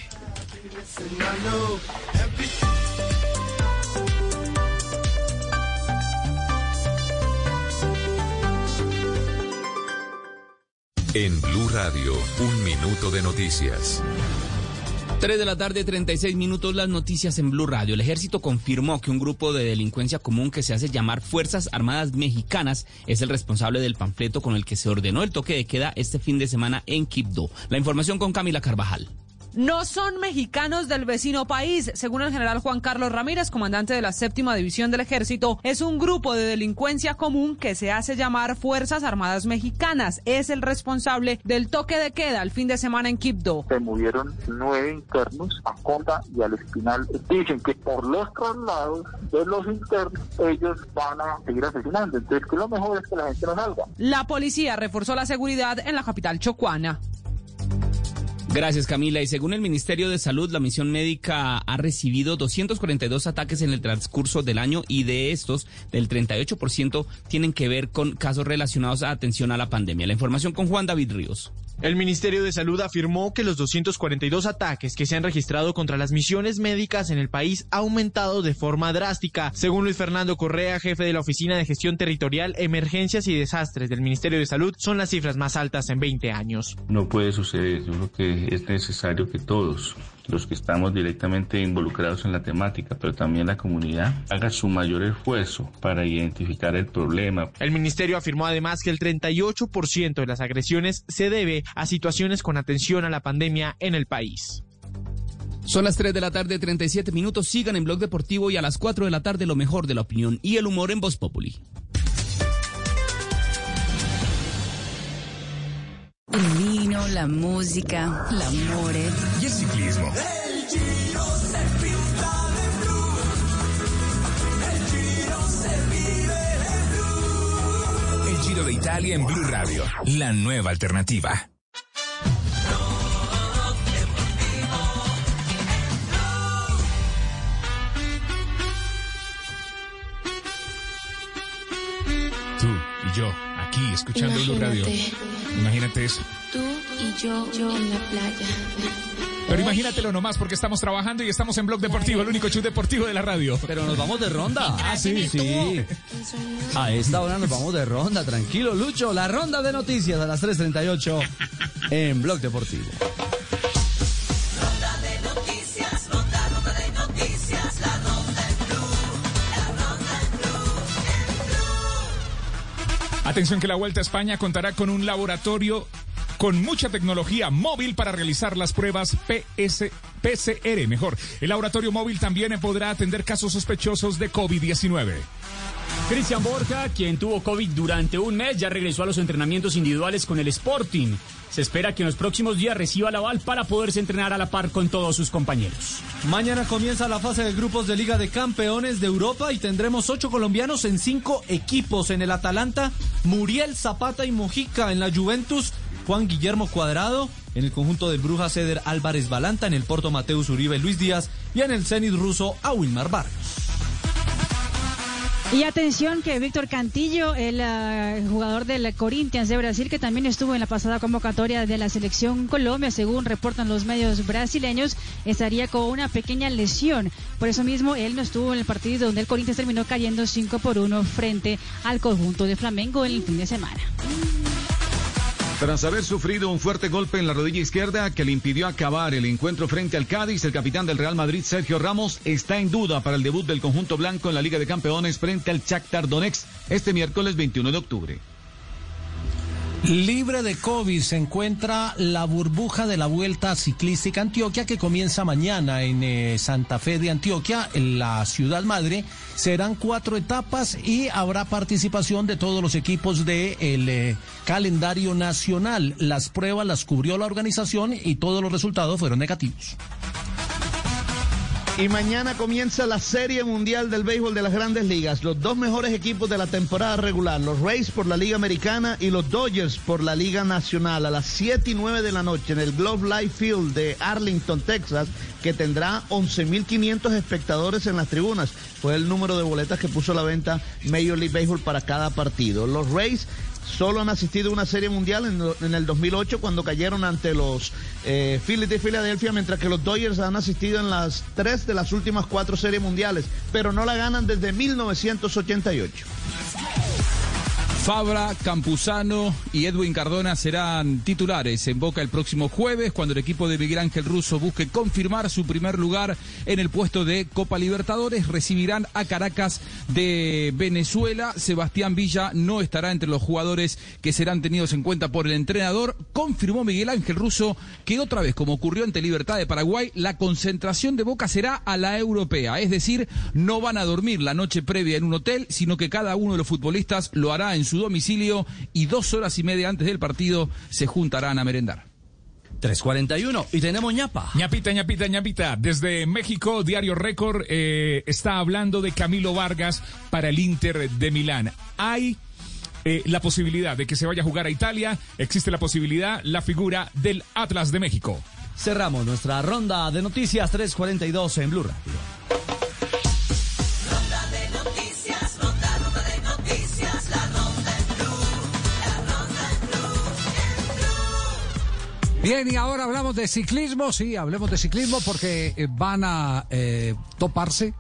En Blue Radio, un minuto de noticias. 3 de la tarde, 36 minutos, las noticias en Blue Radio. El ejército confirmó que un grupo de delincuencia común que se hace llamar Fuerzas Armadas Mexicanas es el responsable del panfleto con el que se ordenó el toque de queda este fin de semana en Quibdó. La información con Camila Carvajal. No son mexicanos del vecino país. Según el general Juan Carlos Ramírez, comandante de la séptima división del ejército, es un grupo de delincuencia común que se hace llamar Fuerzas Armadas Mexicanas. Es el responsable del toque de queda el fin de semana en Quibdó. Se movieron nueve internos a Conda y al Espinal. Dicen que por los traslados de los internos ellos van a seguir asesinando. Entonces, que lo mejor es que la gente no salga. La policía reforzó la seguridad en la capital chocuana. Gracias Camila. Y según el Ministerio de Salud, la misión médica ha recibido 242 ataques en el transcurso del año y de estos, del 38% tienen que ver con casos relacionados a atención a la pandemia. La información con Juan David Ríos. El Ministerio de Salud afirmó que los 242 ataques que se han registrado contra las misiones médicas en el país ha aumentado de forma drástica. Según Luis Fernando Correa, jefe de la Oficina de Gestión Territorial, Emergencias y Desastres del Ministerio de Salud, son las cifras más altas en 20 años. No puede suceder. Yo creo que es necesario que todos los que estamos directamente involucrados en la temática, pero también la comunidad, haga su mayor esfuerzo para identificar el problema. El ministerio afirmó además que el 38% de las agresiones se debe a situaciones con atención a la pandemia en el país. Son las 3 de la tarde, 37 minutos. Sigan en Blog Deportivo y a las 4 de la tarde lo mejor de la opinión y el humor en Voz Populi. El vino, la música, el amor y el ciclismo. El Giro se pinta de blue. El Giro se vive de blue. El Giro de Italia en Blue Radio, la nueva alternativa. Tú y yo, aquí escuchando Blue Radio. Imagínate eso. Tú y yo, yo en la playa. Pero imagínatelo nomás porque estamos trabajando y estamos en Blog Deportivo, el único show deportivo de la radio. Pero nos vamos de ronda. Ah, sí, sí. A esta hora nos vamos de ronda. Tranquilo, Lucho. La ronda de noticias a las 3.38 en Blog Deportivo. Atención que la Vuelta a España contará con un laboratorio con mucha tecnología móvil para realizar las pruebas PS, PCR, mejor. El laboratorio móvil también podrá atender casos sospechosos de COVID-19. Cristian Borja, quien tuvo COVID durante un mes, ya regresó a los entrenamientos individuales con el Sporting. Se espera que en los próximos días reciba la aval para poderse entrenar a la par con todos sus compañeros. Mañana comienza la fase de grupos de Liga de Campeones de Europa y tendremos ocho colombianos en cinco equipos. En el Atalanta, Muriel, Zapata y Mojica. En la Juventus, Juan Guillermo Cuadrado, en el conjunto del Brujas Ceder Álvarez Balanta, en el Porto Mateus Uribe Luis Díaz y en el Zenit ruso a Wilmar Vargas. Y atención que Víctor Cantillo, el uh, jugador del Corinthians de Brasil, que también estuvo en la pasada convocatoria de la selección Colombia, según reportan los medios brasileños, estaría con una pequeña lesión. Por eso mismo, él no estuvo en el partido donde el Corinthians terminó cayendo 5 por 1 frente al conjunto de Flamengo en el fin de semana. Tras haber sufrido un fuerte golpe en la rodilla izquierda que le impidió acabar el encuentro frente al Cádiz, el capitán del Real Madrid, Sergio Ramos, está en duda para el debut del conjunto blanco en la Liga de Campeones frente al Shakhtar Donetsk este miércoles 21 de octubre. Libre de COVID se encuentra la burbuja de la Vuelta Ciclística Antioquia que comienza mañana en eh, Santa Fe de Antioquia, en la ciudad madre. Serán cuatro etapas y habrá participación de todos los equipos del de eh, calendario nacional. Las pruebas las cubrió la organización y todos los resultados fueron negativos. Y mañana comienza la Serie Mundial del Béisbol de las Grandes Ligas. Los dos mejores equipos de la temporada regular, los Rays por la Liga Americana y los Dodgers por la Liga Nacional. A las 7 y 9 de la noche en el Glove Life Field de Arlington, Texas, que tendrá 11.500 espectadores en las tribunas. Fue el número de boletas que puso a la venta Major League Baseball para cada partido. Los Rays solo han asistido a una serie mundial en, el 2008 cuando cayeron ante los eh, Phillies de Filadelfia, mientras que los Dodgers han asistido en las tres de las últimas cuatro series mundiales, pero no la ganan desde 1988. Fabra, Campuzano y Edwin Cardona serán titulares en Boca el próximo jueves cuando el equipo de Miguel Ángel Russo busque confirmar su primer lugar en el puesto de Copa Libertadores. Recibirán a Caracas de Venezuela. Sebastián Villa no estará entre los jugadores que serán tenidos en cuenta por el entrenador. Confirmó Miguel Ángel Russo que otra vez, como ocurrió ante Libertad de Paraguay, la concentración de Boca será a la europea. Es decir, no van a dormir la noche previa en un hotel, sino que cada uno de los futbolistas lo hará en su domicilio y dos horas y media antes del partido se juntarán a merendar. 341 y tenemos ñapa. ñapita, ñapita, ñapita. Desde México, Diario Récord eh, está hablando de Camilo Vargas para el Inter de Milán. Hay eh, la posibilidad de que se vaya a jugar a Italia, existe la posibilidad, la figura del Atlas de México. Cerramos nuestra ronda de noticias 342 en Blue Radio. Bien, y ahora hablamos de ciclismo, sí, hablemos de ciclismo porque eh, van a eh, toparse.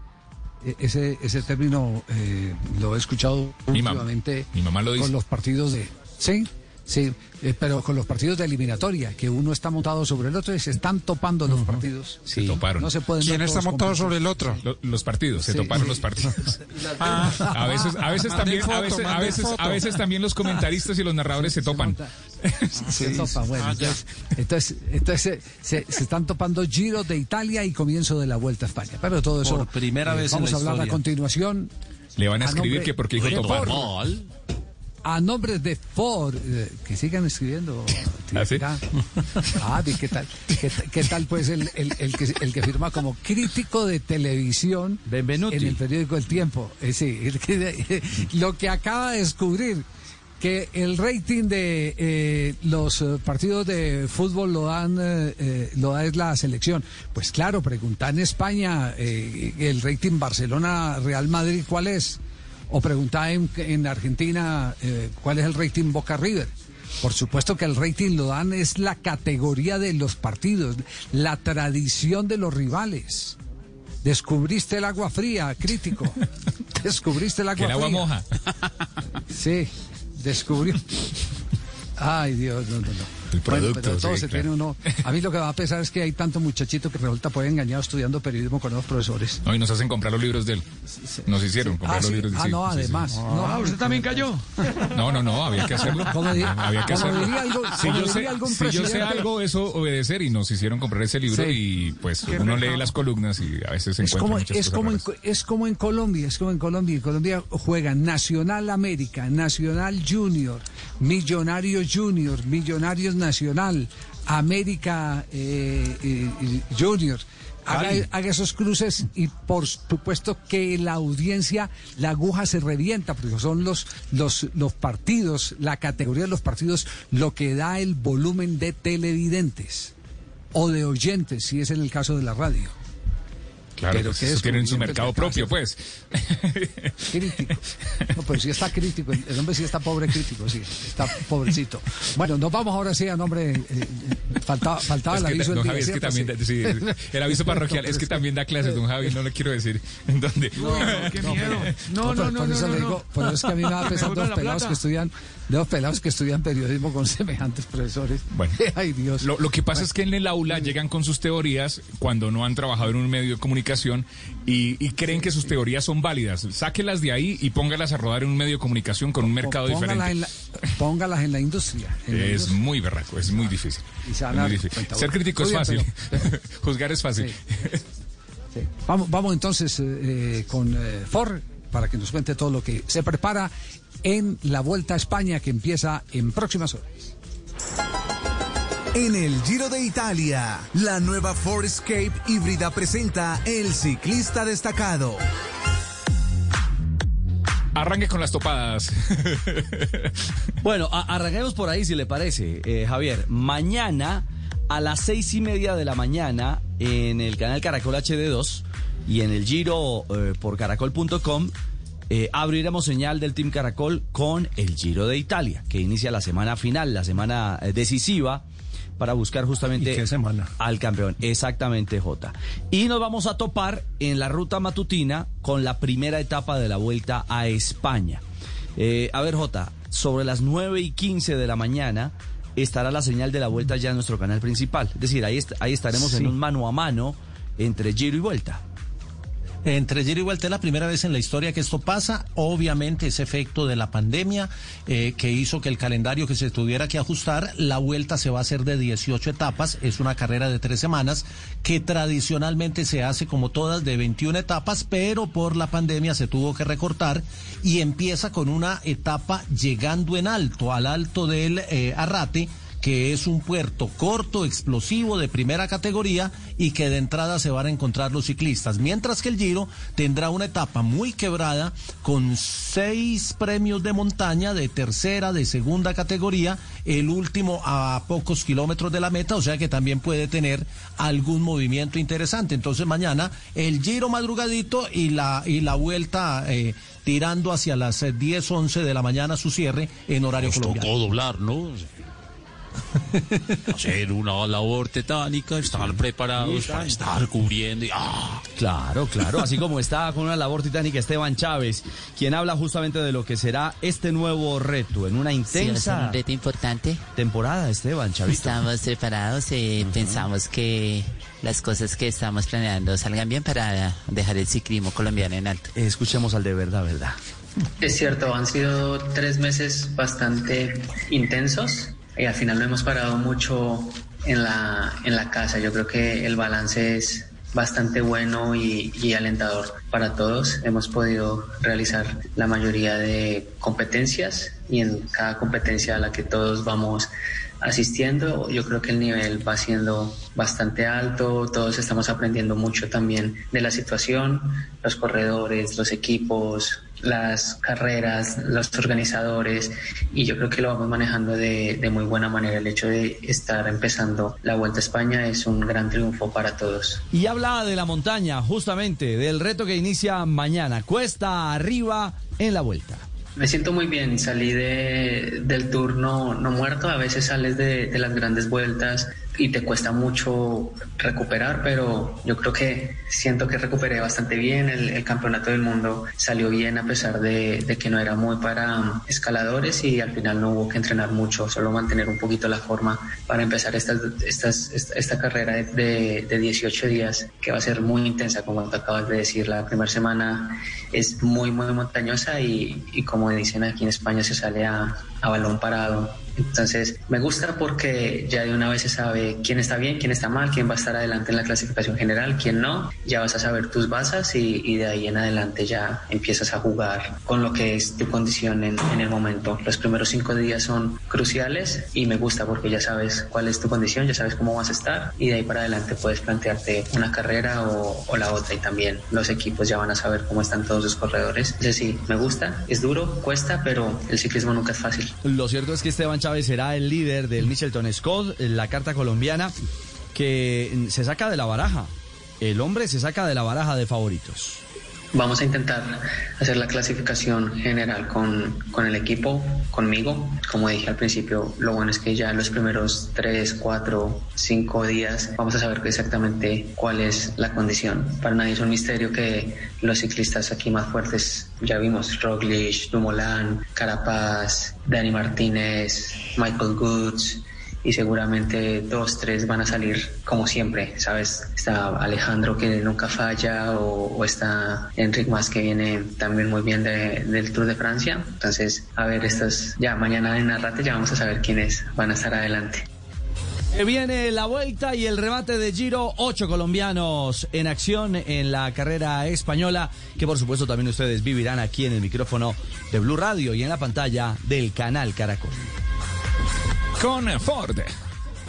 E, ese, ese término eh, lo he escuchado últimamente mi mamá lo dice. con los partidos de... Sí, Sí, eh, pero con los partidos de eliminatoria, que uno está montado sobre el otro y se están topando los partidos. Se toparon. No se pueden ¿Quién está montado sobre el otro? los partidos, se toparon los partidos. a veces, a veces también, a veces, a veces, a veces también los comentaristas y los narradores se topan. Se topan, bueno. Ah, entonces, entonces, se, se, están topando Giro de Italia y comienzo de la Vuelta a España. Pero todo eso. Por primera eh, vez Vamos en a hablar a continuación. Le van a escribir que porque dijo topar a nombre de Ford, eh, que sigan escribiendo. ¿Ah, sí? ah ¿qué tal? ¿Qué, tal pues el, el, el, que, el que firma como crítico de televisión Benvenuti. en el periódico El Tiempo? Eh, sí, lo que acaba de descubrir que el rating de eh, los partidos de fútbol lo dan eh, lo da es la selección. Pues claro, pregunta en España eh, el rating Barcelona Real Madrid cuál es o preguntaba en, Argentina eh, cuál es el rating Boca River. Por supuesto que el rating lo dan es la categoría de los partidos, la tradición de los rivales. Descubriste el agua fría, crítico. Descubriste el agua fría. El agua moja. Sí, descubrió. Ay, Dios, no, no, no. El producto. pero todo se tiene uno. A mí lo que va a pesar es que hay tanto muchachito que resulta puede engañado estudiando periodismo con los profesores. No, y nos hacen comprar los libros de él. Nos hicieron comprar ah, los sí. libros de Ah, no, además. No, Ah, ¿usted también cayó? No, no, no, había que hacerlo. Había que hacerlo. diría algo- si yo, sé, si yo sé algo, eso obedecer y nos hicieron comprar ese libro Sí. y pues Qué uno lee las columnas y a veces se Es encuentra como, muchas es, cosas como en, es como en Colombia, es como en Colombia. En Colombia juega Nacional América, Nacional Junior, Millonarios Junior, Millonarios Nacional, América eh, eh, Junior. haga, haga esos cruces y por supuesto que la audiencia, la aguja se revienta, porque son los, los, los partidos, la categoría de los partidos, lo que da el volumen de televidentes o de oyentes, si es en el caso de la radio. Claro, Pero pues eso tienen su mercado propio, pues. Crítico. No, pero sí está crítico. El hombre sí está pobre crítico, sí. Está pobrecito. Bueno, nos vamos ahora sí a nombre. eh, eh, faltaba faltaba Es el que, aviso don Javi, es que también, da- Sí. el aviso parroquial es que también da clases, don Javi, no le quiero decir en dónde. qué miedo. No, no, no, por eso le digo, por eso es que a mí me da pesar Me dos la pelados que estudian, de dos pelados que estudian periodismo con semejantes profesores. Bueno. Ay, Dios. Lo, lo que pasa es que en el aula llegan con sus teorías cuando no han trabajado en un medio de comunicación y, y creen que sus teorías son válidas. Sáquelas de ahí y póngalas a rodar en un medio de comunicación con un mercado diferente. en, la, póngalas en la industria. en la Es industria. muy berraco, es muy difícil. Y se van Es a muy dar difícil. cuenta. Ser crítico es fácil, juzgar es fácil. Sí. Vamos, vamos entonces eh, con eh, Ford para que nos cuente todo lo que se prepara en la Vuelta a España que empieza en próximas horas. En el Giro de Italia, la nueva Ford Escape híbrida presenta el ciclista destacado. Arranque con las topadas. Bueno, arranquemos por ahí si le parece, eh, Javier. Mañana a las seis y media de la mañana en el canal Caracol HD2 y en el Giro eh, por caracol.com eh, abriremos señal del Team Caracol con el Giro de Italia, que inicia la semana final, la semana eh, decisiva para buscar justamente ¿Y qué semana? al campeón. Exactamente, Jota. Y nos vamos a topar en la ruta matutina con la primera etapa de la vuelta a España. Eh, a ver, Jota, sobre las 9 y 15 de la mañana estará la señal de la vuelta ya en nuestro canal principal. Es decir, ahí, est- ahí estaremos Sí. en un mano a mano entre Giro y vuelta. Entre Giro y Vuelta es la primera vez en la historia que esto pasa. Obviamente ese efecto de la pandemia eh, que hizo que el calendario que se tuviera que ajustar, la vuelta se va a hacer de 18 etapas. Es una carrera de tres semanas que tradicionalmente se hace como todas de 21 etapas, pero por la pandemia se tuvo que recortar y empieza con una etapa llegando en alto, al alto del eh, Arrate que es un puerto corto, explosivo, de primera categoría y que de entrada se van a encontrar los ciclistas. Mientras que el Giro tendrá una etapa muy quebrada con seis premios de montaña de tercera, de segunda categoría, el último a pocos kilómetros de la meta, o sea que también puede tener algún movimiento interesante. Entonces mañana el Giro madrugadito y la, y la vuelta eh, tirando hacia las eh, 10, 11 de la mañana su cierre en horario Nos colombiano. tocó doblar, ¿no? Hacer una labor tetánica, estar preparados para estar cubriendo y ¡ah! Claro, claro, así como está con una labor titánica Esteban Chávez, quien habla justamente de lo que será este nuevo reto en una Sí, intensa un reto importante. temporada, Esteban Chavito. Estamos preparados y pensamos que las cosas que estamos planeando salgan bien para dejar el ciclismo colombiano en alto. Escuchemos al de verdad, verdad. Es cierto, han sido tres meses bastante intensos y al final no hemos parado mucho en la, en la casa. Yo creo que el balance es bastante bueno y, y alentador para todos. Hemos podido realizar la mayoría de competencias y en cada competencia a la que todos vamos asistiendo, yo creo que el nivel va siendo bastante alto, todos estamos aprendiendo mucho también de la situación, los corredores, los equipos, las carreras, los organizadores, y yo creo que lo vamos manejando de, de muy buena manera. El hecho de estar empezando la Vuelta a España es un gran triunfo para todos. Y habla de la montaña, justamente, del reto que inicia mañana, cuesta arriba en la vuelta. Me siento muy bien, salí de, del turno no muerto, a veces sales de, de las grandes vueltas y te cuesta mucho recuperar, pero yo creo que siento que recuperé bastante bien, el, el campeonato del mundo salió bien a pesar de, de que no era muy para um, escaladores y al final no hubo que entrenar mucho, solo mantener un poquito la forma para empezar estas, estas, esta, esta carrera de, de 18 días que va a ser muy intensa, como te acabas de decir, la primera semana es muy, muy montañosa y, y como dicen aquí en España se sale a, a balón parado. Entonces, me gusta porque ya de una vez se sabe quién está bien, quién está mal, quién va a estar adelante en la clasificación general, quién no. Ya vas a saber tus bazas y, y de ahí en adelante ya empiezas a jugar con lo que es tu condición en, en, el momento. Los primeros cinco días son cruciales y me gusta porque ya sabes cuál es tu condición, ya sabes cómo vas a estar y de ahí para adelante puedes plantearte una carrera o, o la otra y también los equipos ya van a saber cómo están todos los corredores. Entonces sí, me gusta, es duro, cuesta, pero el ciclismo nunca es fácil. Lo cierto es que Esteban Chávez será el líder del Michelton Scott, la carta colombiana, que se saca de la baraja. El hombre se saca de la baraja de favoritos. Vamos a intentar hacer la clasificación general con, con, el equipo, conmigo. Como dije al principio, lo bueno es que ya en los primeros 3, 4, 5 días vamos a saber exactamente cuál es la condición. Para nadie es un misterio que los ciclistas aquí más fuertes, ya vimos Roglic, Dumoulin, Carapaz, Dani Martínez, Michael Goods, y seguramente dos, tres van a salir como siempre, ¿sabes? Está Alejandro que nunca falla o, está Enric Más que viene también muy bien de, del Tour de Francia. Entonces, a ver, estas ya mañana en Arrate ya vamos a saber quiénes van a estar adelante. Viene la vuelta y el remate de Giro, ocho colombianos en acción en la carrera española, que por supuesto también ustedes vivirán aquí en el micrófono de Blue Radio y en la pantalla del canal Caracol con Ford.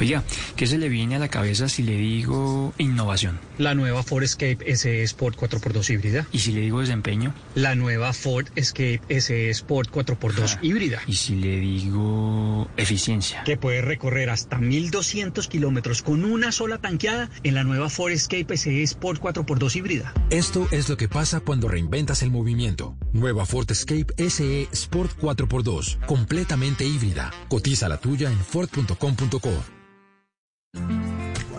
Oiga, ¿qué se le viene a la cabeza si le digo innovación? La nueva Ford Escape SE Sport 4x2 híbrida. ¿Y si le digo desempeño? La nueva Ford Escape SE Sport 4x2 híbrida. ¿Y si le digo eficiencia? Que puede recorrer hasta 1200 kilómetros con una sola tanqueada en la nueva Ford Escape SE Sport 4x2 híbrida. Esto es lo que pasa cuando reinventas el movimiento. Nueva Ford Escape SE Sport 4x2, completamente híbrida. Cotiza la tuya en Ford.com.co.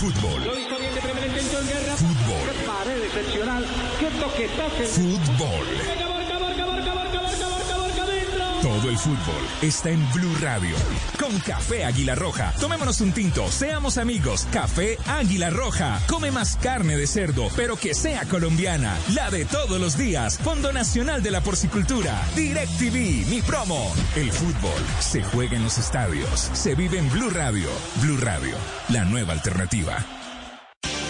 Fútbol. Fútbol. Fútbol. El fútbol está en Blue Radio. Con Café Águila Roja. Tomémonos un tinto, seamos amigos. Café Águila Roja. Come más carne de cerdo, pero que sea colombiana. La de todos los días. Fondo Nacional de la Porcicultura. DirecTV, mi promo. El fútbol se juega en los estadios. Se vive en Blue Radio. Blue Radio, la nueva alternativa.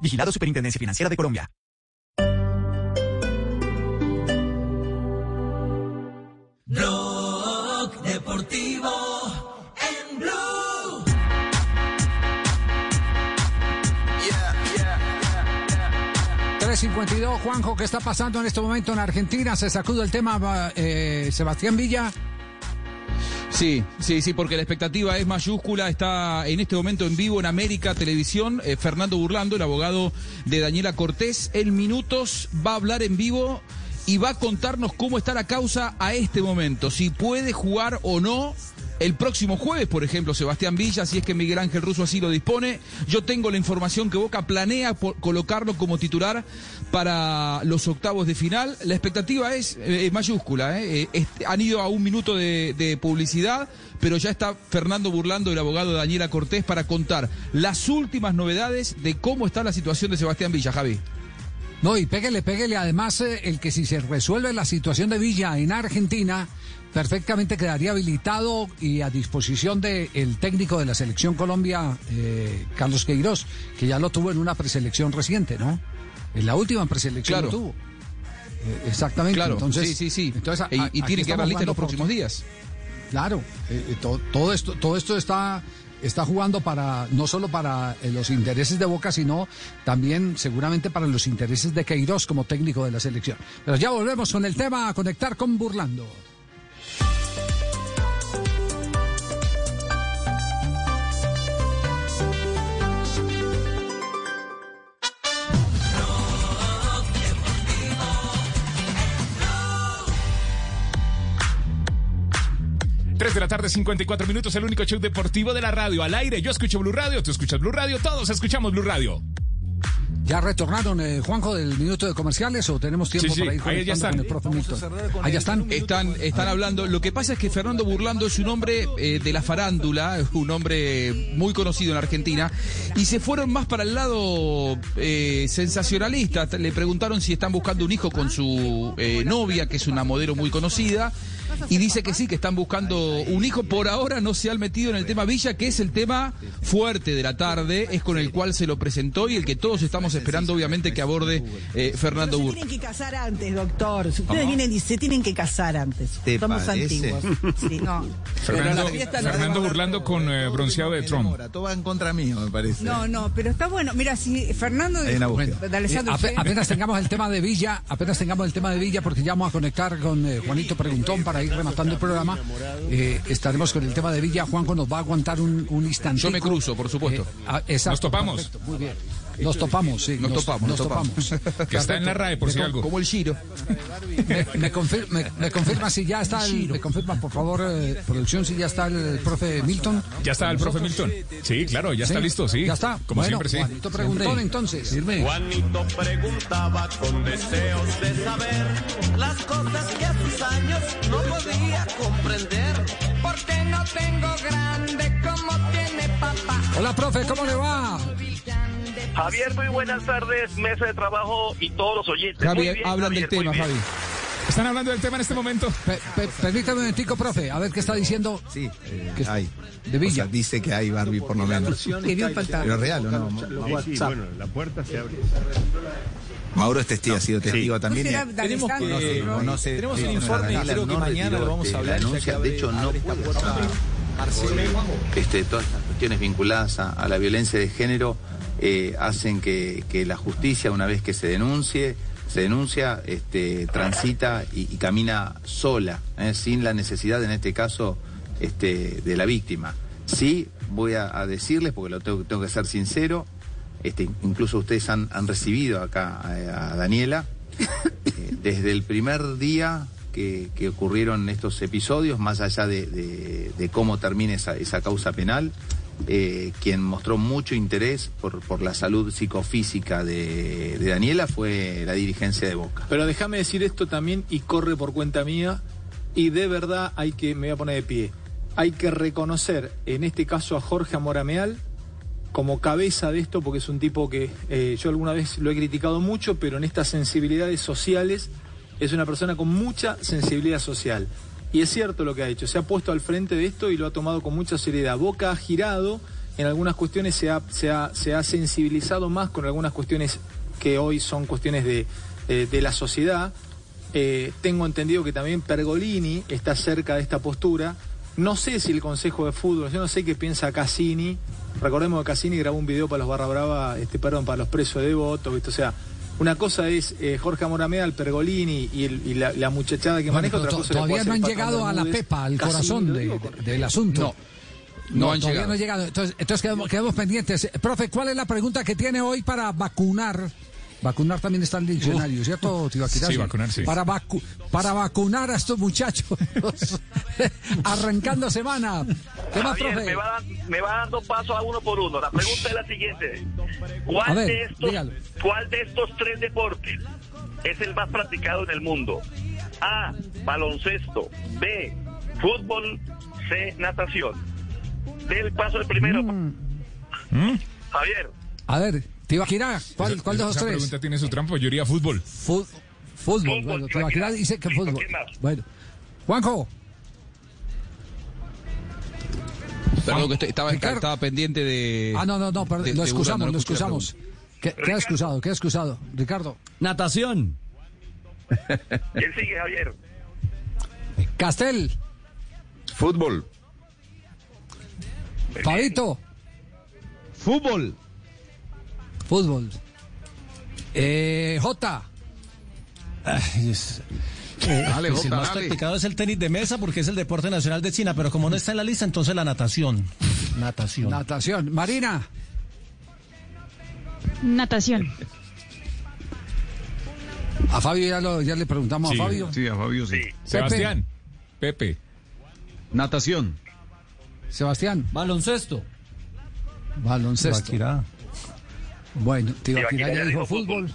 Vigilado Superintendencia Financiera de Colombia. Blog Deportivo en Blue. 352, Juanjo, ¿qué está pasando en este momento en Argentina? Se sacude el tema eh, Sebastián Villa. Sí, sí, sí, porque la expectativa es mayúscula. Está en este momento en vivo en América Televisión eh, Fernando Burlando, el abogado de Daniela Cortés. En minutos va a hablar en vivo y va a contarnos cómo está la causa a este momento. Si puede jugar o no el próximo jueves, por ejemplo, Sebastián Villa, si es que Miguel Ángel Russo así lo dispone. Yo tengo la información que Boca planea colocarlo como titular para los octavos de final. La expectativa es eh, mayúscula. Eh. Este, han ido a un minuto de, publicidad, pero ya está Fernando Burlando, el abogado de Daniela Cortés, para contar las últimas novedades de cómo está la situación de Sebastián Villa, Javi. No, y pégale, pégale. Además, eh, el que si se resuelve la situación de Villa en Argentina, perfectamente quedaría habilitado y a disposición del técnico de la selección Colombia, eh, Carlos Queiroz, que ya lo tuvo en una preselección reciente, ¿no? En la última preselección Claro. lo tuvo. Eh, exactamente. Claro, entonces, sí, sí, sí. entonces, y, a- y aquí tiene que haber lista en los próximos días. Claro, eh, eh, to- todo esto, todo esto está, está jugando para no solo para eh, los intereses de Boca, sino también seguramente para los intereses de Queiroz como técnico de la selección. Pero ya volvemos con el tema a conectar con Burlando. Tres de la tarde, 54 minutos, el único show deportivo de la radio. Al aire, yo escucho Blue Radio, tú escuchas Blue Radio, todos escuchamos Blue Radio. ¿Ya retornaron, eh, Juanjo, del minuto de comerciales o tenemos tiempo Sí, sí, para ir ahí ya están. con el profe Milton? Ahí ya están. Están, están hablando. Lo que pasa es que Fernando Burlando es un hombre eh, de la farándula, es un hombre muy conocido en Argentina, y se fueron más para el lado eh, sensacionalista. Le preguntaron si están buscando un hijo con su eh, novia, que es una modelo muy conocida. Y dice que sí, que están buscando un hijo. Por ahora no se han metido en el tema Villa, que es el tema fuerte de la tarde, es con el cual se lo presentó y el que todos estamos esperando, obviamente, que aborde eh, Fernando Se Burlando. tienen que casar antes, doctor. Si ustedes ¿Cómo? vienen y se tienen que casar antes. ¿Te Somos parece? antiguos. Sí, no. Fernando, burlando con eh, bronceado de Trump. Todo va en contra mío, me parece. No, no, pero está bueno. Mira, si Fernando Hay una búsqueda. de Alessandro Eh, ape- apenas tengamos el tema de Villa, apenas tengamos el tema de Villa, porque ya vamos a conectar con eh, Juanito Preguntón para ir rematando el programa. Eh, estaremos con el tema de Villa. Juanjo nos va a aguantar un, un instante. Yo me cruzo, por supuesto. Nos topamos. muy bien. Nos topamos, sí. Nos topamos, nos topamos. Que está en la RAE, por si Me- algo. Como el Giro. Me, me confir- me- me confirma si ya está el, me confirma por favor eh, producción si ya está el profe Milton. Ya está el profe Milton. Sí, claro, ya está listo, sí. Ya está. Como bueno, siempre, sí. Juanito Preguntón Siempre. entonces. Juanito preguntaba con deseos de saber las cosas que a sus años no podía comprender. Porque no tengo grande como tiene papá. Hola profe, ¿cómo le va? Javier, muy buenas tardes, mesa de trabajo y todos los oyentes. Javier, bien, hablan del Javier, tema, bien. Javi. ¿Están hablando del tema en este momento? Pe- pe- permítame un momentico, profe, a ver qué está diciendo. Sí, eh, hay. De Villa. O sea, dice que hay Barbie por lo menos. Que. Pero real o no. Sí, sí, bueno, la puerta se abre. Mauro es testigo, ha sido testigo también. Tenemos que- conoce- conoce- tenemos sí, un no, informe y Daniela creo que no mañana lo vamos a este, hablar, la que de hecho, no puede esta puerta. este, todas estas cuestiones vinculadas a, a la violencia de género eh, hacen que, que la justicia, una vez que se denuncie, se denuncia, este, transita y, camina sola, ¿eh? sin la necesidad, en este caso, este, de la víctima. Sí, voy a, decirles, porque lo tengo, que ser sincero, este, incluso ustedes han, recibido acá a, Daniela, eh, desde el primer día que, ocurrieron estos episodios, más allá de, cómo termine esa, esa causa penal, eh, quien mostró mucho interés por, la salud psicofísica de, de Daniela fue la dirigencia de Boca. Pero déjame decir esto también y corre por cuenta mía y de verdad hay que, me voy a poner de pie, hay que reconocer en este caso a Jorge Amorameal como cabeza de esto porque es un tipo que eh, yo alguna vez lo he criticado mucho, pero en estas sensibilidades sociales es una persona con mucha sensibilidad social. Y es cierto lo que ha hecho, se ha puesto al frente de esto y lo ha tomado con mucha seriedad. Boca ha girado, en algunas cuestiones se ha, se ha, se ha sensibilizado más con algunas cuestiones que hoy son cuestiones de, eh, la sociedad. Eh, tengo entendido que también Pergolini está cerca de esta postura. No sé si el Consejo de Fútbol, yo no sé qué piensa Cassini. Recordemos que Cassini grabó un video para los Barra Brava, este, perdón, para los presos de voto, ¿viste? O sea, una cosa es eh, Jorge Amorameal, Pergolini y, el- y la, la muchachada que maneja, otra cosa todavía no han llegado a la pepa, al corazón de- del asunto. No, no han todavía llegado. no han llegado. Entonces, entonces quedamos, quedamos pendientes. Profe, ¿cuál es la pregunta que tiene hoy para vacunar? Vacunar también está en el diccionario, ¿cierto, Tibaquirá? Sí, vacunar, sí. Para, vacu- para vacunar a estos muchachos. Arrancando semana. ¿Qué más, Javier, profe? me va, me va dando paso a uno por uno. La pregunta es la siguiente. ¿Cuál, ver, de estos, dígalo. ¿Cuál de estos tres deportes es el más practicado en el mundo? A, baloncesto. B, fútbol. C, natación. Del paso el primero. Mm. Javier, A ver, Tibaquirá, ¿cuál, cuál de los Esa tres? pregunta tiene su trampa, yo iría fútbol. Fu- fútbol, bueno, Tibaquirá dice que fútbol. Bueno, Juanjo, Perdón, que estoy- estaba, Ricardo. estaba pendiente de. ah, no, no, no, perdón, de- lo excusamos, no lo excusamos. ¿Qué- Queda excusado, queda excusado. Ricardo, Natación. ¿Quién sigue, Javier? Castel, Fútbol. Fabito, Fútbol. Fútbol. Eh, Jota, Ay, es- Dale, pues el Jota, más dale. practicado es el tenis de mesa porque es el deporte nacional de China, pero como no está en la lista, entonces la natación. Natación. natación. Marina, Natación. a Fabio ya, lo- ya le preguntamos Sí, a Fabio. Sí, a Fabio sí. Sebastián. Pepe. Natación. Sebastián, Baloncesto. baloncesto. Bueno, Tibaquirá ya ya dijo fútbol.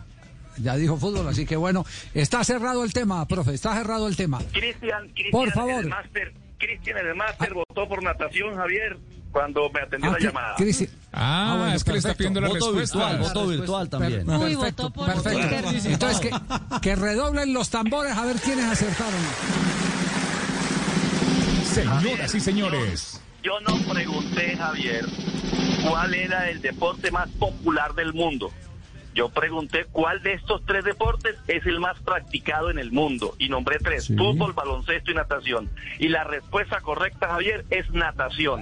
Ya dijo fútbol, así que bueno, está cerrado el tema, profe, está cerrado el tema. Cristian, Cristian Por favor. Cristian en el máster votó por natación, Javier, cuando me atendió Ah, la llamada. Cristi- Ah, bueno, es que le está perfecto. pidiendo la Voto respuesta. virtual, voto virtual también. Per- Uy, perfecto, votó por perfecto. Twitter. Entonces que, que redoblen los tambores a ver quiénes acertaron. Señoras y señores. Yo no pregunté, Javier, cuál era el deporte más popular del mundo. Yo pregunté cuál de estos tres deportes es el más practicado en el mundo. Y nombré tres, fútbol, baloncesto y natación. Y la respuesta correcta, Javier, es natación.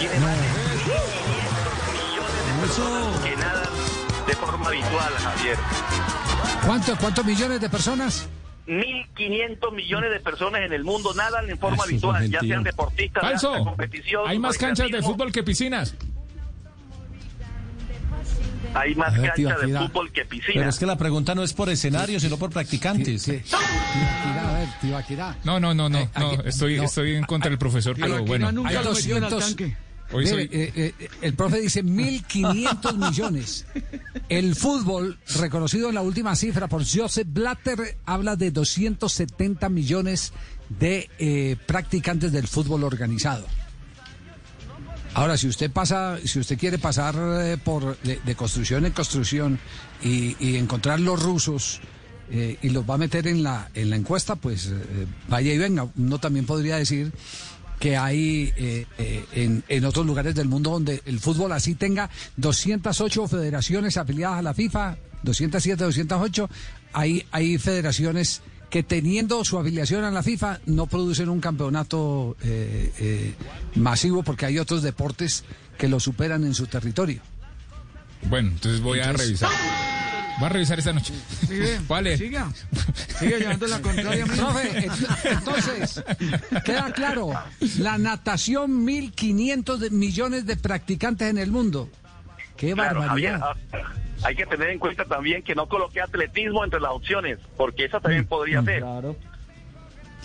Tiene más de 1.500 millones de personas que nadan de forma habitual, Javier. ¿Cuántos, ¿Cuántos millones de personas? 1.500 millones de personas en el mundo nadan en forma Eso es habitual, ya sean deportistas de Falso. alta competición. Hay más canchas de fútbol que piscinas. Hay más ver, tío, canchas de mira. fútbol que piscinas. Pero es que la pregunta no es por escenario, sino por practicantes. A ver. No, no, no, no, Eh, no. aquí- Estoy, no. estoy en contra del profesor, pero bueno. Hay 200. Hoy Mire, soy- eh, eh, el profe dice 1.500 millones. El fútbol, reconocido en la última cifra por Joseph Blatter, habla de 270 millones de eh, practicantes del fútbol organizado. Ahora, si usted pasa, si usted quiere pasar eh, por de, de construcción en construcción y, y encontrar los rusos eh, y los va a meter en la en la encuesta, pues eh, vaya y venga. Uno también podría decir que hay eh, eh, en, en otros lugares del mundo donde el fútbol así tenga 208 federaciones afiliadas a la FIFA, 207, 208, hay, hay federaciones que teniendo su afiliación a la FIFA no producen un campeonato eh, eh, masivo porque hay otros deportes que lo superan en su territorio. Bueno, entonces voy a revisar. Voy a revisar esta noche. ¿Cuál es? Siga. Sigue llevando la contraria. Profe, ent- entonces, queda claro, la natación, 1.500 de- millones de practicantes en el mundo. Qué Claro, barbaridad. ah, hay que tener en cuenta también que no coloqué atletismo entre las opciones, porque esa también podría ser. Claro.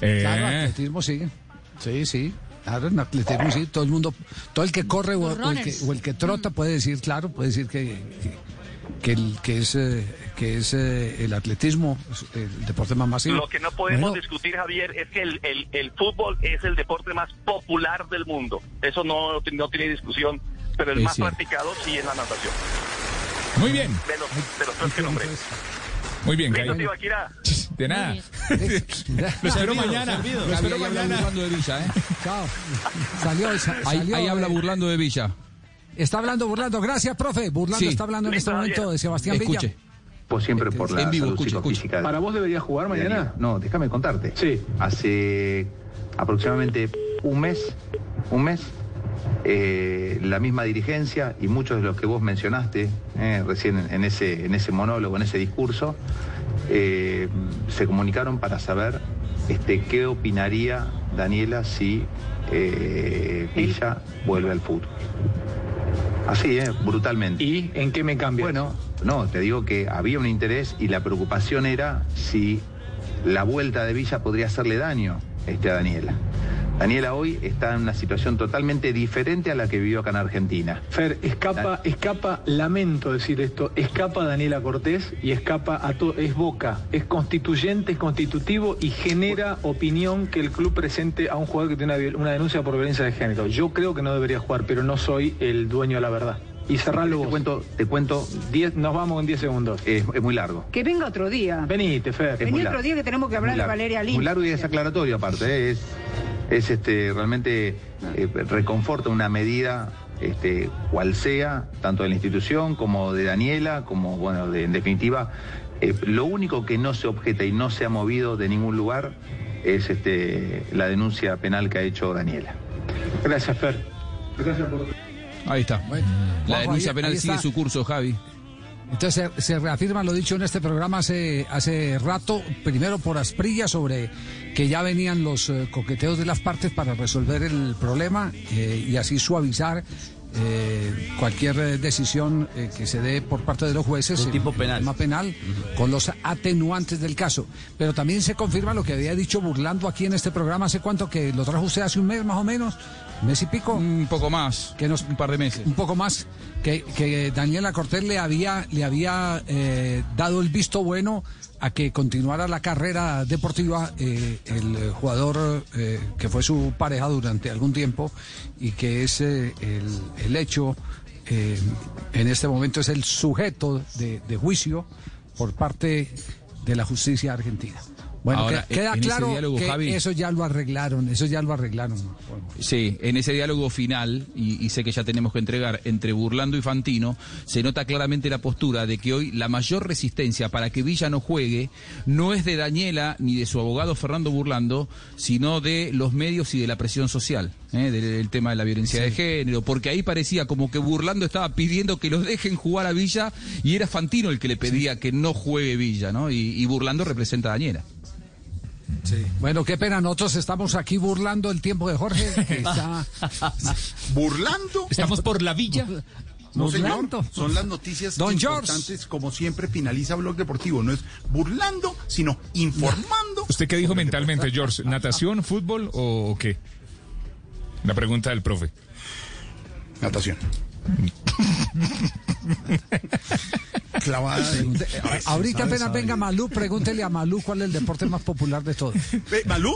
Eh. Claro, atletismo sí. Sí, sí. Claro, en atletismo sí. Todo el mundo, todo el que corre o, o el, que, o el que trota puede decir, claro, puede decir que, que, que el, que es, eh, que es eh, el atletismo el deporte más masivo. Lo que no podemos Bueno, discutir, Javier, es que el, el- el fútbol es el deporte más popular del mundo. Eso no, no tiene discusión, pero el Es más cierto. practicado sí es la natación. Muy bien, De los, de los tres que nombré. muy bien. Tibaquirá. De nada. Lo espero mañana. Lo espero mañana. burlando de Villa, ¿eh? Chao. Salió, sa- Ahí, salió, ahí habla burlando de Villa. Está hablando burlando. Gracias, profe. Burlando Sí. está hablando en este momento de Sebastián Escuche. Villa. Pues siempre por la En vivo, salud. ¿Para vos deberías jugar mañana? No, déjame contarte. Sí. Hace aproximadamente un mes, un mes, eh, la misma dirigencia y muchos de los que vos mencionaste eh, recién en, en ese, en ese monólogo, en ese discurso, eh, se comunicaron para saber este, qué opinaría Daniela si eh, Villa vuelve al fútbol. Así, eh, brutalmente. ¿Y en qué me cambia? Bueno, no, te digo que había un interés y la preocupación era si la vuelta de Villa podría hacerle daño este, a Daniela. Daniela hoy está en una situación totalmente diferente a la que vivió acá en Argentina. Fer, escapa, escapa, lamento decir esto, escapa Daniela Cortés y escapa a todo, es Boca, es constituyente, es constitutivo y genera opinión que el club presente a un jugador que tiene una, una denuncia por violencia de género. Yo creo que no debería jugar, pero no soy el dueño de la verdad. Y cerralo Te vos. cuento, te cuento, Diez- nos vamos en 10 segundos. es, es muy largo. Que venga otro día. Venite, Fer. Vení otro largo. día que tenemos que hablar de. Valeria Lynch. Muy largo y es aclaratorio aparte, ¿eh? es, es este realmente eh, reconforta una medida este, cual sea, tanto de la institución como de Daniela, como bueno, de- en definitiva, eh, lo único que no se objeta y no se ha movido de ningún lugar es este, la denuncia penal que ha hecho Daniela. Gracias, Fer. Gracias por... Ahí está. La denuncia ahí- penal ahí sigue su curso, Javi. Entonces se, se reafirma lo dicho en este programa hace, hace rato, primero por Asprilla, sobre que ya venían los eh, coqueteos de las partes para resolver el problema eh, y así suavizar eh, cualquier decisión eh, que se dé por parte de los jueces en tipo el penal. tema penal con los atenuantes del caso. Pero también se confirma lo que había dicho burlando aquí en este programa hace cuánto que lo trajo usted hace un mes más o menos, mes y pico. Un poco más, que nos, un par de meses. un poco más que, que Daniela Cortés le había le había eh, dado el visto bueno a que continuara la carrera deportiva eh, el jugador eh, que fue su pareja durante algún tiempo y que es el, el hecho en este momento es el sujeto de, de juicio por parte de la justicia argentina. Bueno, Ahora, queda en ese claro diálogo, que Javi- eso ya lo arreglaron, eso ya lo arreglaron. Sí, en ese diálogo final, y, y sé que ya tenemos que entregar entre Burlando y Fantino, se nota claramente la postura de que hoy la mayor resistencia para que Villa no juegue no es de Daniela ni de su abogado Fernando Burlando, sino de los medios y de la presión social, ¿eh? del, del tema de la violencia de género, porque ahí parecía como que Burlando estaba pidiendo que los dejen jugar a Villa y era Fantino el que le pedía que no juegue Villa, ¿no? Y, y Burlando representa a Daniela. Bueno, qué pena, nosotros estamos aquí burlando el tiempo de Jorge, que está ¿Burlando? Estamos por la villa. No, señor. Son las noticias Don George. importantes, como siempre finaliza Blog Deportivo. No es burlando, sino informando. ¿Usted qué dijo mentalmente, George? ¿Natación, fútbol o, o qué? La pregunta del profe. Natación. Clavada. de- sí, Ahorita sabe, apenas sabe. venga Malú, pregúntele a Malú cuál es el deporte más popular de todos. Malú,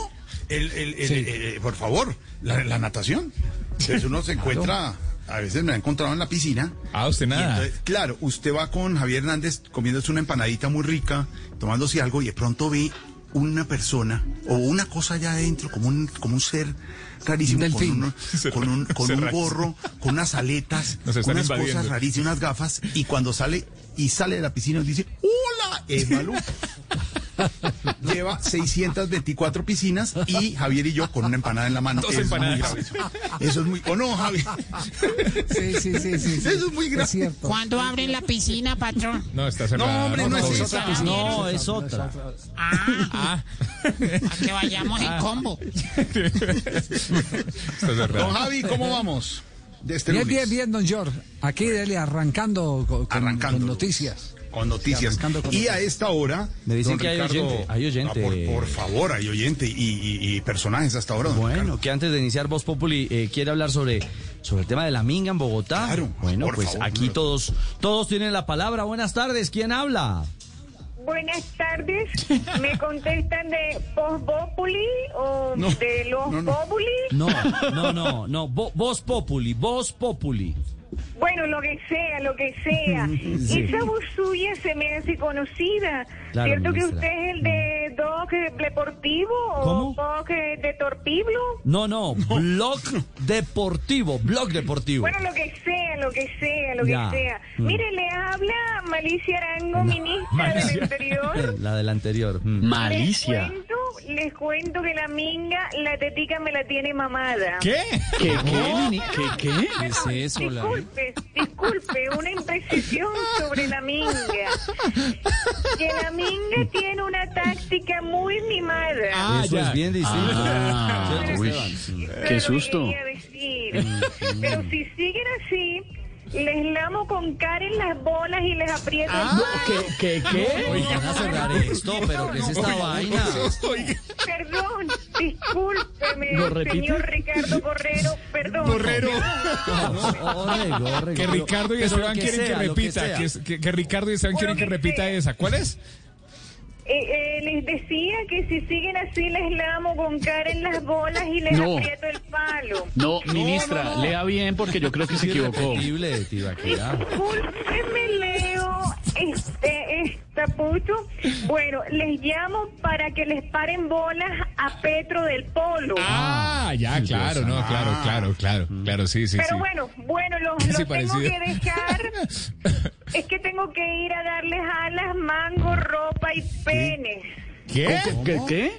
el, el- el- Sí. eh, por favor, la, la natación. Entonces uno se encuentra, a veces me ha encontrado en la piscina. Ah, usted nada. entonces, claro, usted va con Javier Hernández comiéndose una empanadita muy rica, tomándose algo y de pronto ve una persona o una cosa allá adentro, como un, como un ser rarísimo, Un con, uno- con un, con un gorro, con unas aletas, Nos con unas invadiendo. cosas rarísimas, unas gafas, y cuando sale y sale de la piscina dice, ¡Hola! Es Malú. Lleva 624 piscinas y Javier y yo con una empanada en la mano. Dos Eso es muy empanadas. grave eso. Es muy... ¿O no, Javi? Sí, sí, sí, sí. sí. Eso es muy grave. Es cierto. ¿Cuándo abren la piscina, patrón? No, está cerrado. No, hombre, no es Javier. esa. No, es otra. Ah, Ah. a que vayamos en combo. Está cerrado. Don Javi, ¿cómo vamos? De este Bien, lunes. bien, bien, don George. Aquí dele arrancando con, con- Arrancando. con noticias. Con noticias. Con y a esta hora. Me dicen que hay oyente, hay oyente. Ah, por, por favor, hay oyente y, y- y personajes hasta ahora. Bueno, Ricardo. que antes de iniciar Voz Populi eh, quiere hablar sobre, sobre el tema de la minga en Bogotá. Claro, bueno, por pues favor, aquí todos todos tienen la palabra. Buenas tardes, ¿quién habla? Buenas tardes. ¿Me contestan de Post Populi o No, de los no, no. Populi? No, no, no, no, Vo- Voz Populi, Voz Populi. Bueno, lo que sea, lo que sea. Sí. Esa voz suya se me hace conocida. Claro, ¿Cierto que usted es el de Doc Deportivo o. Doc de Torpiblo? No, no, Blog Deportivo, Blog Deportivo. Bueno, lo que sea, lo que sea, lo Ya. que sea. Mm. Mire, le habla Malicia Arango, ministra del Interior. La del anterior. mm. Les cuento, les cuento que la minga, la tetica me la tiene mamada. ¿Qué? ¿Qué, qué, ¿Qué, qué? ¿Qué es eso? Disculpe, disculpe, una imprecisión sobre la minga. Que la minga tiene una táctica muy mimada. Eso es bien distinto. Ah, ¿Cierto, uy. Qué susto. Pero si siguen así, les lamo con Karen las bolas y les aprieto el mano. ¿Qué, qué? Oiga, van a cerrar esto, pero ¿qué es esta vaina? Perdón, discúlpeme, ¿Lo repite? señor Ricardo Borrero, perdón. Borrero. Que. Ricardo y Esteban que quieren que sea, lo que repita. Que, que- que Ricardo y Esteban quieren que repita esa. ¿Cuál es? Eh, eh, les decía que si siguen así les lamo con cara en las bolas y les No. aprieto el palo. No, ministra, lea bien porque yo creo que se equivocó. Discúlpeme, Leo, este, Bueno, les llamo para que les paren bolas a Petro del Polo. Ah, ya, claro, no, claro, claro, claro, claro, sí, sí, Pero sí. bueno, bueno, los, Sí, los tengo que dejar. es que tengo que ir a darles alas, mango, ropa y penes. ¿Qué? ¿Qué? qué?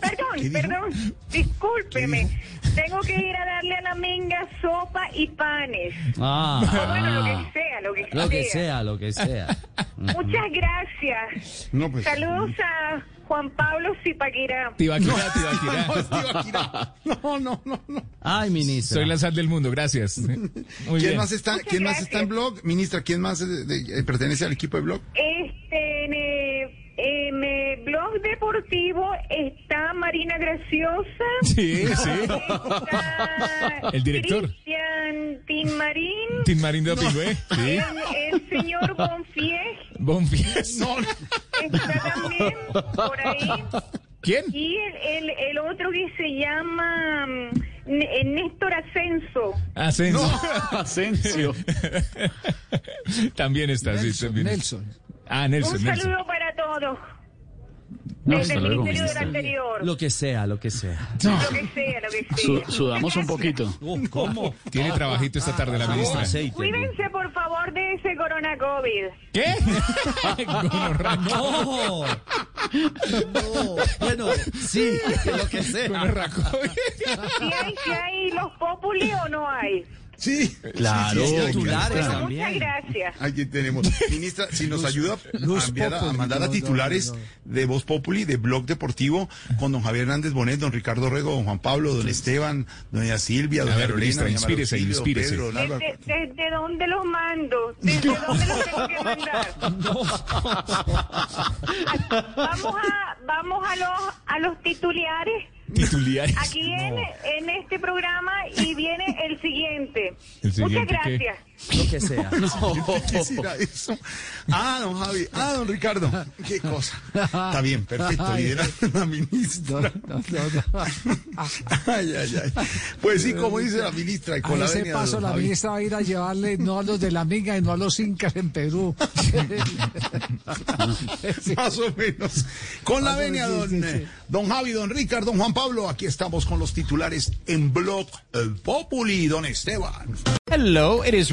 Perdón, perdón, discúlpeme. Tengo que ir a darle a la minga sopa y panes. Ah, Ah, bueno, lo que sea, lo que Lo que sea. sea, lo que sea. Muchas gracias. No, pues. Saludos a Juan Pablo Zipaquirá. Tibaquirá, Tibaquirá. No, no, no, no. Ay, ministra. Soy la sal del mundo, gracias. Muy ¿Quién bien. más está, Muchas quién más gracias. está en blog? Ministra, ¿quién más eh, de- eh, pertenece al equipo de blog? Este, en, eh, en blog deportivo está Marina Graciosa. Sí, sí. Está El director. Cristian Tinmarín. Tin Marín de Opingüe. Sí. El, el señor Bonfies. No, está también por ahí. ¿Quién? Y el, el, el otro que se llama mm, N- Néstor Ascenso. Ascenso. Asensio. también está, sí, Nelson, también. Nelson. Ah, Un Nelson, Nelson. saludo para todos. No, Desde el luego, Ministerio del. Anterior. Lo que sea, lo que sea. Lo que sea, lo que Su- sea. sudamos un poquito. ¿Cómo? Tiene trabajito esta tarde la ministra. Aceite. Cuídense, por favor, de ese corona COVID. ¿Qué? No. No. Bueno, sí, lo que sea. Si hay, si hay los populi o no hay. Sí. Claro, Sí. Muchas gracias. Aquí tenemos. Ministra, si nos ayuda a, enviar mandar a titulares no, no. de Voz Populi, de Blog Deportivo, con don Javier Hernández Bonet, don Ricardo Rego, don Juan Pablo, don Esteban, doña Silvia, doña ver, Lorena, ministra, doña inspírese, inspírese. Pedro, don Álvaro. ¿Desde, desde dónde los mando? ¿Desde dónde los tengo que mandar? Vamos a, vamos a los, a los titulares. Aquí en, en este programa y viene el siguiente. ¿El siguiente Muchas qué? Lo que sea. ¿Qué será eso? Ah, don Javi. Ah, don Ricardo. Qué cosa. Está bien, perfecto. Lidera la ministra. Ay, ay, ay. Pues sí, como dice la ministra, y con A la ese venia de paso don la Javi. ministra va a ir a llevarle no a los de la miga y no a los incas en Perú. Más o menos. Con la venia, don, sí, sí. eh, don Javi, don Ricardo, don Juan Pablo. Aquí estamos con los titulares en Blog eh, Populi, don Esteban. Hello, it is